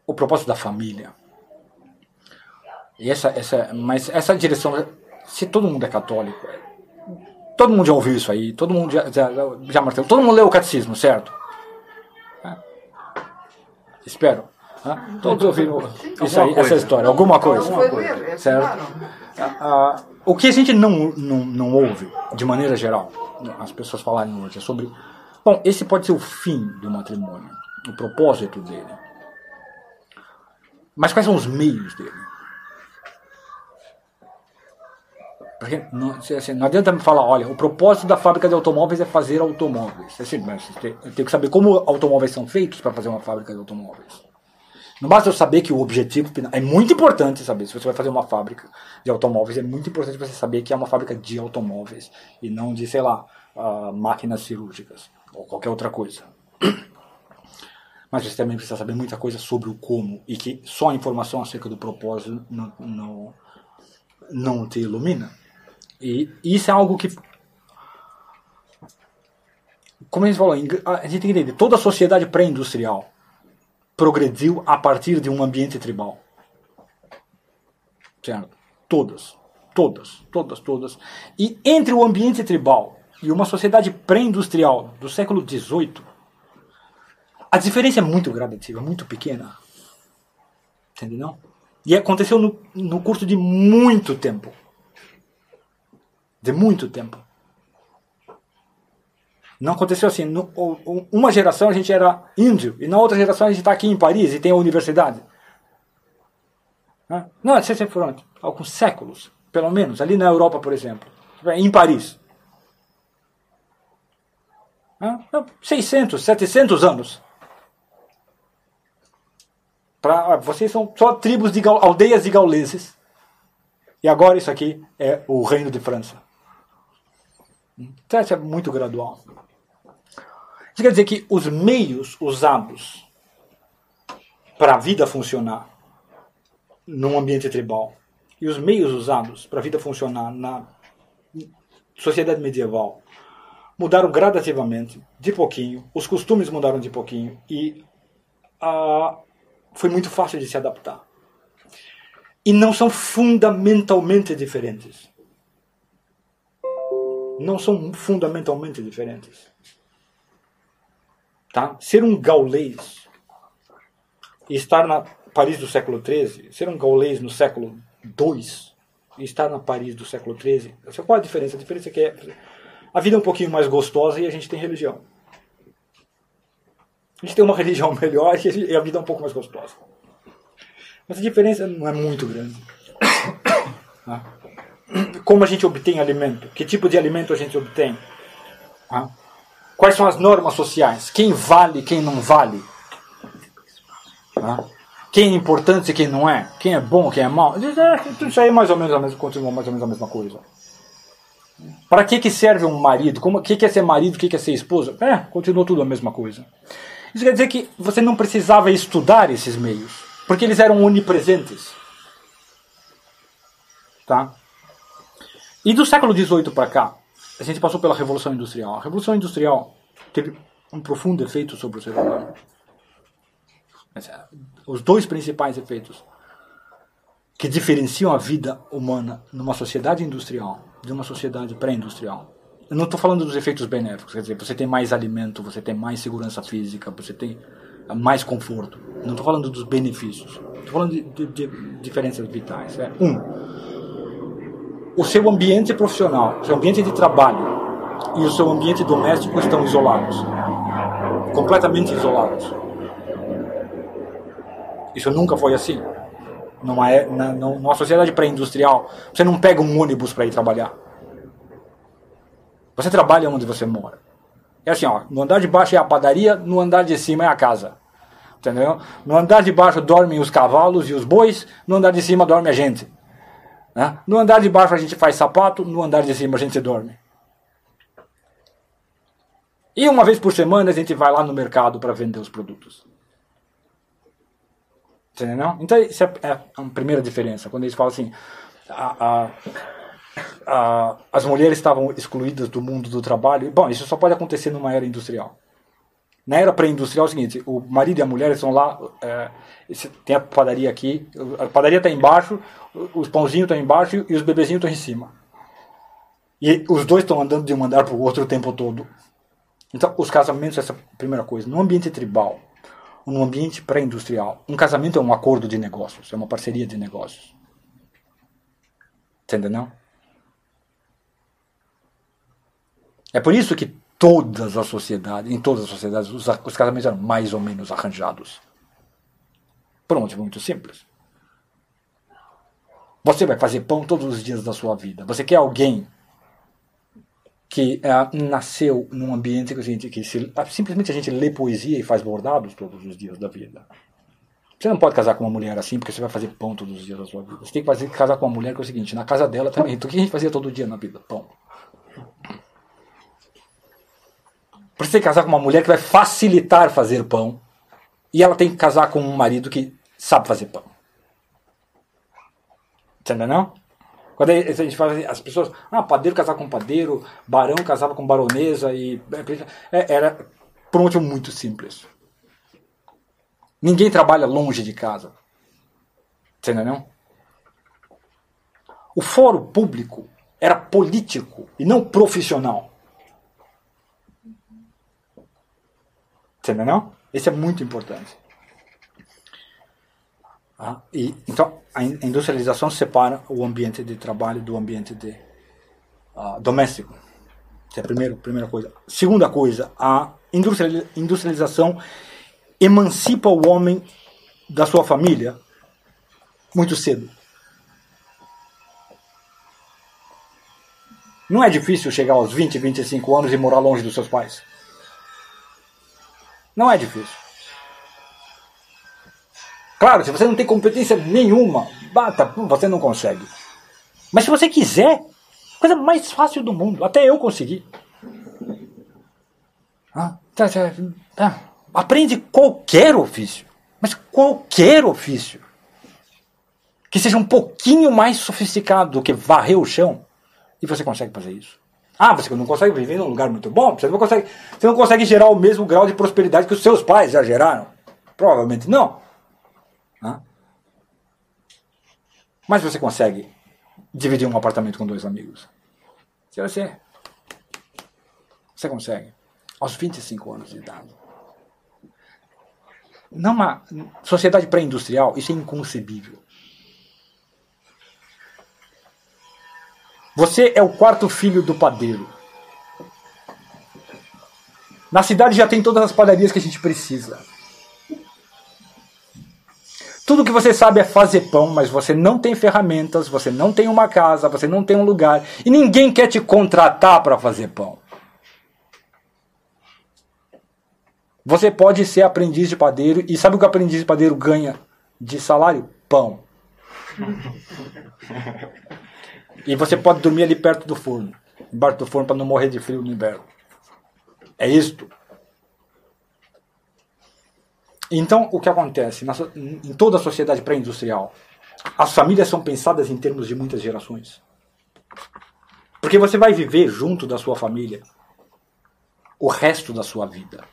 o propósito da família. E essa, essa, mas essa direção, se todo mundo é católico, todo mundo já ouviu isso aí, todo mundo já, já, já martelou, todo mundo leu o catecismo, certo? É. Espero. Hã? Todos ouviram isso aí, essa história, alguma coisa. Foi ler, é Certo? claro. Ah, ah, o que a gente não, não, não ouve, de maneira geral, as pessoas falarem hoje, é sobre. Bom, esse pode ser o fim do matrimônio, o propósito dele. Mas quais são os meios dele? Porque não, assim, não adianta me falar, olha, o propósito da fábrica de automóveis é fazer automóveis. Assim, mas tem- eu tenho que saber como automóveis são feitos para fazer uma fábrica de automóveis. Não basta eu saber que o objetivo. É muito importante saber. Se você vai fazer uma fábrica de automóveis, é muito importante você saber que é uma fábrica de automóveis e não de, sei lá, ah, máquinas cirúrgicas ou qualquer outra coisa. Mas você também precisa saber muita coisa sobre o como e que só a informação acerca do propósito não, não, não te ilumina. E isso é algo que. Como gente falou, a gente tem que entender: toda a sociedade pré-industrial progrediu a partir de um ambiente tribal. Certo? Todas. Todas, todas, todas. E entre o ambiente tribal e uma sociedade pré-industrial do século XVIII, a diferença é muito gradativa, muito pequena. Entendeu? E aconteceu no, no curso de muito tempo. De muito tempo. Não aconteceu assim. No, uma geração a gente era índio e na outra geração a gente está aqui em Paris e tem a universidade. Né? Não, vocês sempre foram alguns séculos, pelo menos, ali na Europa, por exemplo, em Paris. Né? 600, 700 anos. Pra, vocês são só tribos de aldeias de gauleses. E agora isso aqui é o reino de França. Então isso é muito gradual. Isso quer dizer que os meios usados para a vida funcionar num ambiente tribal e os meios usados para a vida funcionar na sociedade medieval mudaram gradativamente, de pouquinho, os costumes mudaram de pouquinho e ah, foi muito fácil de se adaptar. E não são fundamentalmente diferentes. Não são fundamentalmente diferentes. Tá? Ser um gaulês e estar na Paris do século XIII, ser um gaulês no século II e estar na Paris do século XIII, qual a diferença? A diferença é que é, a vida é um pouquinho mais gostosa e a gente tem religião. A gente tem uma religião melhor e a vida é um pouco mais gostosa. Mas a diferença não é muito grande. Tá? Como a gente obtém alimento? Que tipo de alimento a gente obtém? Quais são as normas sociais? Quem vale, quem não vale? Tá? Quem é importante e quem não é? Quem é bom, quem é mau? Isso aí é mais ou menos a mesma, continua mais ou menos a mesma coisa. Para que, que serve um marido? O que, que é ser marido? O que, que é ser esposa? É, continua tudo a mesma coisa. Isso quer dizer que você não precisava estudar esses meios, porque eles eram onipresentes. Tá? E do século XVIII para cá, a gente passou pela Revolução Industrial. A Revolução Industrial teve um profundo efeito sobre o ser humano. Os dois principais efeitos que diferenciam a vida humana numa sociedade industrial de uma sociedade pré-industrial. Eu não estou falando dos efeitos benéficos, quer dizer, você tem mais alimento, você tem mais segurança física, você tem mais conforto. Não estou falando dos benefícios. Estou falando de, de, de diferenças vitais. É. Um, o seu ambiente profissional, o seu ambiente de trabalho e o seu ambiente doméstico estão isolados. Completamente isolados. Isso nunca foi assim. Numa, é- na, numa sociedade pré-industrial, você não pega um ônibus para ir trabalhar. Você trabalha onde você mora. É assim, ó, no andar de baixo é a padaria, no andar de cima é a casa. Entendeu? No andar de baixo dormem os cavalos e os bois, no andar de cima dorme a gente. Né? No andar de baixo a gente faz sapato, no andar de cima a gente dorme. E uma vez por semana a gente vai lá no mercado para vender os produtos. Entendeu? Então, isso é, é a primeira diferença. Quando eles falam assim, a, a, a, as mulheres estavam excluídas do mundo do trabalho. Bom, isso só pode acontecer numa era industrial. Na era pré-industrial é o seguinte: o marido e a mulher estão lá, é, tem a padaria aqui, a padaria está embaixo, os pãozinhos estão embaixo e os bebezinhos estão em cima. E os dois estão andando de um andar para o outro o tempo todo. Então, os casamentos, essa é primeira coisa. No ambiente tribal, no ambiente pré-industrial, um casamento é um acordo de negócios, é uma parceria de negócios. Entendeu? É por isso que todas as sociedades, em todas as sociedades, os, os casamentos eram mais ou menos arranjados. Por um motivo muito simples. Você vai fazer pão todos os dias da sua vida. Você quer alguém que é, nasceu num ambiente que, a gente, que se, simplesmente a gente lê poesia e faz bordados todos os dias da vida. Você não pode casar com uma mulher assim porque você vai fazer pão todos os dias da sua vida. Você tem que fazer, casar com uma mulher que é o seguinte: na casa dela também. Então, o que a gente fazia todo dia na vida? Pão. Você tem que casar com uma mulher que vai facilitar fazer pão. E ela tem que casar com um marido que sabe fazer pão. Entendeu não? Quando a gente fala assim, as pessoas, ah, padeiro casar com padeiro, barão casava com baronesa e é, era por um motivo muito simples. Ninguém trabalha longe de casa. Entendeu não? O fórum público era político e não profissional. Entendeu não? Isso é muito importante. Ah, e, então, a industrialização separa o ambiente de trabalho do ambiente de, uh, doméstico. Essa é a primeira, primeira coisa. Segunda coisa, a industrialização emancipa o homem da sua família muito cedo. Não é difícil chegar aos 20, 25 anos e morar longe dos seus pais. Não é difícil. Claro, se você não tem competência nenhuma, bata, você não consegue. Mas se você quiser, coisa mais fácil do mundo. Até eu consegui. Ah, tá, tá, tá. Aprende qualquer ofício. Mas qualquer ofício. Que seja um pouquinho mais sofisticado do que varrer o chão. E você consegue fazer isso. Ah, você não consegue viver num lugar muito bom? Você não consegue, você não consegue gerar o mesmo grau de prosperidade que os seus pais já geraram? Provavelmente não. Mas você consegue dividir um apartamento com dois amigos. Se você. Você consegue. Aos 25 anos de idade. Numa sociedade pré-industrial, isso é inconcebível. Você é o quarto filho do padeiro. Na cidade já tem todas as padarias que a gente precisa. Tudo que você sabe é fazer pão, mas você não tem ferramentas, você não tem uma casa, você não tem um lugar e ninguém quer te contratar para fazer pão. Você pode ser aprendiz de padeiro e sabe o que o aprendiz de padeiro ganha de salário? Pão. E você pode dormir ali perto do forno, embaixo do forno para não morrer de frio no inverno. É isto. Então, o que acontece? em toda a sociedade pré-industrial, as famílias são pensadas em termos de muitas gerações. Porque você vai viver junto da sua família o resto da sua vida.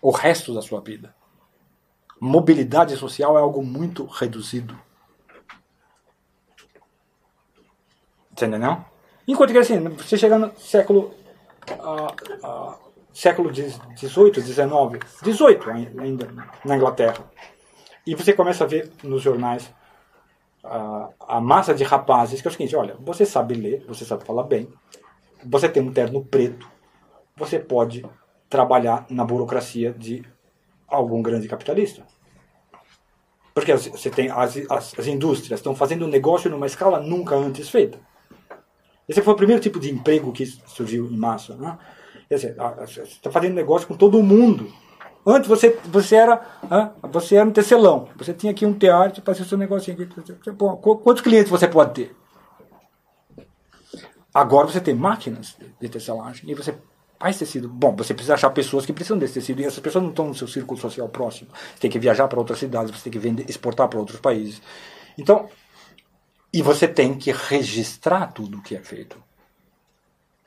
O resto da sua vida. Mobilidade social é algo muito reduzido. Entendeu? Não? Enquanto que assim, você chega no século. Uh, uh, século XVIII, XIX, XVIII ainda na Inglaterra. E você começa a ver nos jornais a, a massa de rapazes que é o seguinte: olha, você sabe ler, você sabe falar bem, você tem um terno preto, você pode trabalhar na burocracia de algum grande capitalista. Porque você tem as, as, as indústrias estão fazendo negócio numa escala nunca antes feita. Esse foi o primeiro tipo de emprego que surgiu em massa. Né? Você está fazendo negócio com todo mundo. Antes você, você, era, você era um tecelão. Você tinha aqui um teatro para fazer o seu negocinho. Quantos clientes você pode ter? Agora você tem máquinas de tecelagem e você faz tecido. Bom, você precisa achar pessoas que precisam desse tecido e essas pessoas não estão no seu círculo social próximo. Você tem que viajar para outras cidades, você tem que vender, exportar para outros países. Então, e você tem que registrar tudo o que é feito.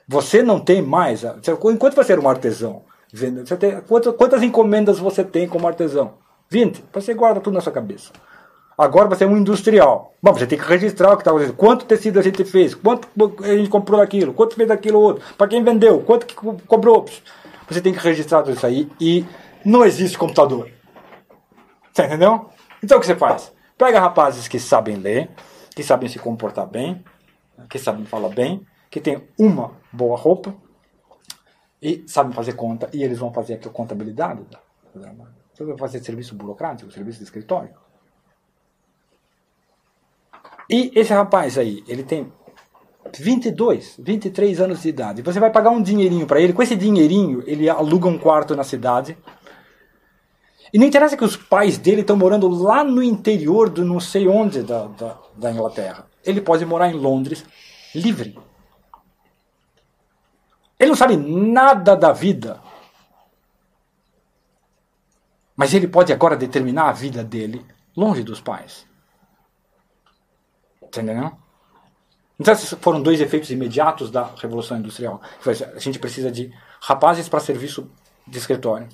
Você não tem mais. Enquanto você era um artesão, você tem, quantas, quantas encomendas você tem como artesão? 20. Você guarda tudo na sua cabeça. Agora você é um industrial. Bom, você tem que registrar o que está acontecendo. Quanto tecido a gente fez? Quanto a gente comprou daquilo? Quanto fez daquilo outro? Para quem vendeu? Quanto que cobrou? Você tem que registrar tudo isso aí. E não existe computador. Você entendeu? Então o que você faz? Pega rapazes que sabem ler, que sabem se comportar bem, que sabem falar bem, que tem uma boa roupa e sabem fazer conta. E eles vão fazer aqui a contabilidade. Você vai fazer serviço burocrático, serviço de escritório. E esse rapaz aí, ele tem 22, 23 anos de idade. Você vai pagar um dinheirinho para ele. Com esse dinheirinho, ele aluga um quarto na cidade. E não interessa que os pais dele estão morando lá no interior do não sei onde da, da, da Inglaterra. Ele pode morar em Londres livre. Ele não sabe nada da vida. Mas ele pode agora determinar a vida dele longe dos pais. Entendeu? Então, esses foram dois efeitos imediatos da Revolução Industrial. A gente precisa de rapazes para serviço de escritório.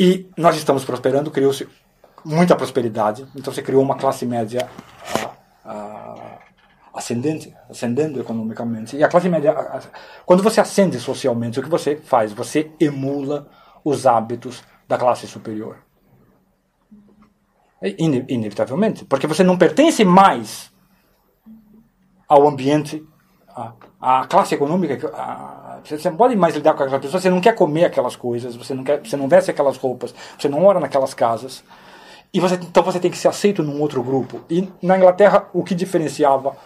E nós estamos prosperando, criou-se muita prosperidade. Então, você criou uma classe média a, a, ascendente, ascendendo economicamente. E a classe média, a, quando você ascende socialmente, o que você faz? Você emula os hábitos da classe superior. Ine inevitavelmente. Porque você não pertence mais ao ambiente, à, à classe econômica. A, você não pode mais lidar com aquelas pessoas, você não quer comer aquelas coisas, você não, quer, você não veste aquelas roupas, você não mora naquelas casas. E você, então você tem que ser aceito num outro grupo. E na Inglaterra, o que diferenciava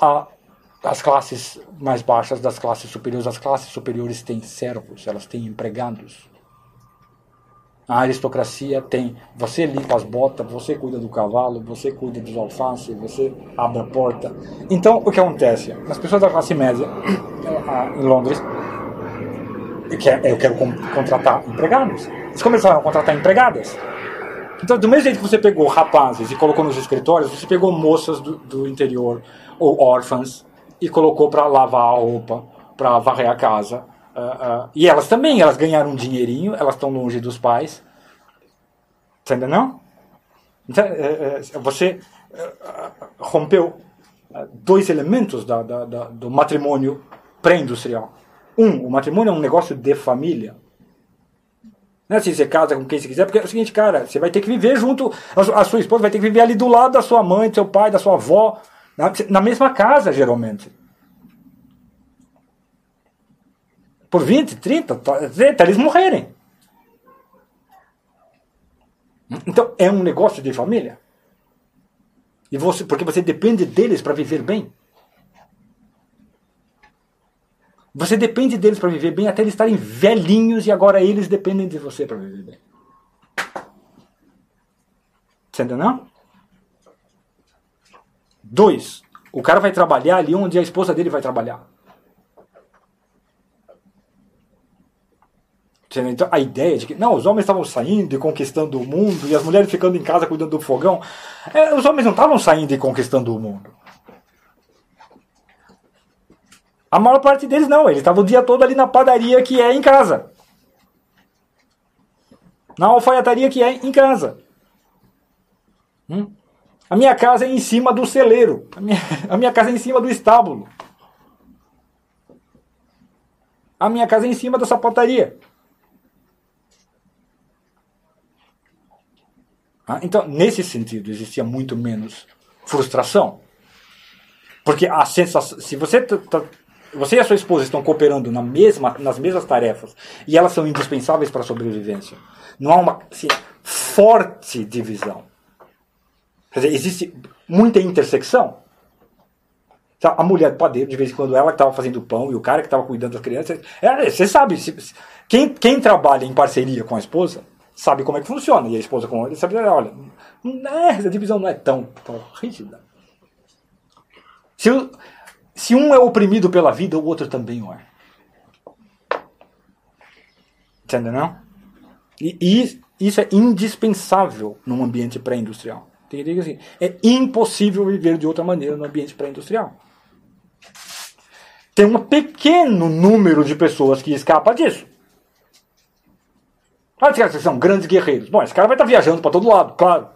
a, as classes mais baixas das classes superiores? As classes superiores têm servos, elas têm empregados. A aristocracia tem. Você limpa as botas, você cuida do cavalo, você cuida dos alfaces, você abre a porta. Então, o que acontece? As pessoas da classe média em Londres, eu quero contratar empregados. Eles começaram a contratar empregadas. Então, do mesmo jeito que você pegou rapazes e colocou nos escritórios, você pegou moças do, do interior ou órfãs e colocou para lavar a roupa, para varrer a casa Uh, uh, e elas também, elas ganharam um dinheirinho, elas estão longe dos pais. Você entendeu? Então, uh, você rompeu dois elementos da, da, da, do matrimônio pré-industrial. Um, o matrimônio é um negócio de família. Não é assim, você casa com quem você quiser, porque é o seguinte, cara, você vai ter que viver junto, a sua esposa vai ter que viver ali do lado da sua mãe, do seu pai, da sua avó, na, na mesma casa, geralmente. Por 20, 30, até eles morrerem. Então é um negócio de família. E você, porque você depende deles para viver bem. Você depende deles para viver bem até eles estarem velhinhos e agora eles dependem de você para viver bem. Você entendeu? Dois, o cara vai trabalhar ali onde a esposa dele vai trabalhar. Então, a ideia de que não, os homens estavam saindo e conquistando o mundo e as mulheres ficando em casa cuidando do fogão. É, os homens não estavam saindo e conquistando o mundo. A maior parte deles não, eles estavam o dia todo ali na padaria que é em casa. Na alfaiataria que é em casa. Hum? A minha casa é em cima do celeiro. A minha, a minha casa é em cima do estábulo. A minha casa é em cima da sapataria. Então, nesse sentido, existia muito menos frustração. Porque a sensação, se você tá- tá- você e a sua esposa estão cooperando na mesma, nas mesmas tarefas e elas são indispensáveis para a sobrevivência, não há uma assim, forte divisão. Quer dizer, existe muita intersecção. Tá, A mulher do padeiro, de vez em quando, ela que estava fazendo pão e o cara que estava cuidando das crianças. é, você sabe, se- quem, quem trabalha em parceria com a esposa sabe como é que funciona. E a esposa com ele sabe, olha, não é, essa divisão não é tão, tão rígida. Se, se um é oprimido pela vida, o outro também o é. Entendeu? não? E, e isso é indispensável num ambiente pré-industrial. Tem que dizer assim, é impossível viver de outra maneira no ambiente pré-industrial. Tem um pequeno número de pessoas que escapa disso. Ah, esses caras são grandes guerreiros. Bom, esse cara vai estar viajando para todo lado, claro.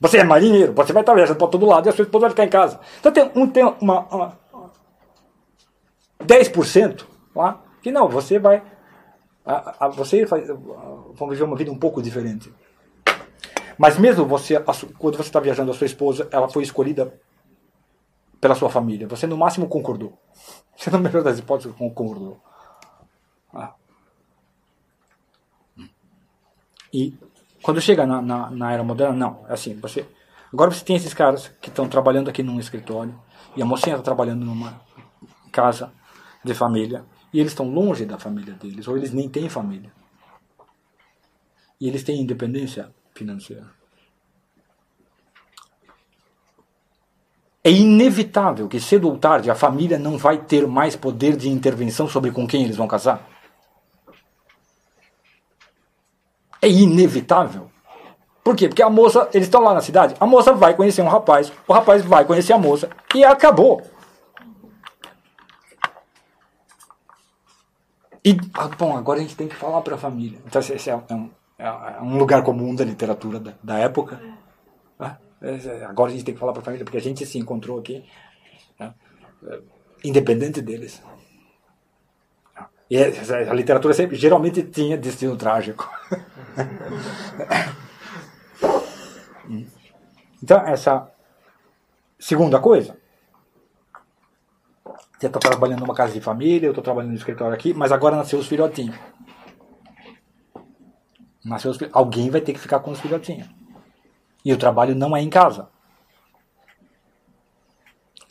Você é marinheiro, você vai estar viajando para todo lado e a sua esposa vai ficar em casa. Então tem, um, tem uma, uma 10% lá que não, você vai. A, a- você faz, vão viver uma vida um pouco diferente. Mas mesmo você, quando você está viajando, a sua esposa, ela foi escolhida pela sua família. Você no máximo concordou. Você no melhor das hipóteses concordou. Ah. E quando chega na, na, na era moderna, não. É assim, você. Agora você tem esses caras que estão trabalhando aqui num escritório e a mocinha está trabalhando numa casa de família e eles estão longe da família deles ou eles nem têm família. E eles têm independência financeira. É inevitável que cedo ou tarde a família não vai ter mais poder de intervenção sobre com quem eles vão casar. É inevitável. Por quê? Porque a moça, eles estão lá na cidade, a moça vai conhecer um rapaz, o rapaz vai conhecer a moça e acabou. E, ah, bom, agora a gente tem que falar para a família. Então, esse esse é um, é um lugar comum da literatura da, da época. né? É, Agora a gente tem que falar para a família, porque a gente se encontrou aqui, né? É, independente deles. E é- a literatura sempre, geralmente tinha destino trágico. então, essa segunda coisa, você está trabalhando numa casa de família, eu estou trabalhando no escritório aqui, mas agora nasceu os filhotinhos. Nasceu os Alguém vai ter que ficar com os filhotinhos. E o trabalho não é em casa.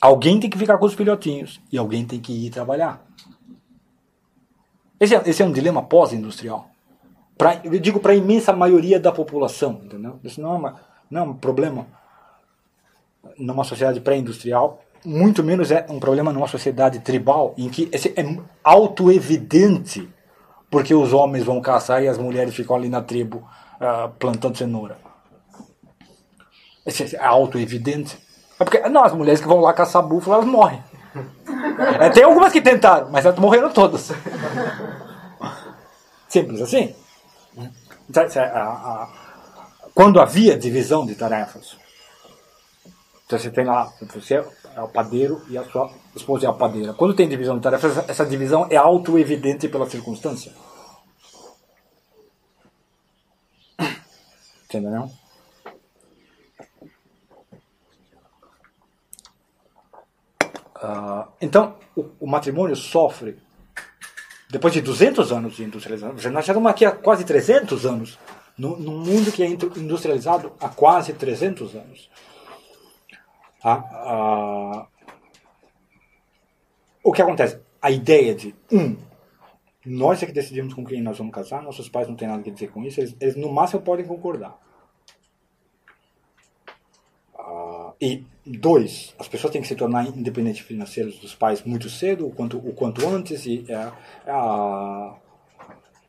Alguém tem que ficar com os filhotinhos e alguém tem que ir trabalhar. Esse é, esse é um dilema pós-industrial. Pra- Eu digo para a imensa maioria da população, entendeu? Isso não é, uma, não é um problema numa sociedade pré-industrial, muito menos é um problema numa sociedade tribal, em que é auto-evidente porque os homens vão caçar e as mulheres ficam ali na tribo ah, plantando cenoura. Esse é auto-evidente. É porque, não, as mulheres que vão lá caçar búfalo, elas morrem. É, tem algumas que tentaram, mas elas morreram todas. Simples assim. Então, isso é a- a- Quando havia divisão de tarefas, então você tem lá, você é o padeiro e a sua esposa é a padeira. Quando tem divisão de tarefas, essa- divisão é auto-evidente pela circunstância. Entendeu? Ah, então, o, o matrimônio sofre, depois de 200 anos de industrialização, nós estamos aqui há quase 300 anos, no- mundo que é indu- industrializado há quase 300 anos. O que acontece? A ideia de, um, nós é que decidimos com quem nós vamos casar, nossos pais não têm nada a dizer com isso, eles, eles no máximo podem concordar. Ah, e dois, as pessoas têm que se tornar independentes financeiros dos pais muito cedo, o quanto, o quanto antes, e, é, a,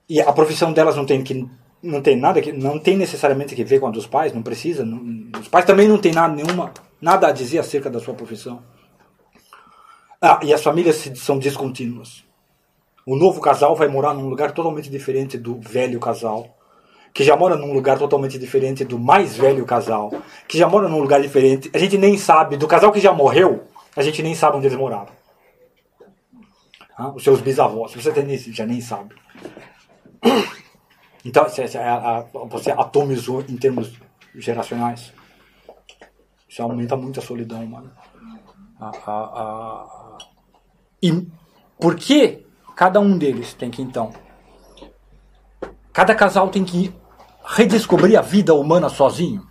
e a profissão delas não tem que não tem nada que não tem necessariamente que ver com a dos pais, não precisa. não- os pais também não têm nada nenhuma nada a dizer acerca da sua profissão. Ah, e as famílias são descontínuas. O novo casal vai morar num lugar totalmente diferente do velho casal, que já mora num lugar totalmente diferente do mais velho casal, que já mora num lugar diferente. A gente nem sabe, do casal que já morreu, a gente nem sabe onde eles moravam. Ah, os seus bisavós, você tem isso, já nem sabe. Então, você, atomizou em termos geracionais. Isso aumenta muito a solidão humana. A, a, a... E por que cada um deles tem que, então. Cada casal tem que redescobrir a vida humana sozinho?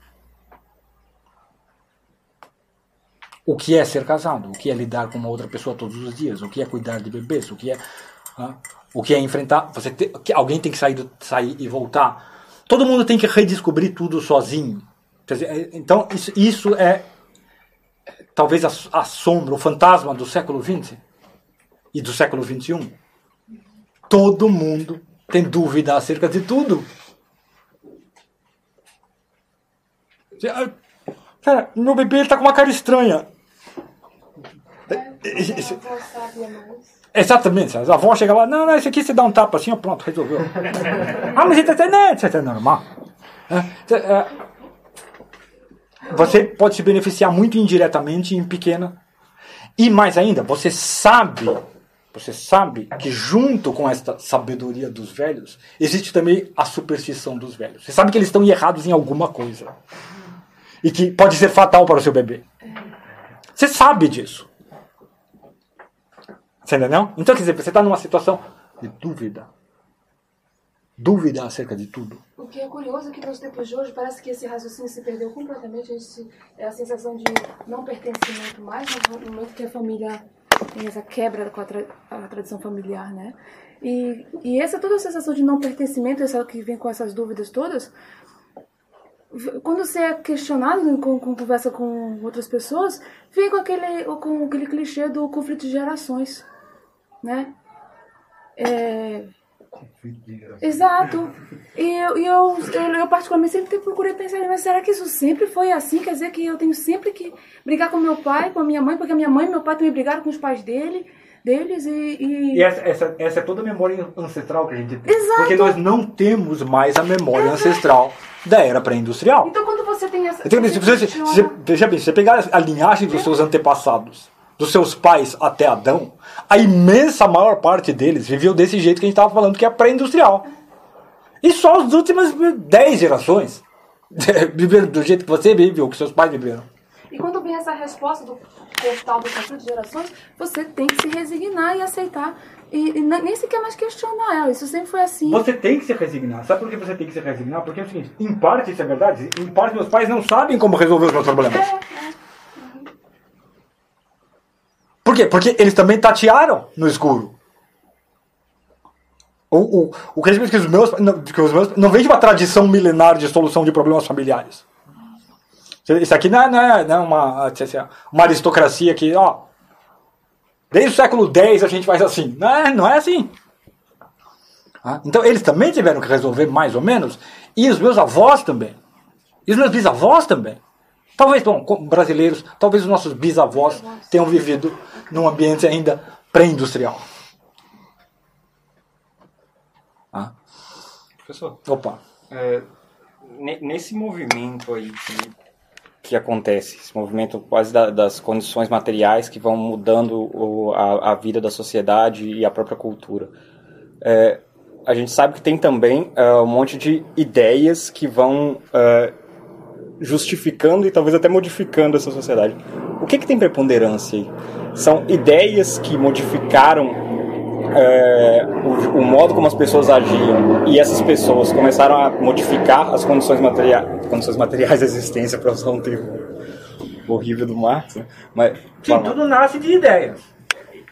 O que é ser casado? O que é lidar com uma outra pessoa todos os dias? O que é cuidar de bebês? O que é, o que é enfrentar? Você te, alguém tem que sair, sair e voltar. Todo mundo tem que redescobrir tudo sozinho. Dizer, então isso, isso é talvez a, a sombra, o fantasma do século XX e do século XXI. Todo mundo tem dúvida acerca de tudo. Cara, meu bebê está com uma cara estranha. Exatamente, a avó chega lá, não, não, esse aqui você dá um tapa assim, pronto, resolveu. ah, mas né, você tá normal. É, é, você pode se beneficiar muito indiretamente em pequena. E mais ainda, você sabe, você sabe que junto com esta sabedoria dos velhos, existe também a superstição dos velhos. Você sabe que eles estão errados em alguma coisa. E que pode ser fatal para o seu bebê. Você sabe disso. Você entendeu? Então, quer dizer, você está numa situação de dúvida. Dúvida acerca de tudo. O que é curioso é que nos tempos de hoje parece que esse raciocínio se perdeu completamente. A, gente, é a sensação de não pertencimento mais, no momento que a família tem essa quebra com a, tra a tradição familiar, né? E, e essa toda a sensação de não pertencimento, essa que vem com essas dúvidas todas, quando você é questionado com, com conversa com outras pessoas, vem com aquele, com aquele clichê do conflito de gerações né? É... Exato. E eu, eu, eu, eu, particularmente sempre procurei pensar, mas será que isso sempre foi assim? Quer dizer que eu tenho sempre que brigar com meu pai, com a minha mãe, porque a minha mãe e meu pai também brigaram com os pais dele, deles e... E, e essa, essa, essa, é toda a memória ancestral que a gente tem. Exato. Porque nós não temos mais a memória ancestral da era pré-industrial. Então quando você tem essa... Então, você, você, você, veja bem, se você pegar a linhagem dos seus antepassados dos seus pais até Adão, a imensa maior parte deles viveu desse jeito que a gente estava falando, que é pré-industrial. E só as últimas 10 gerações viveram do jeito que você vive ou que seus pais viveram. E quando vem essa resposta do portal do conflito de gerações, você tem que se resignar e aceitar. E, e, nem sequer mais questionar ela. Isso sempre foi assim. Você tem que se resignar. Sabe por que você tem que se resignar? Porque é o seguinte: em parte isso é verdade, em parte meus pais não sabem como resolver os meus problemas. É, é. Por quê? Porque eles também tatearam no escuro. O, o, o crescimento que os meus, não, que os meus não vem de uma tradição milenar de solução de problemas familiares. Isso aqui não é, não é, não é uma, uma aristocracia que, ó, desde o século X a gente faz assim. Não é, não é assim. Ah, então eles também tiveram que resolver mais ou menos, e os meus avós também. E os meus bisavós também. Talvez, bom, brasileiros, talvez os nossos bisavós tenham vivido num ambiente ainda pré-industrial. Ah. Professor. Opa. É, nesse movimento aí que, que acontece, esse movimento quase da, das condições materiais que vão mudando o, a, a, vida da sociedade e a própria cultura, é, a gente sabe que tem também é, um monte de ideias que vão é, justificando e talvez até modificando essa sociedade. O que, que tem preponderância aí? São ideias que modificaram é, o, o, modo como as pessoas agiam e essas pessoas começaram a modificar as condições, materiais, condições materiais da existência, para usar um termo horrível do Marx. Né? Mas, tudo nasce de ideias.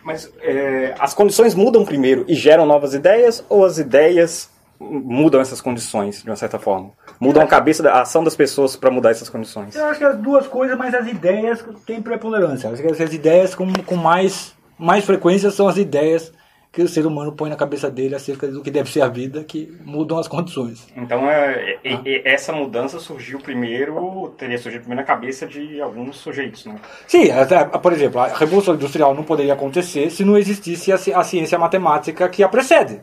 Mas é, as condições mudam primeiro e geram novas ideias ou as ideias mudam essas condições, de uma certa forma. Mudam a cabeça, a ação das pessoas para mudar essas condições. Eu acho que as duas coisas, mas as ideias têm preponderância. Acho que as ideias com, com mais, mais frequência são as ideias que o ser humano põe na cabeça dele acerca do que deve ser a vida, que mudam as condições. Então, é, é, é essa mudança surgiu primeiro, teria surgido primeiro na cabeça de alguns sujeitos, né? Sim, por exemplo, a Revolução Industrial não poderia acontecer se não existisse a, a ciência matemática que a precede.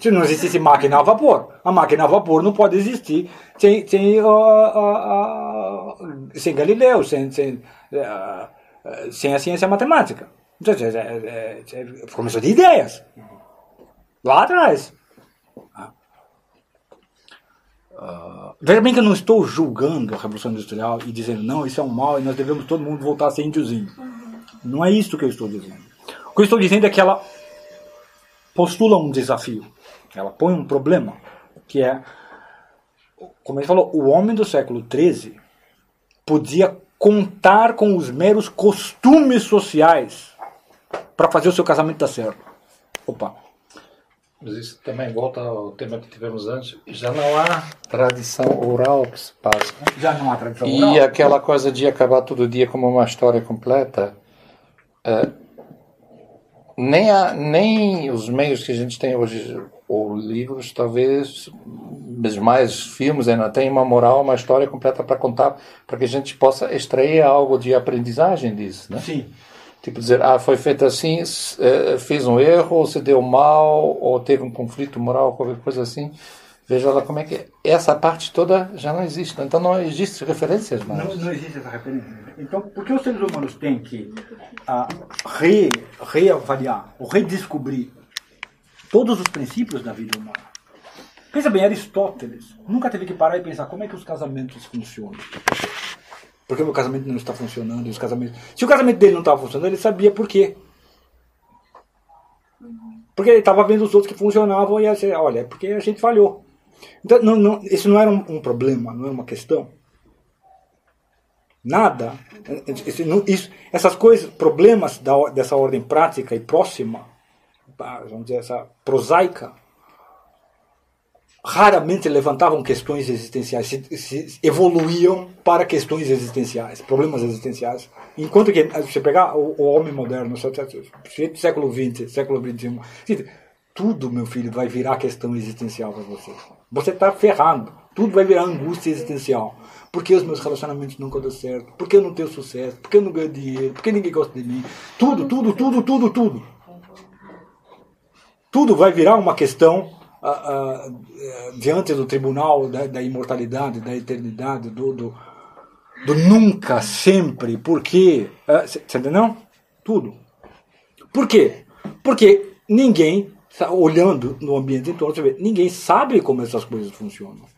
Se não existisse máquina a vapor, a máquina a vapor não pode existir sem, sem, uh, uh, uh, sem Galileu, sem, sem, sem a ciência matemática. Então, é, é, é, começou de ideias. Lá atrás. veja bem que eu não estou julgando a Revolução Industrial e dizendo, não, isso é um mal e nós devemos todo mundo voltar a ser índiozinho. Não é isso que eu estou dizendo. O que eu estou dizendo é que ela postula um desafio. Ela põe um problema, que é, como ele falou, o homem do século XIII podia contar com os meros costumes sociais para fazer o seu casamento dar certo. Opa, Mas isso também volta ao tema que tivemos antes. Já não há tradição oral que se passa. já não há tradição E oral. aquela coisa de acabar todo dia como uma história completa, eh, nem, há, nem os meios que a gente tem hoje, ou livros, talvez, mas mais filmes ainda tem uma moral, uma história completa para contar, para que a gente possa extrair algo de aprendizagem disso, né? Sim. Tipo dizer, ah, foi feito assim, eh, fez um erro, ou se deu mal, ou teve um conflito moral, qualquer coisa assim. Veja lá como é que essa parte toda já não existe. Então não existe referências mais. Não, não existe essa referência. Então, por que os seres humanos têm que ah, re, reavaliar ou redescobrir todos os princípios da vida humana? Pensa bem, Aristóteles nunca teve que parar e pensar como é que os casamentos funcionam. Porque o meu casamento não está funcionando. Os casamentos... Se o casamento dele não estava funcionando, ele sabia por quê. Porque ele estava vendo os outros que funcionavam e ia dizer, olha, é porque a gente falhou. Então, não, não, isso não era um, um problema, não era uma questão. Nada. Isso, essas coisas, problemas da, dessa ordem prática e próxima, vamos dizer, essa prosaica, raramente levantavam questões existenciais, se, se evoluíam para questões existenciais, problemas existenciais. Enquanto que eh, você pegar o, o homem moderno, só- século XX, século XXI, tudo, meu filho, vai virar questão existencial para você. Você está ferrado. Tudo vai virar angústia existencial. Por que os meus relacionamentos nunca dão certo? Por que eu não tenho sucesso? Por que eu não ganho dinheiro? Por que ninguém gosta de mim? Tudo, tudo, tudo, tudo, tudo. Tudo vai virar uma questão ah, ah, eh, diante do tribunal da, da imortalidade, da eternidade, do, do, do nunca, sempre, por quê? Você entendeu? Tudo. Por quê? Porque ninguém, olhando no ambiente em torno, ninguém sabe como essas coisas funcionam.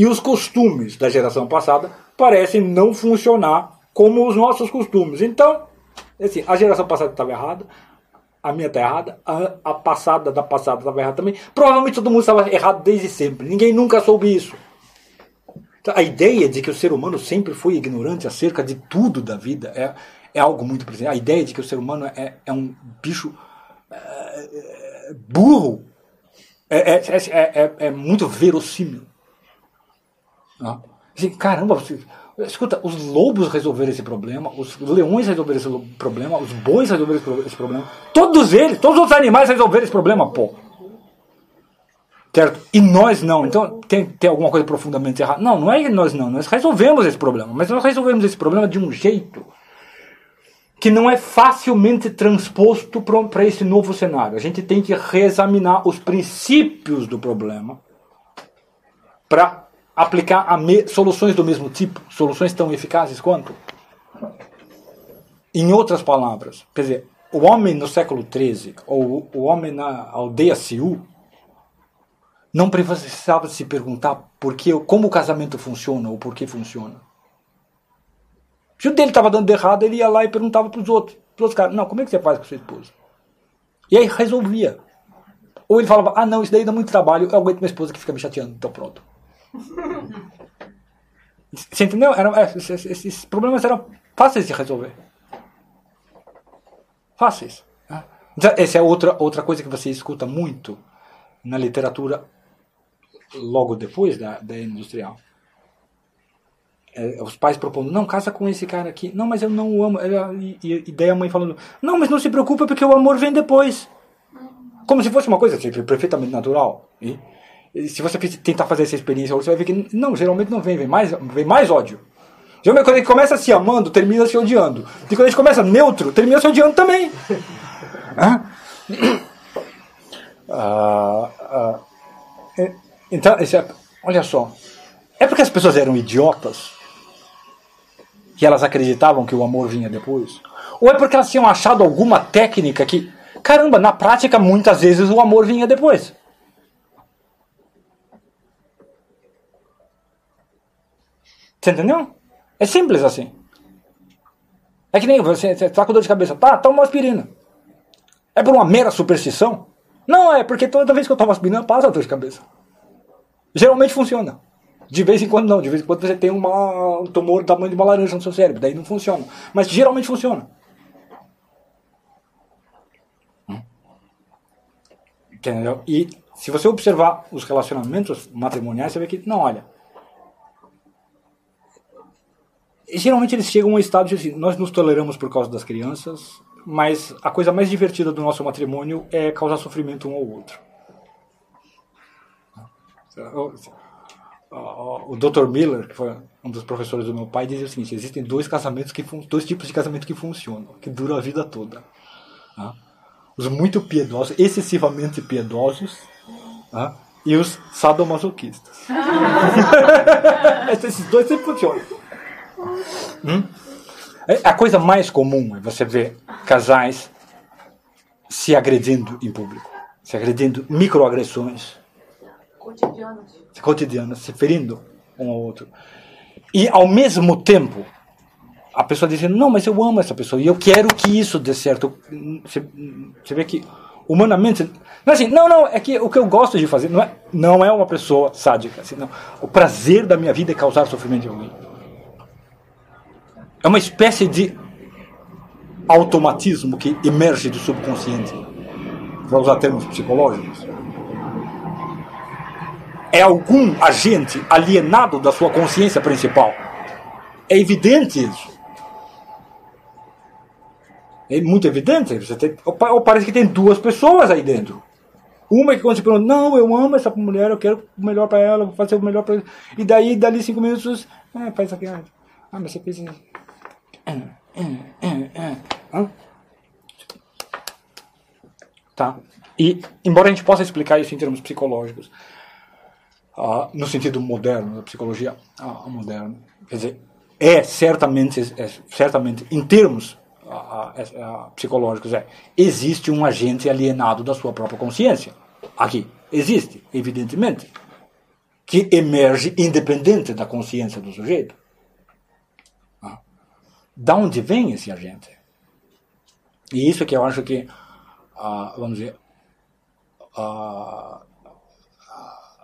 E os costumes da geração passada parecem não funcionar como os nossos costumes. Então, assim, a geração passada estava errada, a minha está errada, a, a passada da passada estava errada também. Provavelmente todo mundo estava errado desde sempre. Ninguém nunca soube isso. Então, a ideia de que o ser humano sempre foi ignorante acerca de tudo da vida é, é algo muito presente. A ideia de que o ser humano é, é um bicho é, é, burro é, é, é, é- é muito verossímil. Né? Assim, caramba, você- escuta, os lobos resolveram esse problema, os leões resolveram esse problema, os bois resolveram esse pro- esse problema, todos eles, todos os animais resolveram esse problema, pô. Certo? E nós não. Então tem, tem alguma coisa profundamente errada. Não, não é que nós não. Nós resolvemos esse problema. Mas nós resolvemos esse problema de um jeito que não é facilmente transposto para esse novo cenário. A gente tem que reexaminar os princípios do problema para aplicar soluções do mesmo tipo, soluções tão eficazes quanto. Em outras palavras, quer dizer, o homem no século XIII, ou o homem na aldeia Siú, não precisava se perguntar por que, como o casamento funciona ou por que funciona. Se o dele estava dando errado, ele ia lá e perguntava para os outros, pros outros caras, não, como é que você faz com sua esposa? E aí resolvia. Ou ele falava, ah não, isso daí dá muito trabalho, eu aguento minha esposa que fica me chateando, então pronto. Você entendeu? Eram, é, esses, esses problemas eram fáceis de resolver. Fáceis. né? Essa é outra, outra coisa que você escuta muito na literatura logo depois da, da industrial. É, os pais propondo, não, casa com esse cara aqui. Não, mas eu não o amo. Ela- E, e, e daí a mãe falando, não, mas não se preocupe porque o amor vem depois. Como se fosse uma coisa tipo, perfeitamente natural. E se você tentar fazer essa experiência, você vai ver que não, geralmente não vem, vem mais, vem mais ódio. Geralmente quando a gente começa se amando, termina se odiando. E quando a gente começa neutro, termina se odiando também. Ah, ah, é- então, é- olha só. É porque as pessoas eram idiotas que elas acreditavam que o amor vinha depois? Ou é porque elas tinham achado alguma técnica que, caramba, na prática muitas vezes o amor vinha depois? Você entendeu? É simples assim. É que nem você, você tá com dor de cabeça. Tá, toma aspirina. É por uma mera superstição? Não, é porque toda vez que eu tomo aspirina passa a dor de cabeça. Geralmente funciona. De vez em quando não. De vez em quando você tem uma, um tumor do tamanho de uma laranja no seu cérebro. Daí não funciona. Mas geralmente funciona. Entendeu? E se você observar os relacionamentos matrimoniais, você vê que, não, olha. Geralmente eles chegam a um estado de assim, nós nos toleramos por causa das crianças, mas a coisa mais divertida do nosso matrimônio é causar sofrimento um ao outro. O Dr. Miller, que foi um dos professores do meu pai, dizia o seguinte: existem dois casamentos que dois tipos de casamento que funcionam, que duram a vida toda. Os muito piedosos, excessivamente piedosos, e os sadomasoquistas. Esses dois sempre funcionam. Hum? É, a coisa mais comum é você ver casais se agredindo em público, se agredindo, microagressões cotidianas, se ferindo um ao outro. E ao mesmo tempo, a pessoa dizendo, não, mas eu amo essa pessoa e eu quero que isso dê certo. Você, você vê que humanamente. Não é assim, não, não, é que o que eu gosto de fazer não é, não é uma pessoa sádica. Assim, não. O prazer da minha vida é causar sofrimento de alguém. É uma espécie de automatismo que emerge do subconsciente, para usar termos psicológicos. É algum agente alienado da sua consciência principal. É evidente isso. É muito evidente. Você tem, ou parece que tem duas pessoas aí dentro. Uma que quando você pergunta, não, eu amo essa mulher, eu quero o melhor para ela, vou fazer o melhor para ela. E daí, dali cinco minutos, ah, faz aqui. Ah, mas você isso. Tá? E, embora a gente possa explicar isso em termos psicológicos, uh, no sentido moderno, da psicologia uh, moderna, quer dizer, é certamente, é, certamente em termos uh, psicológicos, é, existe um agente alienado da sua própria consciência. Aqui, existe, evidentemente, que emerge independente da consciência do sujeito. Da onde vem esse agente? E isso que eu acho que, ah, vamos dizer, ah,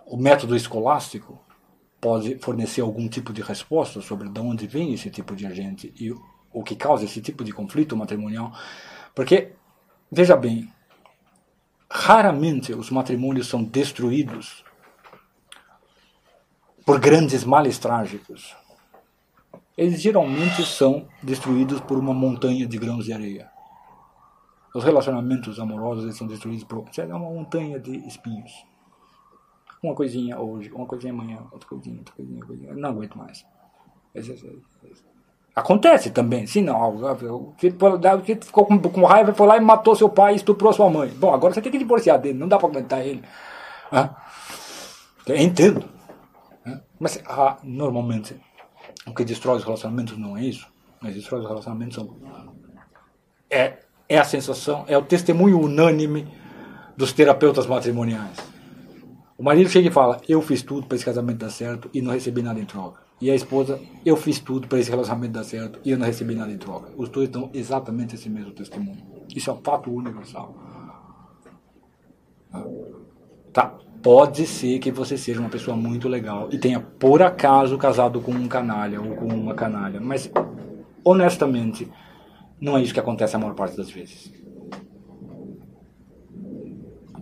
o método escolástico pode fornecer algum tipo de resposta sobre de onde vem esse tipo de agente e o que causa esse tipo de conflito matrimonial. Porque, veja bem, raramente os matrimônios são destruídos por grandes males trágicos eles geralmente são destruídos por uma montanha de grãos de areia. Os relacionamentos amorosos são destruídos por uma montanha de espinhos. Uma coisinha hoje, uma coisinha amanhã, outra coisinha, outra coisinha, outra coisinha. Não aguento mais. Acontece também, sim, não. O filho ficou com, com raiva, foi lá e matou seu pai e estuprou sua mãe. Bom, agora você tem que divorciar dele, não dá para aguentar ele. Ah, eu entendo. Mas ah, normalmente o que destrói os relacionamentos não é isso. Mas destrói os relacionamentos é, é a sensação, é o testemunho unânime dos terapeutas matrimoniais. O marido chega e fala: Eu fiz tudo para esse casamento dar certo e não recebi nada em troca. E a esposa: Eu fiz tudo para esse relacionamento dar certo e eu não recebi nada em troca. Os dois dão exatamente esse mesmo testemunho. Isso é um fato universal. Tá? Pode ser que você seja uma pessoa muito legal e tenha por acaso casado com um canalha ou com uma canalha, mas honestamente não é isso que acontece a maior parte das vezes.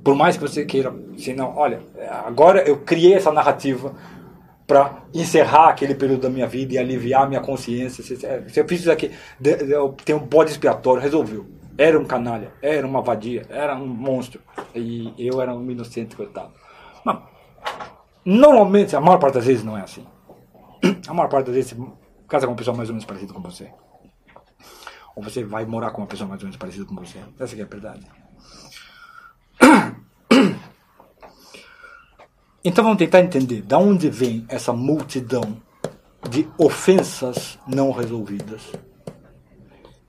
Por mais que você queira, se não, olha, agora eu criei essa narrativa para encerrar aquele período da minha vida e aliviar minha consciência. Se, se eu fiz isso aqui, eu tenho um bode expiatório, resolveu. Era um canalha, era uma vadia, era um monstro. E eu era um inocente, coitado. Não. Normalmente, a maior parte das vezes não é assim. A maior parte das vezes você casa com uma pessoa mais ou menos parecida com você. Ou você vai morar com uma pessoa mais ou menos parecida com você. Essa é a verdade. Então vamos tentar entender de onde vem essa multidão de ofensas não resolvidas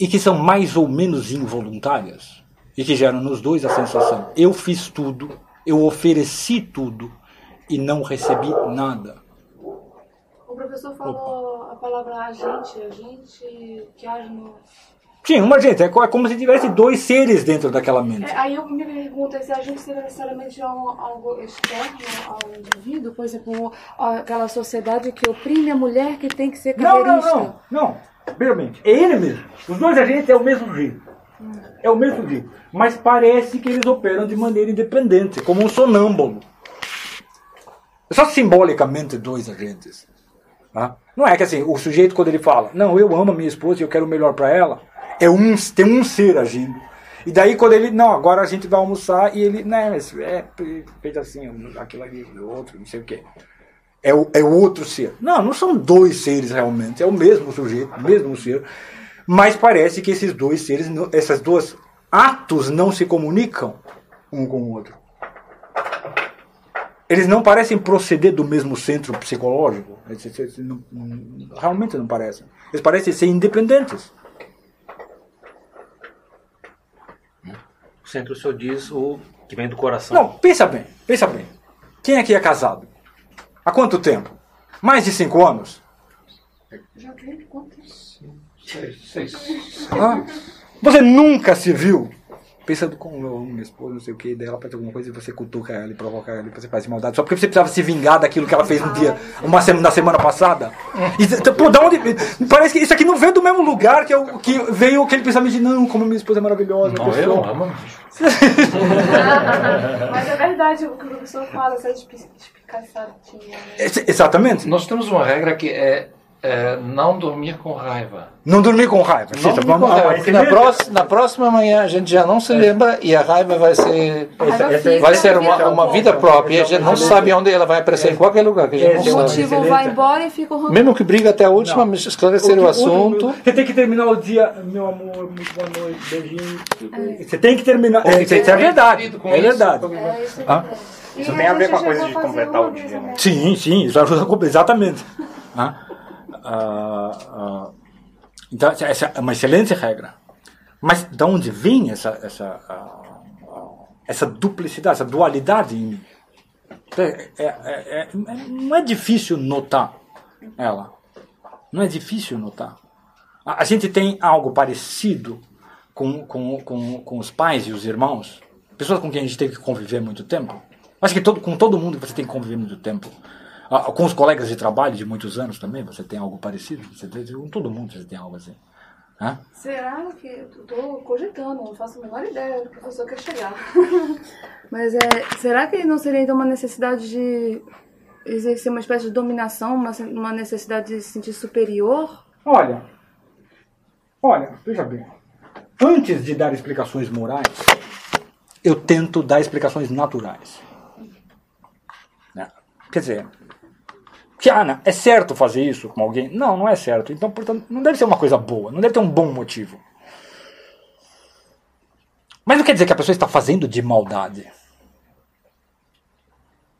e que são mais ou menos involuntárias e que geram nos dois a sensação: eu fiz tudo eu ofereci tudo e não recebi nada. professor falou a palavra agente, agente que age no. Sim, uma gente. É é como se tivesse dois seres dentro daquela mente. É, aí eu me pergunto se a gente seria necessariamente algo, algo externo ao indivíduo, por exemplo, aquela sociedade que oprime a mulher que tem que ser Não, não, cadeirista. não. Não. Veja bem, é ele mesmo. Os dois agentes é o mesmo jeito. É o mesmo jeito. Mas parece que eles operam de maneira independente, como um sonâmbulo. Só simbolicamente dois agentes. tá? Não é que assim, o sujeito quando ele fala, não, eu amo a minha esposa e eu quero o melhor para ela, é um, tem um ser agindo. E daí quando ele, não, agora a gente vai almoçar e ele, não, mas é feito assim, aquilo ali, o outro, não sei o quê. É o, é outro ser. Não, não são dois seres realmente, é o mesmo sujeito, o mesmo ser. Mas parece que esses dois seres, esses dois atos não se comunicam um com o outro. Eles não parecem proceder do mesmo centro psicológico. Realmente não parecem. Eles parecem ser independentes. O centro o senhor diz o que vem do coração. Não, pensa bem, pensa bem. Quem aqui é casado? Há quanto tempo? Mais de cinco anos? Já vi quantos? Hã? Você nunca se viu pensando com eu amo minha esposa, não sei o que, daí ela faz alguma coisa e você cutuca ela e provoca ela e você faz maldade só porque você precisava se vingar daquilo que ela fez no dia, uma semana, na semana passada. E, pô, da onde. Parece que isso aqui não veio do mesmo lugar que, eu, que veio aquele pensamento de não, como minha esposa é maravilhosa. Não, pessoa. eu amo. Mas é verdade o que o professor fala, essa espi- espicaçadinha. Né? Ex- Exatamente. Nós temos uma regra que é, é não dormir com raiva. Não dormir com raiva. Não Cita, dormir vamos com raiva, porque na, próxima, na próxima manhã a gente já não se lembra e a raiva vai ser, raiva vai ser uma, fica. uma vida própria. E a gente não sabe onde ela vai aparecer, em qualquer lugar. Que a gente O não sabe. motivo vai embora e fica o. Mesmo que briga até a última, mas esclarecer o assunto. Você tem que terminar o dia, meu amor, muito boa noite, beijinho. Você tem que terminar. É, isso é verdade. É isso. verdade. É, isso é Ah? verdade. Isso tem a ver com a coisa de completar uma o dia, né? mais. Sim, sim, isso ajuda com- exatamente. Ah, então, essa- é uma excelente regra. Mas de onde vem essa, essa, ah, essa duplicidade, essa dualidade em mim? É- é- é- é- não é difícil notar ela. Não é difícil notar. A, a gente tem algo parecido com, com, com, com os pais e os irmãos, pessoas com quem a gente tem que conviver muito tempo. Acho que todo, com todo mundo você tem que conviver muito tempo. Ah, com os colegas de trabalho de muitos anos também, você tem algo parecido. Você tem, com todo mundo você tem algo assim. Hã? Será que eu tô cogitando, não faço a menor ideia do professor quer chegar. Mas é, será que não seria então uma necessidade de exercer uma espécie de dominação, uma, uma necessidade de se sentir superior? Olha, olha, veja bem. Antes de dar explicações morais, eu tento dar explicações naturais. Né? Quer dizer, que, ah, é certo fazer isso com alguém? Não, não é certo. Então, portanto, não deve ser uma coisa boa, não deve ter um bom motivo. Mas não quer dizer que a pessoa está fazendo de maldade.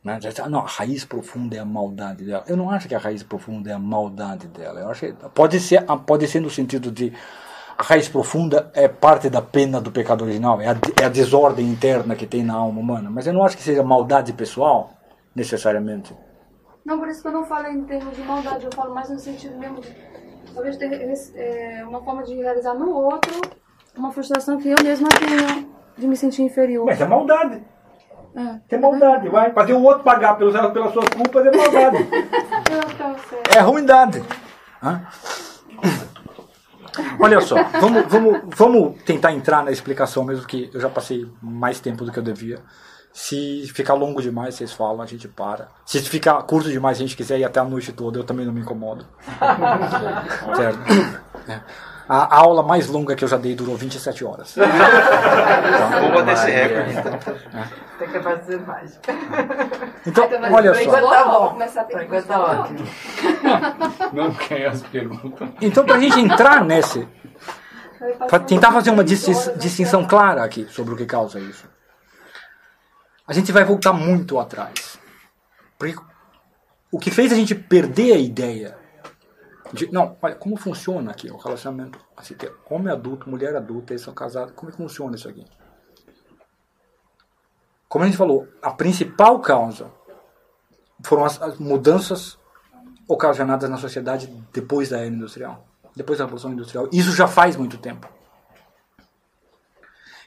Né? Não, a raiz profunda é a maldade dela. Eu não acho que a raiz profunda é a maldade dela. Eu acho que pode ser, pode ser no sentido de a raiz profunda é parte da pena do pecado original, é a, é a desordem interna que tem na alma humana. Mas eu não acho que seja maldade pessoal, necessariamente. Não, por isso que eu não falo em termos de maldade, eu falo mais no sentido mesmo de talvez ter é, uma forma de realizar no outro uma frustração que eu mesma tenho de me sentir inferior. Mas é maldade. É, É maldade, vai. Fazer o outro pagar pelos, pelas suas culpas é maldade. Eu, tá. É ruindade. Hã? Olha só, vamos, vamos, vamos tentar entrar na explicação, mesmo que eu já passei mais tempo do que eu devia. Se ficar longo demais, vocês falam, a gente para. Se ficar curto demais, a gente quiser ir até a noite toda, eu também não me incomodo. certo? É. A aula mais longa que eu já dei durou 27 horas. Vou bater esse recorde. Tem que fazer mais. Então, mas olha só. enquanto tá bom. começar a ter que tá ótimo. Não quer as perguntas. Então, para a gente entrar nesse, para tentar fazer uma distin- distinção clara aqui sobre o que causa isso, a gente vai voltar muito atrás. Porque o que fez a gente perder a ideia de, não, olha, como funciona aqui o relacionamento, assim, homem adulto, mulher adulta, eles são casados, como é que funciona isso aqui? Como a gente falou, a principal causa foram as, as mudanças ocasionadas na sociedade depois da era industrial, depois da revolução industrial. Isso já faz muito tempo.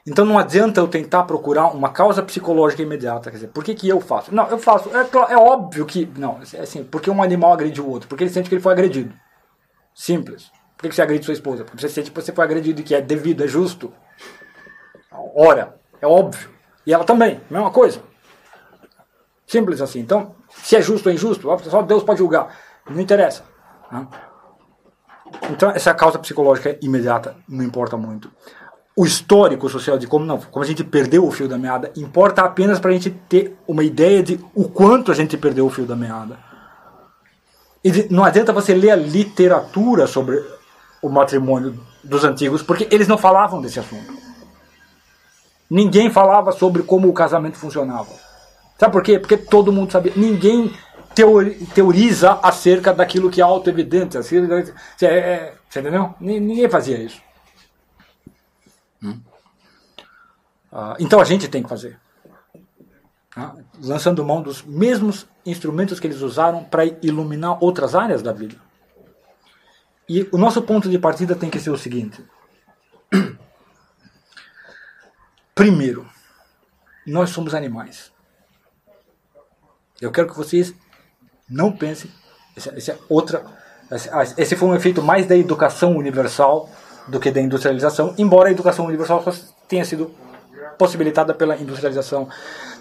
Então não adianta eu tentar procurar uma causa psicológica imediata. Quer dizer, por que, que eu faço? Não, eu faço. É, é óbvio que. Não, é assim, porque um animal agride o outro? Porque ele sente que ele foi agredido. Simples. Por que, que você agride sua esposa? Porque você sente que você foi agredido e que é devido, é justo. Ora, é óbvio. E ela também, mesma coisa. Simples assim. Então, se é justo ou injusto, só Deus pode julgar. Não interessa. Né? Então, essa causa psicológica imediata não importa muito o histórico social de como, não, como a gente perdeu o fio da meada importa apenas para a gente ter uma ideia de o quanto a gente perdeu o fio da meada. E de, não adianta você ler a literatura sobre o matrimônio dos antigos, porque eles não falavam desse assunto. Ninguém falava sobre como o casamento funcionava. Sabe por quê? Porque todo mundo sabia. Ninguém teoriza acerca daquilo que é auto-evidente. Assim, é, é, você entendeu? Ninguém fazia isso. Hum? Ah, então a gente tem que fazer. Ah, lançando mão dos mesmos instrumentos que eles usaram para iluminar outras áreas da vida. E o nosso ponto de partida tem que ser o seguinte: primeiro, nós somos animais. Eu quero que vocês não pensem. Esse, esse é outra. Esse, esse foi um efeito mais da educação universal do que da industrialização, embora a educação universal tenha sido possibilitada pela industrialização.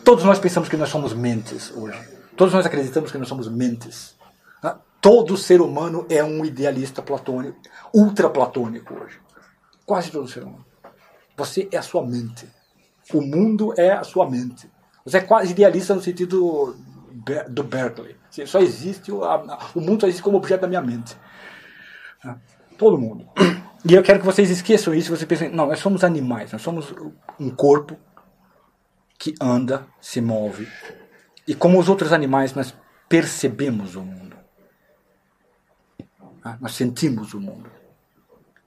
Todos nós pensamos que nós somos mentes hoje. Todos nós acreditamos que nós somos mentes. Ah, todo ser humano é um idealista platônico, ultraplatônico hoje. Quase todo ser humano. Você é a sua mente. O mundo é a sua mente. Você é quase idealista no sentido do Berkeley. Só existe, o mundo só existe como objeto da minha mente. Ah, todo mundo. E eu quero que vocês esqueçam isso. Você pensem, não, nós somos animais, nós somos um corpo que anda, se move. E como os outros animais, nós percebemos o mundo. Ah, nós sentimos o mundo.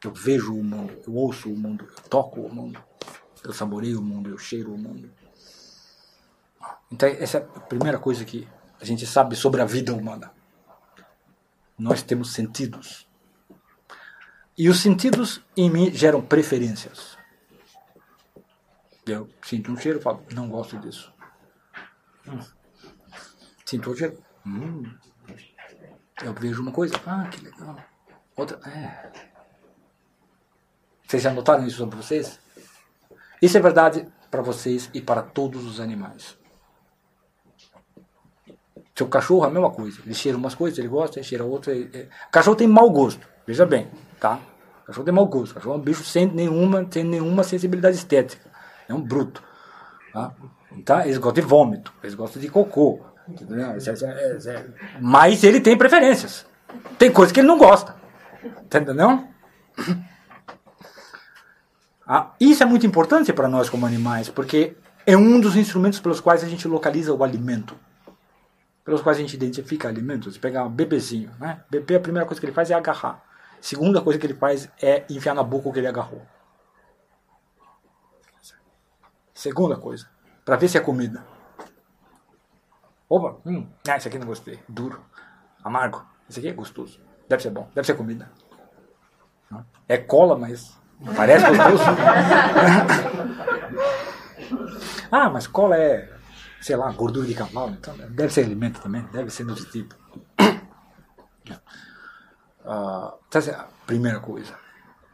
Eu vejo o mundo, eu ouço o mundo, eu toco o mundo, eu saboreio o mundo, eu cheiro o mundo. Então, essa é a primeira coisa que a gente sabe sobre a vida humana. Nós temos sentidos. E os sentidos em mim geram preferências. Eu sinto um cheiro e falo, não gosto disso. Hum. Sinto outro cheiro. Hum. Eu vejo uma coisa, ah, que legal. Outra, é. Vocês já notaram isso sobre vocês? Isso é verdade para vocês e para todos os animais. Seu cachorro é a mesma coisa. Ele cheira umas coisas, ele gosta, ele cheira outras. Ele... O cachorro tem mau gosto, veja bem, tá? Cachorro tem mau gosto. Cachorro é um bicho sem nenhuma, sem nenhuma sensibilidade estética. É um bruto. Tá? Tá? Eles gostam de vômito, eles gostam de cocô. É, é, mas ele tem preferências. Tem coisas que ele não gosta. Tá entendendo? Ah, isso é muito importante para nós como animais, porque é um dos instrumentos pelos quais a gente localiza o alimento. Pelos quais a gente identifica alimentos. Pegar um bebezinho, né? Bebê, a primeira coisa que ele faz é agarrar. Segunda coisa que ele faz é enfiar na boca o que ele agarrou. Segunda coisa, para ver se é comida. Opa, hum, ah, esse aqui não gostei. Duro, amargo. Esse aqui é gostoso. Deve ser bom, deve ser comida. É cola, mas parece gostoso. ah, mas cola é, sei lá, gordura de cavalo. Então deve ser alimento também, deve ser desse tipo. Uh, a primeira coisa.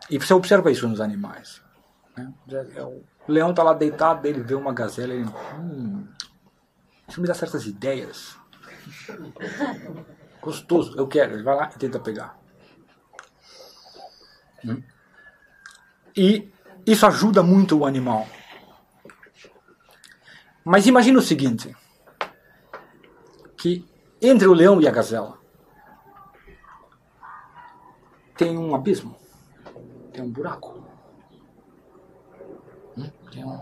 E você observa isso nos animais. Né? É, o leão está lá deitado, ele vê uma gazela, ele. Hum, isso me dá certas ideias. Gostoso, eu quero. Ele vai lá e tenta pegar. Hum. E isso ajuda muito o animal. Mas imagine o seguinte: que entre o leão e a gazela tem um abismo, tem um buraco, hum? tem um,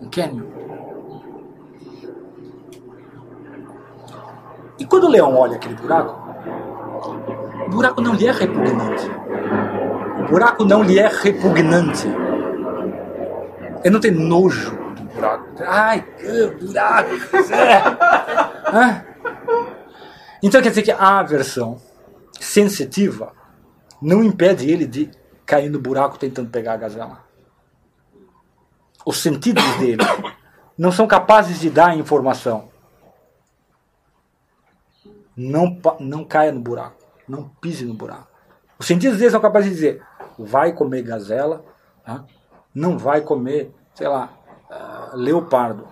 um cânion. E quando o leão olha aquele buraco, o buraco não lhe é repugnante. O buraco não lhe é repugnante. Ele não tem nojo do buraco. Ai, que buraco! É. Então quer dizer que a aversão sensitiva não impede ele de cair no buraco tentando pegar a gazela. Os sentidos dele não são capazes de dar informação. Não, não caia no buraco. Não pise no buraco. Os sentidos dele são capazes de dizer: vai comer gazela, tá? não vai comer, sei lá, ah, leopardo.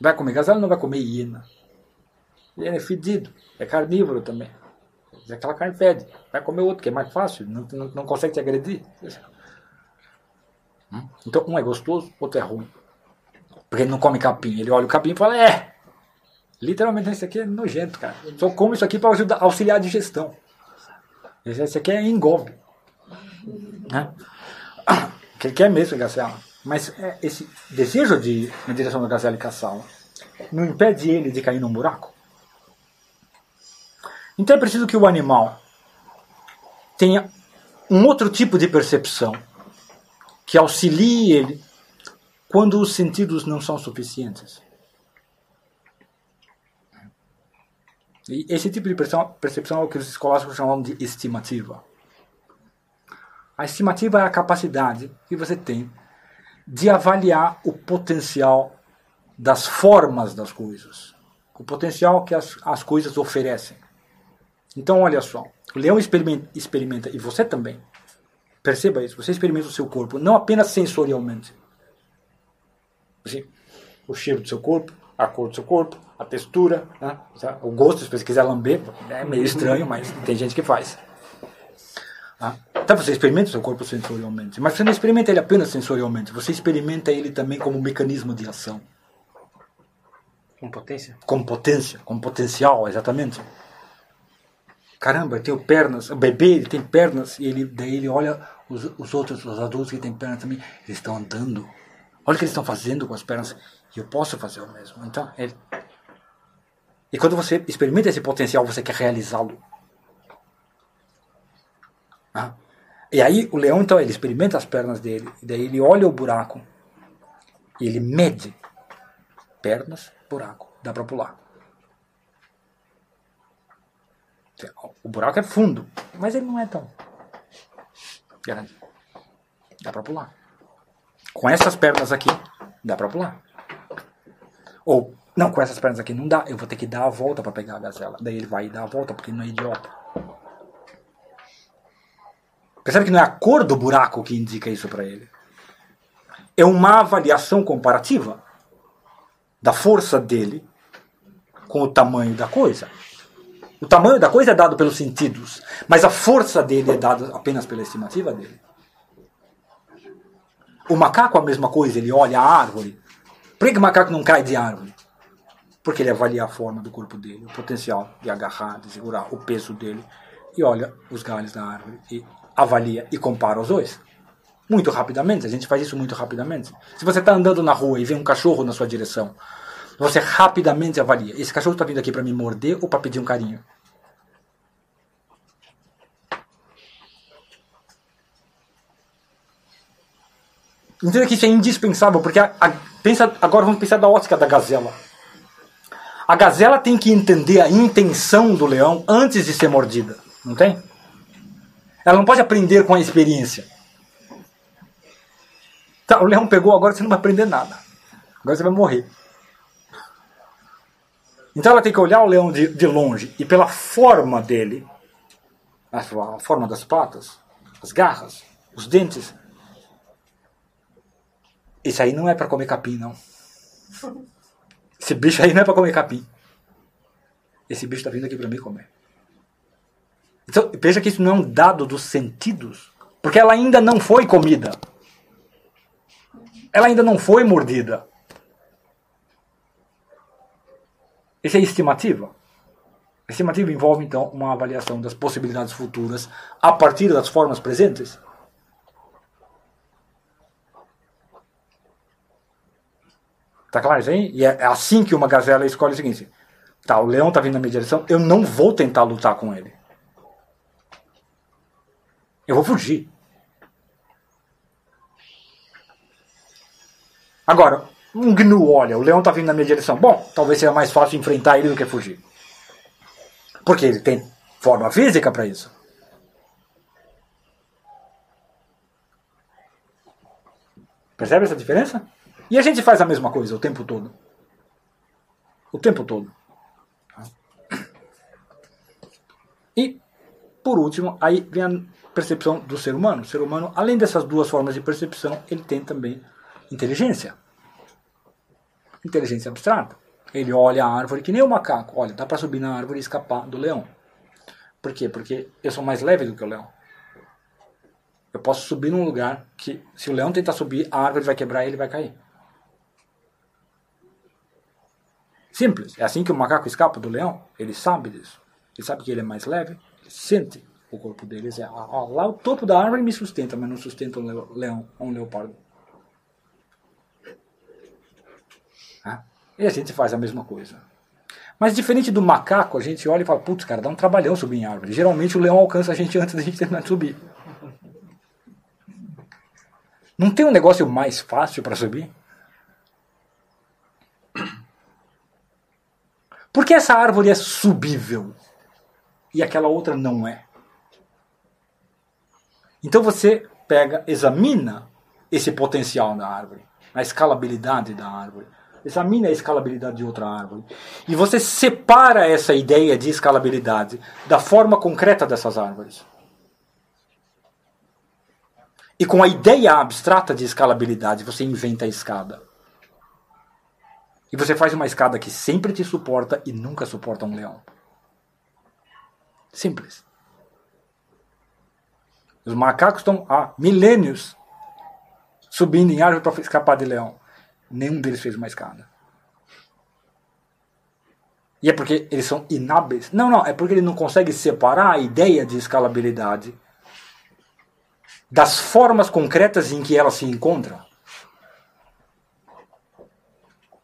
Vai comer gazela, não vai comer hiena. Hiena é fedido, é carnívoro também. Mas Aquela carne fede. Vai comer outro, que é mais fácil, não, não, não consegue te agredir. Hum? Então, um é gostoso, outro é ruim. Porque ele não come capim. Ele olha o capim e fala: É, literalmente isso aqui é nojento, cara. Só como isso aqui para auxiliar a digestão. Esse aqui é engolve. Né? Que ele quer mesmo gazela. Mas é, esse desejo de na direção da gazela e caçá-la não impede ele de cair num buraco. Então é preciso que o animal tenha um outro tipo de percepção que auxilie ele quando os sentidos não são suficientes. E esse tipo de percepção, é o que os escolásticos chamam de estimativa. A estimativa é a capacidade que você tem de avaliar o potencial das formas das coisas, o potencial que as, as coisas oferecem. Então, olha só, o leão experimenta, experimenta, e você também, perceba isso, você experimenta o seu corpo, não apenas sensorialmente. Assim, o cheiro do seu corpo, a cor do seu corpo, a textura, né? o gosto, se você quiser lamber, é meio estranho, mas tem gente que faz. Tá? Então você experimenta o seu corpo sensorialmente, mas você não experimenta ele apenas sensorialmente, você experimenta ele também como mecanismo de ação. Com potência? Como potência, como potencial, exatamente. Caramba, eu tenho pernas, o bebê ele tem pernas, e ele, daí ele olha os, os outros, os adultos que têm pernas também, eles estão andando. Olha o que eles estão fazendo com as pernas, e eu posso fazer o mesmo. Então, ele... E quando você experimenta esse potencial, você quer realizá-lo. Ah. E aí o leão, então, ele experimenta as pernas dele, e daí ele olha o buraco, e ele mede pernas, buraco, dá para pular. O buraco é fundo, mas ele não é tão grande. Dá para pular. Com essas pernas aqui, dá para pular. Ou, não, com essas pernas aqui não dá, eu vou ter que dar a volta para pegar a gazela. Daí ele vai dar a volta, porque ele não é idiota. Percebe que não é a cor do buraco que indica isso para ele. É uma avaliação comparativa da força dele com o tamanho da coisa. O tamanho da coisa é dado pelos sentidos, mas a força dele é dada apenas pela estimativa dele. O macaco a mesma coisa, ele olha a árvore. Por que o macaco não cai de árvore? Porque ele avalia a forma do corpo dele, o potencial de agarrar, de segurar, o peso dele, e olha os galhos da árvore e avalia e compara os dois. Muito rapidamente, a gente faz isso muito rapidamente. Se você está andando na rua e vê um cachorro na sua direção, você rapidamente avalia: esse cachorro está vindo aqui para me morder ou para pedir um carinho? Entenda que isso é indispensável, porque a, a, pensa, agora vamos pensar da ótica da gazela. A gazela tem que entender a intenção do leão antes de ser mordida, não tem? Ela não pode aprender com a experiência. Tá, o leão pegou, agora você não vai aprender nada. Agora você vai morrer. Então ela tem que olhar o leão de, de longe e pela forma dele, a, forma das patas, as garras, os dentes. Isso aí não é para comer capim, não. Esse bicho aí não é para comer capim. Esse bicho está vindo aqui para mim comer. Então, veja que isso não é um dado dos sentidos, porque ela ainda não foi comida. Ela ainda não foi mordida. Isso é estimativa. Estimativa envolve, então, uma avaliação das possibilidades futuras a partir das formas presentes. Tá claro isso aí? E é assim que uma gazela escolhe o seguinte: tá, o leão tá vindo na minha direção, eu não vou tentar lutar com ele. Eu vou fugir. Agora, Um gnu, olha, o leão está vindo na minha direção. Bom, talvez seja mais fácil enfrentar ele do que fugir. Porque ele tem forma física para isso. Percebe essa diferença? E a gente faz a mesma coisa o tempo todo. O tempo todo. E, por último, aí vem a percepção do ser humano. O ser humano, além dessas duas formas de percepção, ele tem também inteligência. Inteligência abstrata. Ele olha a árvore que nem o macaco. Olha, dá para subir na árvore e escapar do leão. Por quê? Porque eu sou mais leve do que o leão. Eu posso subir num lugar que, se o leão tentar subir, a árvore vai quebrar e ele vai cair. Simples. É assim que o macaco escapa do leão. Ele sabe disso. Ele sabe que ele é mais leve. Ele sente o corpo dele. Ele ah, lá o topo da árvore me sustenta, mas não sustenta um leão ou um leopardo. Ah, e a gente faz a mesma coisa. Mas diferente do macaco, a gente olha e fala, putz, cara, dá um trabalhão subir em árvore. Geralmente o leão alcança a gente antes da gente terminar de subir. Não tem um negócio mais fácil para subir? Por que essa árvore é subível e aquela outra não é? Então você pega, examina esse potencial da árvore, a escalabilidade da árvore. Examina a escalabilidade de outra árvore. E você separa essa ideia de escalabilidade da forma concreta dessas árvores. E com a ideia abstrata de escalabilidade, você inventa a escada. E você faz uma escada que sempre te suporta e nunca suporta um leão. Simples. Os macacos estão há milênios subindo em árvore para escapar de leão. Nenhum deles fez uma escada. E é porque eles são inábeis? Não, não, é porque ele não consegue separar a ideia de escalabilidade das formas concretas em que ela se encontra.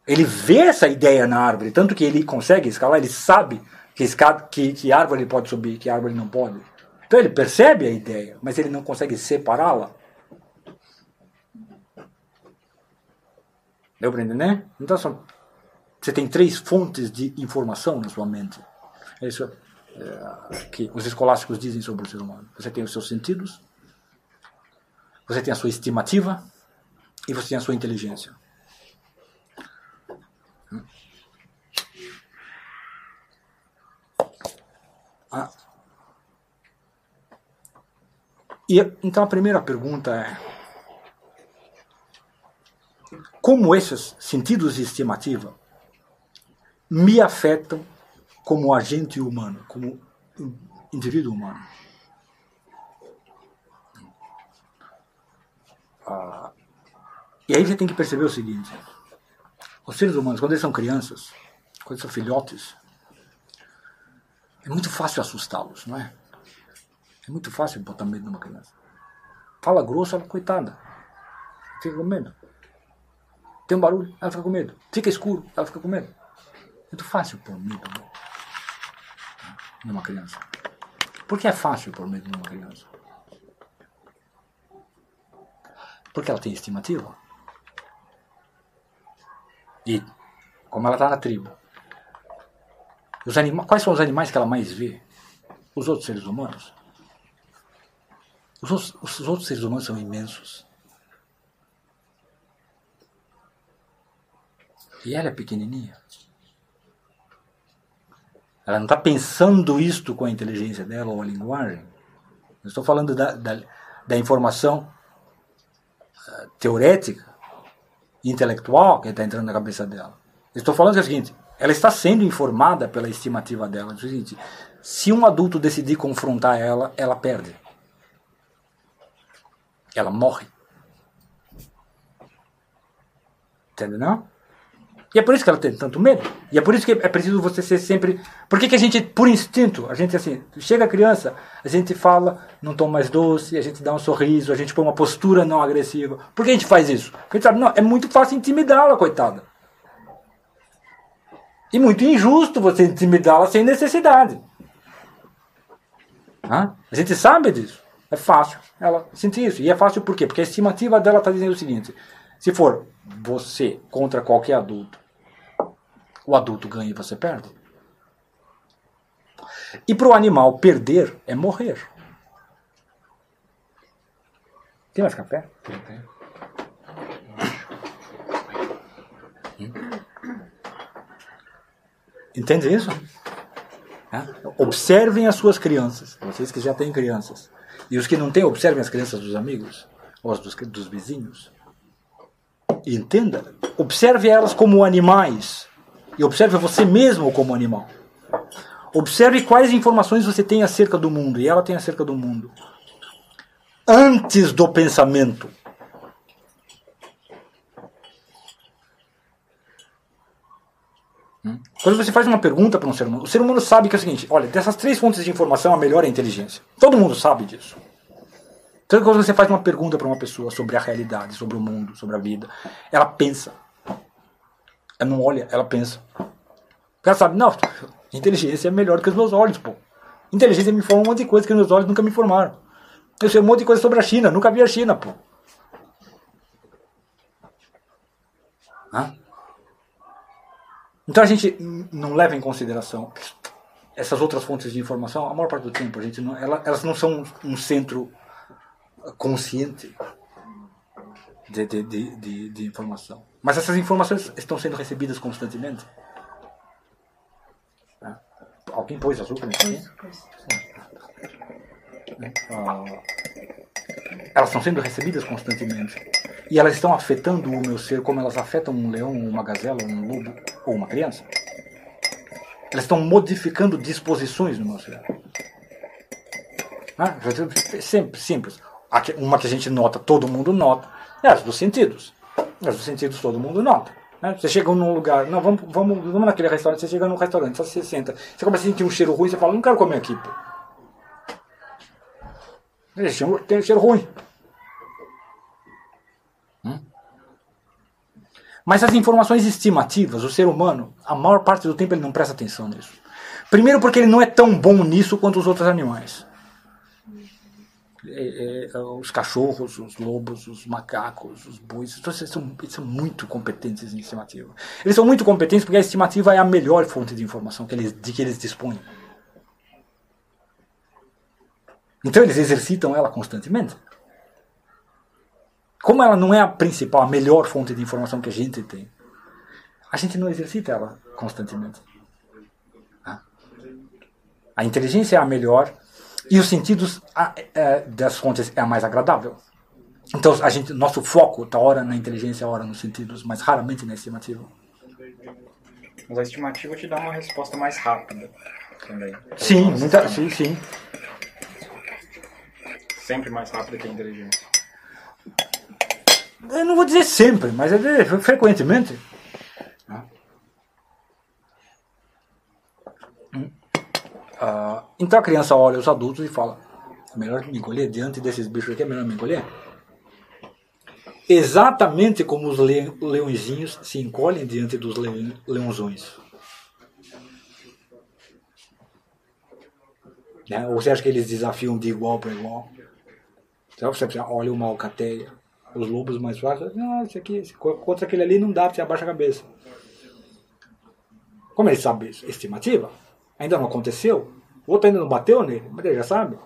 Ele vê essa ideia na árvore, tanto que ele consegue escalar, ele sabe que, escada, que, que árvore ele pode subir, que árvore não pode. Então ele percebe a ideia, mas ele não consegue separá-la. Deu para entender? Então são, você tem três fontes de informação na sua mente. É isso é, que os escolásticos dizem sobre o ser humano. Você tem os seus sentidos, você tem a sua estimativa e você tem a sua inteligência. Ah. E, então a primeira pergunta é: como esses sentidos de estimativa me afetam como agente humano, como indivíduo humano? Ah, e aí você tem que perceber o seguinte: os seres humanos, quando eles são crianças, quando eles são filhotes, é muito fácil assustá-los, não é? É muito fácil botar medo numa criança. Fala grosso, ela, coitada, fica com medo. Tem um barulho, ela fica com medo. Fica escuro, ela fica com medo. Muito fácil pôr medo numa criança. Por que é fácil pôr medo numa criança? Porque ela tem estimativa. E como ela está na tribo. Os anima Quais são os animais que ela mais vê? Os outros seres humanos. Os outros, os outros seres humanos são imensos. E ela é pequenininha. Ela não está pensando isto com a inteligência dela ou a linguagem. Eu estou falando da, da, da informação teorética, intelectual que está entrando na cabeça dela. Estou falando o seguinte: ela está sendo informada pela estimativa dela. É o seguinte: se um adulto decidir confrontar ela, ela perde. Ela morre. Entendeu? Não? E é por isso que ela tem tanto medo. E é por isso que é preciso você ser sempre. Por que, que a gente, por instinto, a gente assim, chega a criança, a gente fala num tom mais doce, a gente dá um sorriso, a gente põe uma postura não agressiva. Por que a gente faz isso? Porque a gente sabe, não, é muito fácil intimidá-la, coitada. E muito injusto você intimidá-la sem necessidade. Hã? A gente sabe disso. É fácil ela sentir isso. E é fácil por quê? Porque a estimativa dela está dizendo o seguinte: se for você contra qualquer adulto, o adulto ganha e você perde. E para o animal perder é morrer. Mais café? Tem, tem. Entende isso? É? Observem as suas crianças, vocês que já têm crianças. E os que não têm, observem as crianças dos amigos, ou as dos, dos vizinhos. Entenda, observe elas como animais. E observe você mesmo como animal. Observe quais informações você tem acerca do mundo e ela tem acerca do mundo. Antes do pensamento. Hum? Quando você faz uma pergunta para um ser humano, o ser humano sabe que é o seguinte: olha, dessas três fontes de informação, a melhor é a inteligência. Todo mundo sabe disso. Então, quando você faz uma pergunta para uma pessoa sobre a realidade, sobre o mundo, sobre a vida, ela pensa. Ela não olha, ela pensa. Ela sabe, não, inteligência é melhor que os meus olhos, pô. Inteligência me informa um monte de coisa que os meus olhos nunca me informaram. Eu sei um monte de coisa sobre a China, nunca vi a China, pô. Hã? Então a gente não leva em consideração essas outras fontes de informação, a maior parte do tempo, a gente não, elas não são um centro consciente de, de, de, de, informação. Mas essas informações estão sendo recebidas constantemente. Alguém pôs açúcar nisso aqui? Ah, elas estão sendo recebidas constantemente. E elas estão afetando o meu ser como elas afetam um leão, uma gazela, um lobo ou uma criança. Elas estão modificando disposições no meu ser. Ah, sempre, simples. Uma que a gente nota, todo mundo nota, é as dos sentidos. As dos sentidos todo mundo nota. Né? Você chega num lugar, não, vamos, vamos, vamos naquele restaurante, você chega num restaurante, você senta, você começa a sentir um cheiro ruim, você fala, não quero comer aqui. Pô. Tem um cheiro ruim. Hum? Mas as informações estimativas, o ser humano, a maior parte do tempo ele não presta atenção nisso. Primeiro porque ele não é tão bom nisso quanto os outros animais. É, é, os cachorros, os lobos, os macacos, os bois, eles são, eles são muito competentes em estimativa. Eles são muito competentes porque a estimativa é a melhor fonte de informação que eles, de que eles dispõem. Então eles exercitam ela constantemente. Como ela não é a principal, a melhor fonte de informação que a gente tem, a gente não exercita ela constantemente. A inteligência é a melhor e os sentidos é, das fontes é a mais agradável. Então a gente, nosso foco está hora na inteligência, hora nos sentidos, mas raramente na estimativa. Mas a estimativa te dá uma resposta mais rápida também. Sim, muita, sim, sim sempre mais rápida que a inteligência? Eu não vou dizer sempre, mas é frequentemente. Uh, então a criança olha os adultos e fala: é melhor me encolher diante desses bichos aqui, é melhor me encolher. Exatamente como os leõezinhos se encolhem diante dos leãozões. Né? Ou você acha que eles desafiam de igual para igual? Então você olha uma alcateia, os lobos mais fracos, não, esse aqui, esse, contra aquele ali não dá, você abaixa a cabeça. Como ele sabe isso? Estimativa. Ainda não aconteceu. O outro ainda não bateu nele, mas ele já sabe.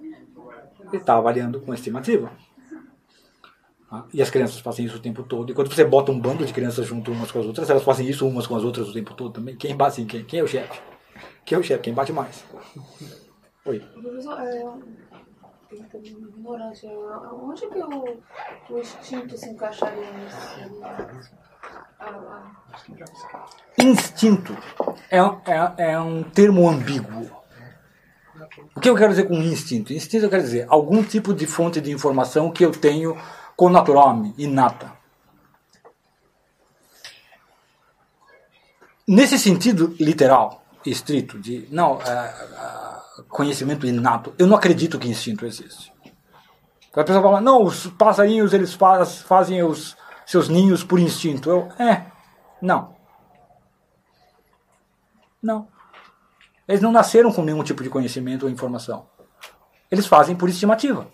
Ele está avaliando com estimativa. Ah, e as crianças fazem isso o tempo todo. E quando você bota um bando de crianças junto umas com as outras, elas fazem isso umas com as outras o tempo todo também. Quem bate em quem? Quem é o chefe? Quem é o chefe? Quem bate mais? Oi. Professor, é. Onde que o, o instinto se encaixaria nisso? Instinto é, é, é um termo ambíguo. O que eu quero dizer com instinto? Instinto eu quero dizer algum tipo de fonte de informação que eu tenho com natural, inata. Nesse sentido literal, estrito, de não, é, é, conhecimento inato. Eu não acredito que instinto existe. A pessoa fala, não, os passarinhos eles faz, fazem os seus ninhos por instinto. Eu, é, não. Não. Eles não nasceram com nenhum tipo de conhecimento ou informação. Eles fazem por estimativa.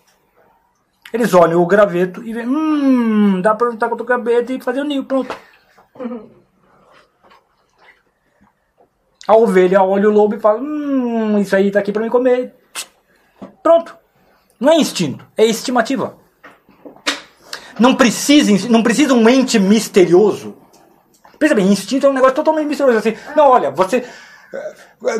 Eles olham o graveto e veem, hum, dá pra juntar com o graveto e fazer o ninho, pronto. A ovelha olha o lobo e fala, hum, isso aí tá aqui pra me comer. Pronto. Não é instinto, é estimativa. Não precisa, não precisa um ente misterioso. Pensa bem, instinto é um negócio totalmente misterioso. Assim, não, olha, você.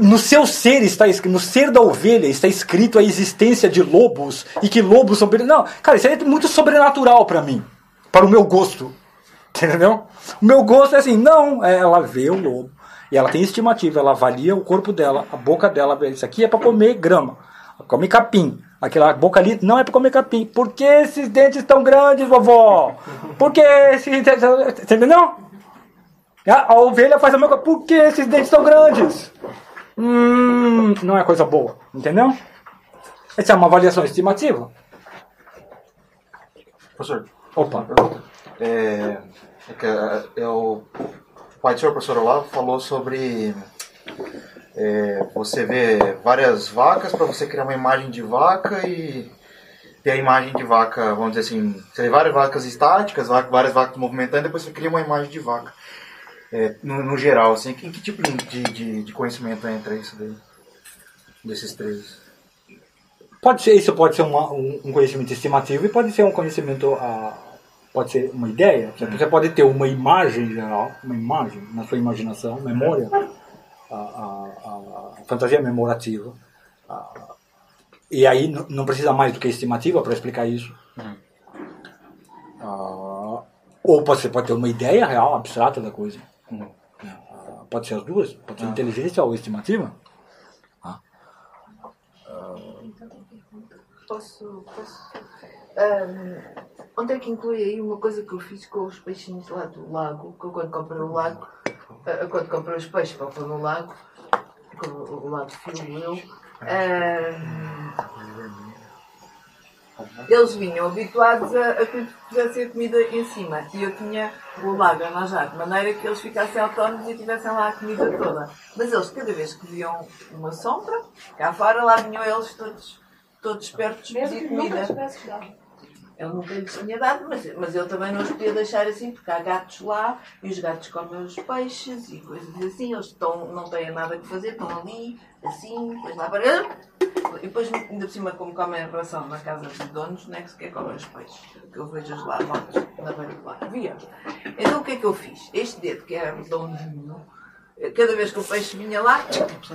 No seu ser está escrito, no ser da ovelha está escrito a existência de lobos e que lobos são. Não, cara, isso é muito sobrenatural para mim, para o meu gosto. Entendeu? O meu gosto é assim, não, ela vê o lobo e ela tem estimativa, ela avalia o corpo dela, a boca dela, isso aqui é para comer grama, come capim. Aquela boca ali não é para comer capim. Por que esses dentes tão grandes, vovó? Por que esses dentes. Você entendeu? A, a ovelha faz a mesma coisa. Por que esses dentes tão grandes? Hum, não é coisa boa. Entendeu? Essa é uma avaliação estimativa. Professor. Opa. É, é que, é, o pai do senhor, professor Olavo, falou sobre é, você vê várias vacas para você criar uma imagem de vaca e ter a imagem de vaca, vamos dizer assim, você vê várias vacas estáticas, várias vacas movimentando, depois você cria uma imagem de vaca. É, no, no, geral, assim, que, que tipo de, de, de, conhecimento entra isso daí? Desses três? Pode ser, isso pode ser uma, um, conhecimento estimativo e pode ser um conhecimento, uh, pode ser uma ideia. Você pode ter uma imagem geral, uma imagem na sua imaginação, memória, a, a, a fantasia memorativa. A, e aí não precisa mais do que estimativa para explicar isso. Uhum. ou você pode ter uma ideia real, abstrata da coisa. Uhum. pode ser as duas, pode ser inteligência ou estimativa. Posso, posso um, onde é que inclui aí uma coisa que eu fiz com os peixinhos lá do lago? Que eu quando comprei o lago, uh, quando comprei os peixes para pôr no lago, com o lado filho eu, uh, eles vinham habituados a, a que fizessem a comida em cima e eu tinha o lago arranjado de maneira que eles ficassem autónomos e tivessem lá a comida toda. Mas eles, cada vez que viam uma sombra, cá fora, lá vinham eles todos todos espertos pedir comida. Ele nunca lhes tinha dado, mas, mas eu também não os podia deixar assim, porque há gatos lá e os gatos comem os peixes e coisas assim. Eles estão, não têm nada que fazer, estão ali, assim, depois lá para. E depois, ainda por cima, como comem a ração na casa dos donos, nem sequer comem os peixes. Que eu vejo-os lá mortos na beira do lado. Via. Então o que é que eu fiz? Este dedo, que é redondinho, cada vez que o peixe vinha lá,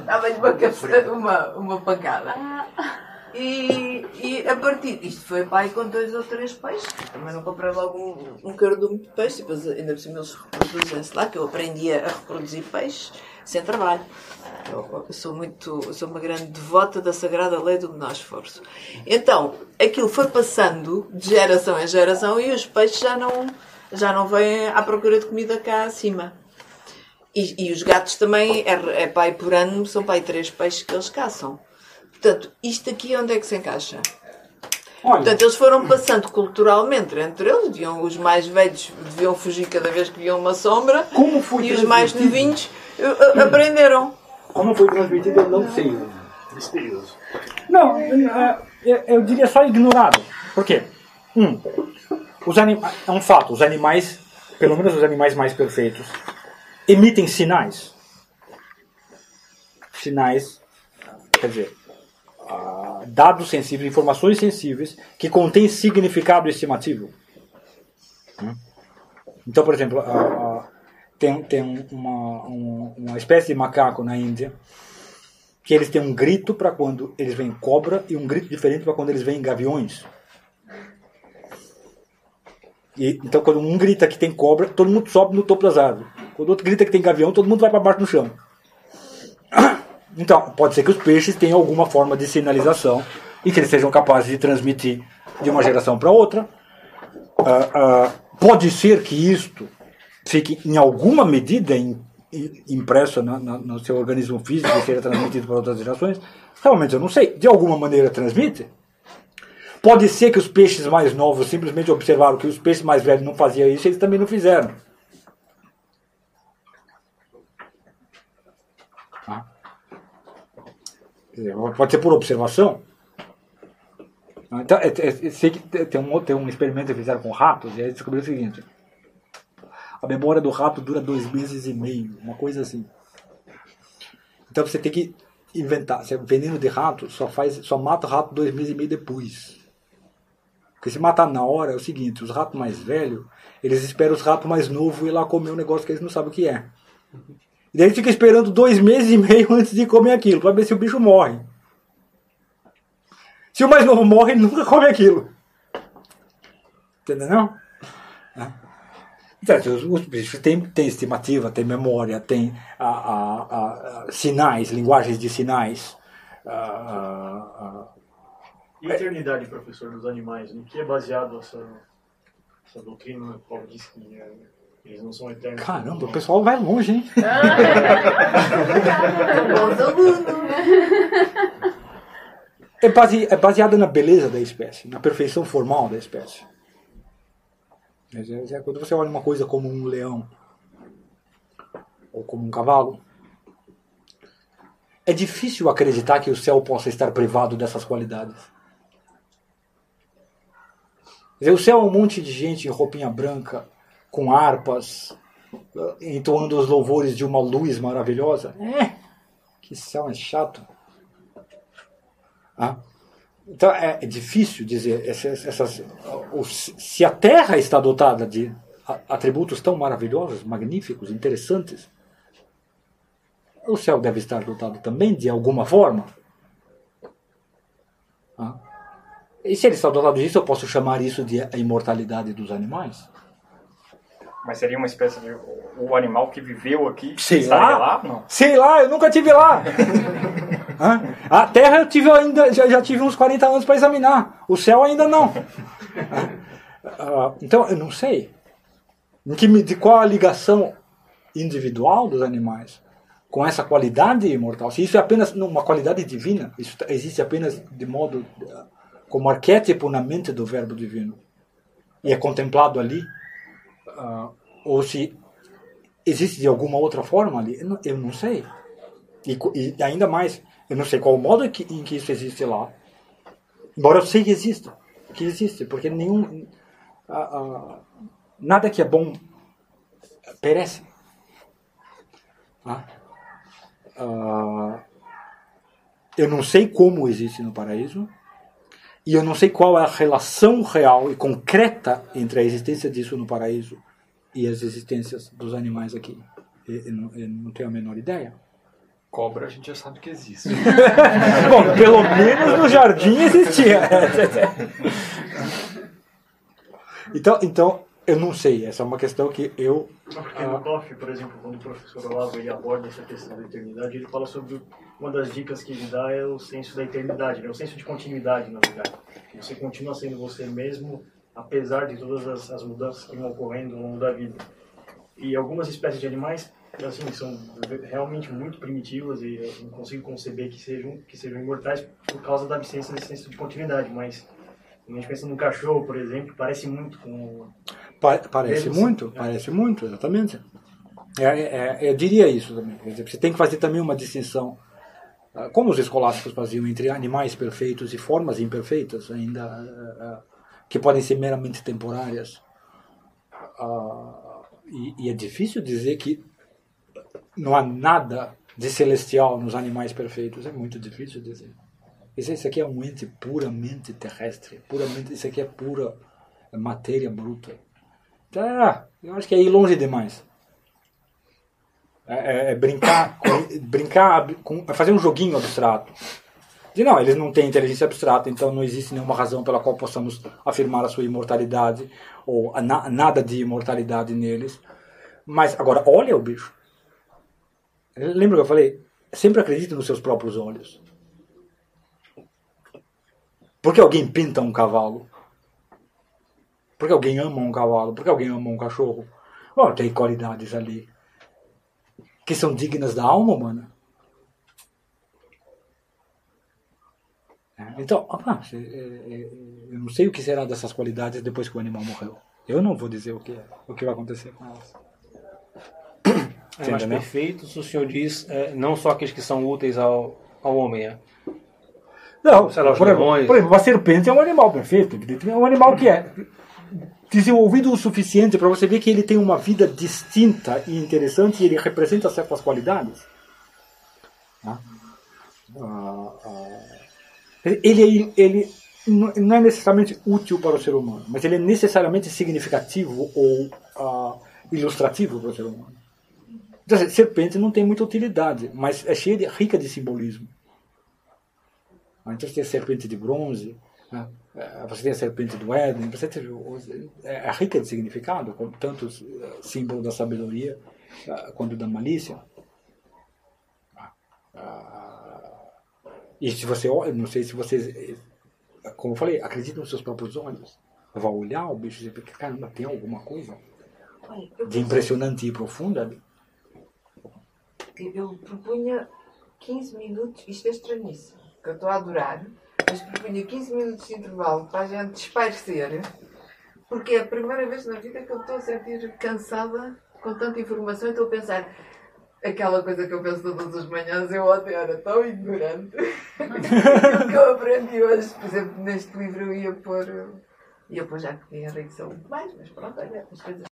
dava-lhe uma, uma, uma pancada. E, e a partir. Isto foi pai com dois ou três peixes. Também não comprei logo um, um cardume de peixe. Depois, ainda por cima, eles reproduzem-se lá, que eu aprendi a reproduzir peixes sem trabalho. Eu, sou muito. Sou uma grande devota da sagrada lei do menor esforço. Então, aquilo foi passando de geração em geração e os peixes já não, já não vêm à procura de comida cá acima. E, e os gatos também, é, é pai por ano, são pai três peixes que eles caçam. Portanto, isto aqui onde é que se encaixa? Olha. Portanto, eles foram passando culturalmente entre eles, deviam, os mais velhos deviam fugir cada vez que viam uma sombra e os mais novinhos uh, aprenderam. Como foi transmitido, eu não sei. Misterioso. Não, eu diria só ignorado. Por quê? Um, os anima é um fato, os animais, pelo menos os animais mais perfeitos, emitem sinais. Sinais, quer dizer, dados sensíveis, informações sensíveis que contêm significado estimativo. Hum? Então, por exemplo, tem, tem uma, uma espécie de macaco na Índia que eles têm um grito para quando eles veem cobra e um grito diferente para quando eles veem gaviões. E, então, quando um grita que tem cobra, todo mundo sobe no topo das árvores. Quando outro grita que tem gavião, todo mundo vai para baixo no chão. Então, pode ser que os peixes tenham alguma forma de sinalização e que eles sejam capazes de transmitir de uma geração para outra. Uh, uh, pode ser que isto fique em alguma medida in, in, impresso na, na, no seu organismo físico e seja transmitido para outras gerações. Realmente eu não sei. De alguma maneira transmite. Pode ser que os peixes mais novos simplesmente observaram que os peixes mais velhos não faziam isso, eles também não fizeram. Pode ser por observação. Então, é, é, é, sei que tem- um, tem um experimento que fizeram com ratos, e aí descobriram o seguinte: a memória do rato dura dois meses e meio, uma coisa assim. Então você tem que inventar. Você, veneno de rato só, faz, só mata o rato dois meses e meio depois. Porque se matar na hora é o seguinte: os ratos mais velhos, eles esperam os ratos mais novos ir lá comer um negócio que eles não sabem o que é. E daí fica esperando dois meses e meio antes de comer aquilo, para ver se o bicho morre. Se o mais novo morre, ele nunca come aquilo. Entendeu? não? É. Então, os, os bichos têm, têm estimativa, têm memória, têm a, a- a- sinais, linguagens de sinais. E a eternidade, professor, dos animais? No que é baseado essa, essa doutrina na qual diz que é, eles não são eternos? caramba, o pessoal vai longe, hein? É, base, é baseada na beleza da espécie, na perfeição formal da espécie. Dizer, é Quando você olha uma coisa como um leão ou como um cavalo, é difícil acreditar que o céu possa estar privado dessas qualidades. Quer dizer, o céu é um monte de gente em roupinha branca, com harpas, entoando os louvores de uma luz maravilhosa. É, que céu é chato. Ah. Então é, é difícil dizer essas, essas- se a Terra está dotada de atributos tão maravilhosos, magníficos, interessantes, o céu deve estar dotado também de alguma forma. Ah. E se ele está dotado disso, eu posso chamar isso de a imortalidade dos animais? Mas seria uma espécie de o animal que viveu aqui Sei lá. lá? Não. Sei lá, eu nunca tive lá. A Terra eu tive ainda, já, já tive uns 40 anos para examinar. O céu ainda não. Ah, então eu não sei. Em que, de qual a ligação individual dos animais com essa qualidade imortal? Se isso é apenas uma qualidade divina, isso existe apenas de modo ah, como arquétipo na mente do Verbo divino e é contemplado ali, ah, ou se existe de alguma outra forma ali, eu não, eu não sei. E, e ainda mais, eu não sei qual o modo que, em que isso existe lá. Embora eu sei que exista, que existe, porque nenhum ah, nada que é bom perece. Ah. Ah, eu não sei como existe no paraíso e eu não sei qual é a relação real e concreta entre a existência disso no paraíso e as existências dos animais aqui. Eu, eu não, eu não tenho a menor ideia. Cobra a gente já sabe que existe. Bom, pelo menos no jardim existia. então, então, eu não sei. Essa é uma questão que eu. Porque no COF, por exemplo, quando o professor Olavo ele aborda essa questão da eternidade, ele fala sobre uma das dicas que ele dá é o senso da eternidade, né? o senso de continuidade, na verdade. Você continua sendo você mesmo, apesar de todas as, as mudanças que vão ocorrendo ao longo da vida. E algumas espécies de animais, assim, são realmente muito primitivas e eu não consigo conceber que sejam, que sejam imortais por causa da absência desse senso de continuidade, mas quando a gente pensa num cachorro, por exemplo, parece muito com Pa- parece Eles- muito, parece muito, exatamente. É, é, é, eu diria isso também. Dizer, você tem que fazer também uma distinção, ah, como os escolásticos faziam, entre animais perfeitos e formas imperfeitas, ainda ah, ah, que podem ser meramente temporárias. Ah, e, e é difícil dizer que não há nada de celestial nos animais perfeitos. É muito difícil dizer. Isso, isso aqui é um ente puramente terrestre, puramente, isso aqui é pura matéria bruta. Ah, eu acho que é ir longe demais. É, é- é brincar, com, brincar com, é fazer um joguinho abstrato. De não, eles não têm inteligência abstrata, então não existe nenhuma razão pela qual possamos afirmar a sua imortalidade ou na- nada de imortalidade neles. Mas agora, olha o bicho. Lembra que eu falei? Sempre acredite nos seus próprios olhos. Por que alguém pinta um cavalo? Porque alguém ama um cavalo, porque alguém ama um cachorro. Bom, tem qualidades ali que são dignas da alma humana. Então, ah, é, é, é, eu não sei o que será dessas qualidades depois que o animal morreu. Eu não vou dizer o que, é, o que vai acontecer com elas. É, mas perfeitos, o senhor diz, é, não só aqueles que são úteis ao, ao homem. É. Não, Sei lá, os por, exemplo, por exemplo, a serpente é um animal perfeito. É um animal que é desenvolvido o suficiente para você ver que ele tem uma vida distinta e interessante e ele representa certas qualidades. Tá? Ah, ah, ele, ele não é necessariamente útil para o ser humano, mas ele é necessariamente significativo ou ah, ilustrativo para o ser humano. Então, assim, serpente não tem muita utilidade, mas é cheia de, rica de simbolismo. Ah, Então você tem a serpente de bronze, né? Eh, você tem a serpente do Éden, você tem, é é rica de significado, com tantos eh, símbolos da sabedoria ah, quanto da malícia. E se você olha, não sei se vocês, eh, como eu falei, acreditam nos seus próprios olhos. Vai olhar o bicho e dizer, caramba, tem alguma coisa de impressionante e profunda ali. eu propunha 15 minutos, isto é estranhíssimo, que eu estou a adorar, mas propunha 15 minutos de intervalo para a gente espairecer, porque é a primeira vez na vida que eu estou a sentir cansada com tanta informação e estou a pensar. Aquela coisa que eu penso todas as manhãs, eu ontem era tão ignorante. o que eu aprendi hoje, por exemplo, neste livro eu ia pôr. Ia pôr já que tinha enriqueceu muito mais, mas pronto, olha, as coisas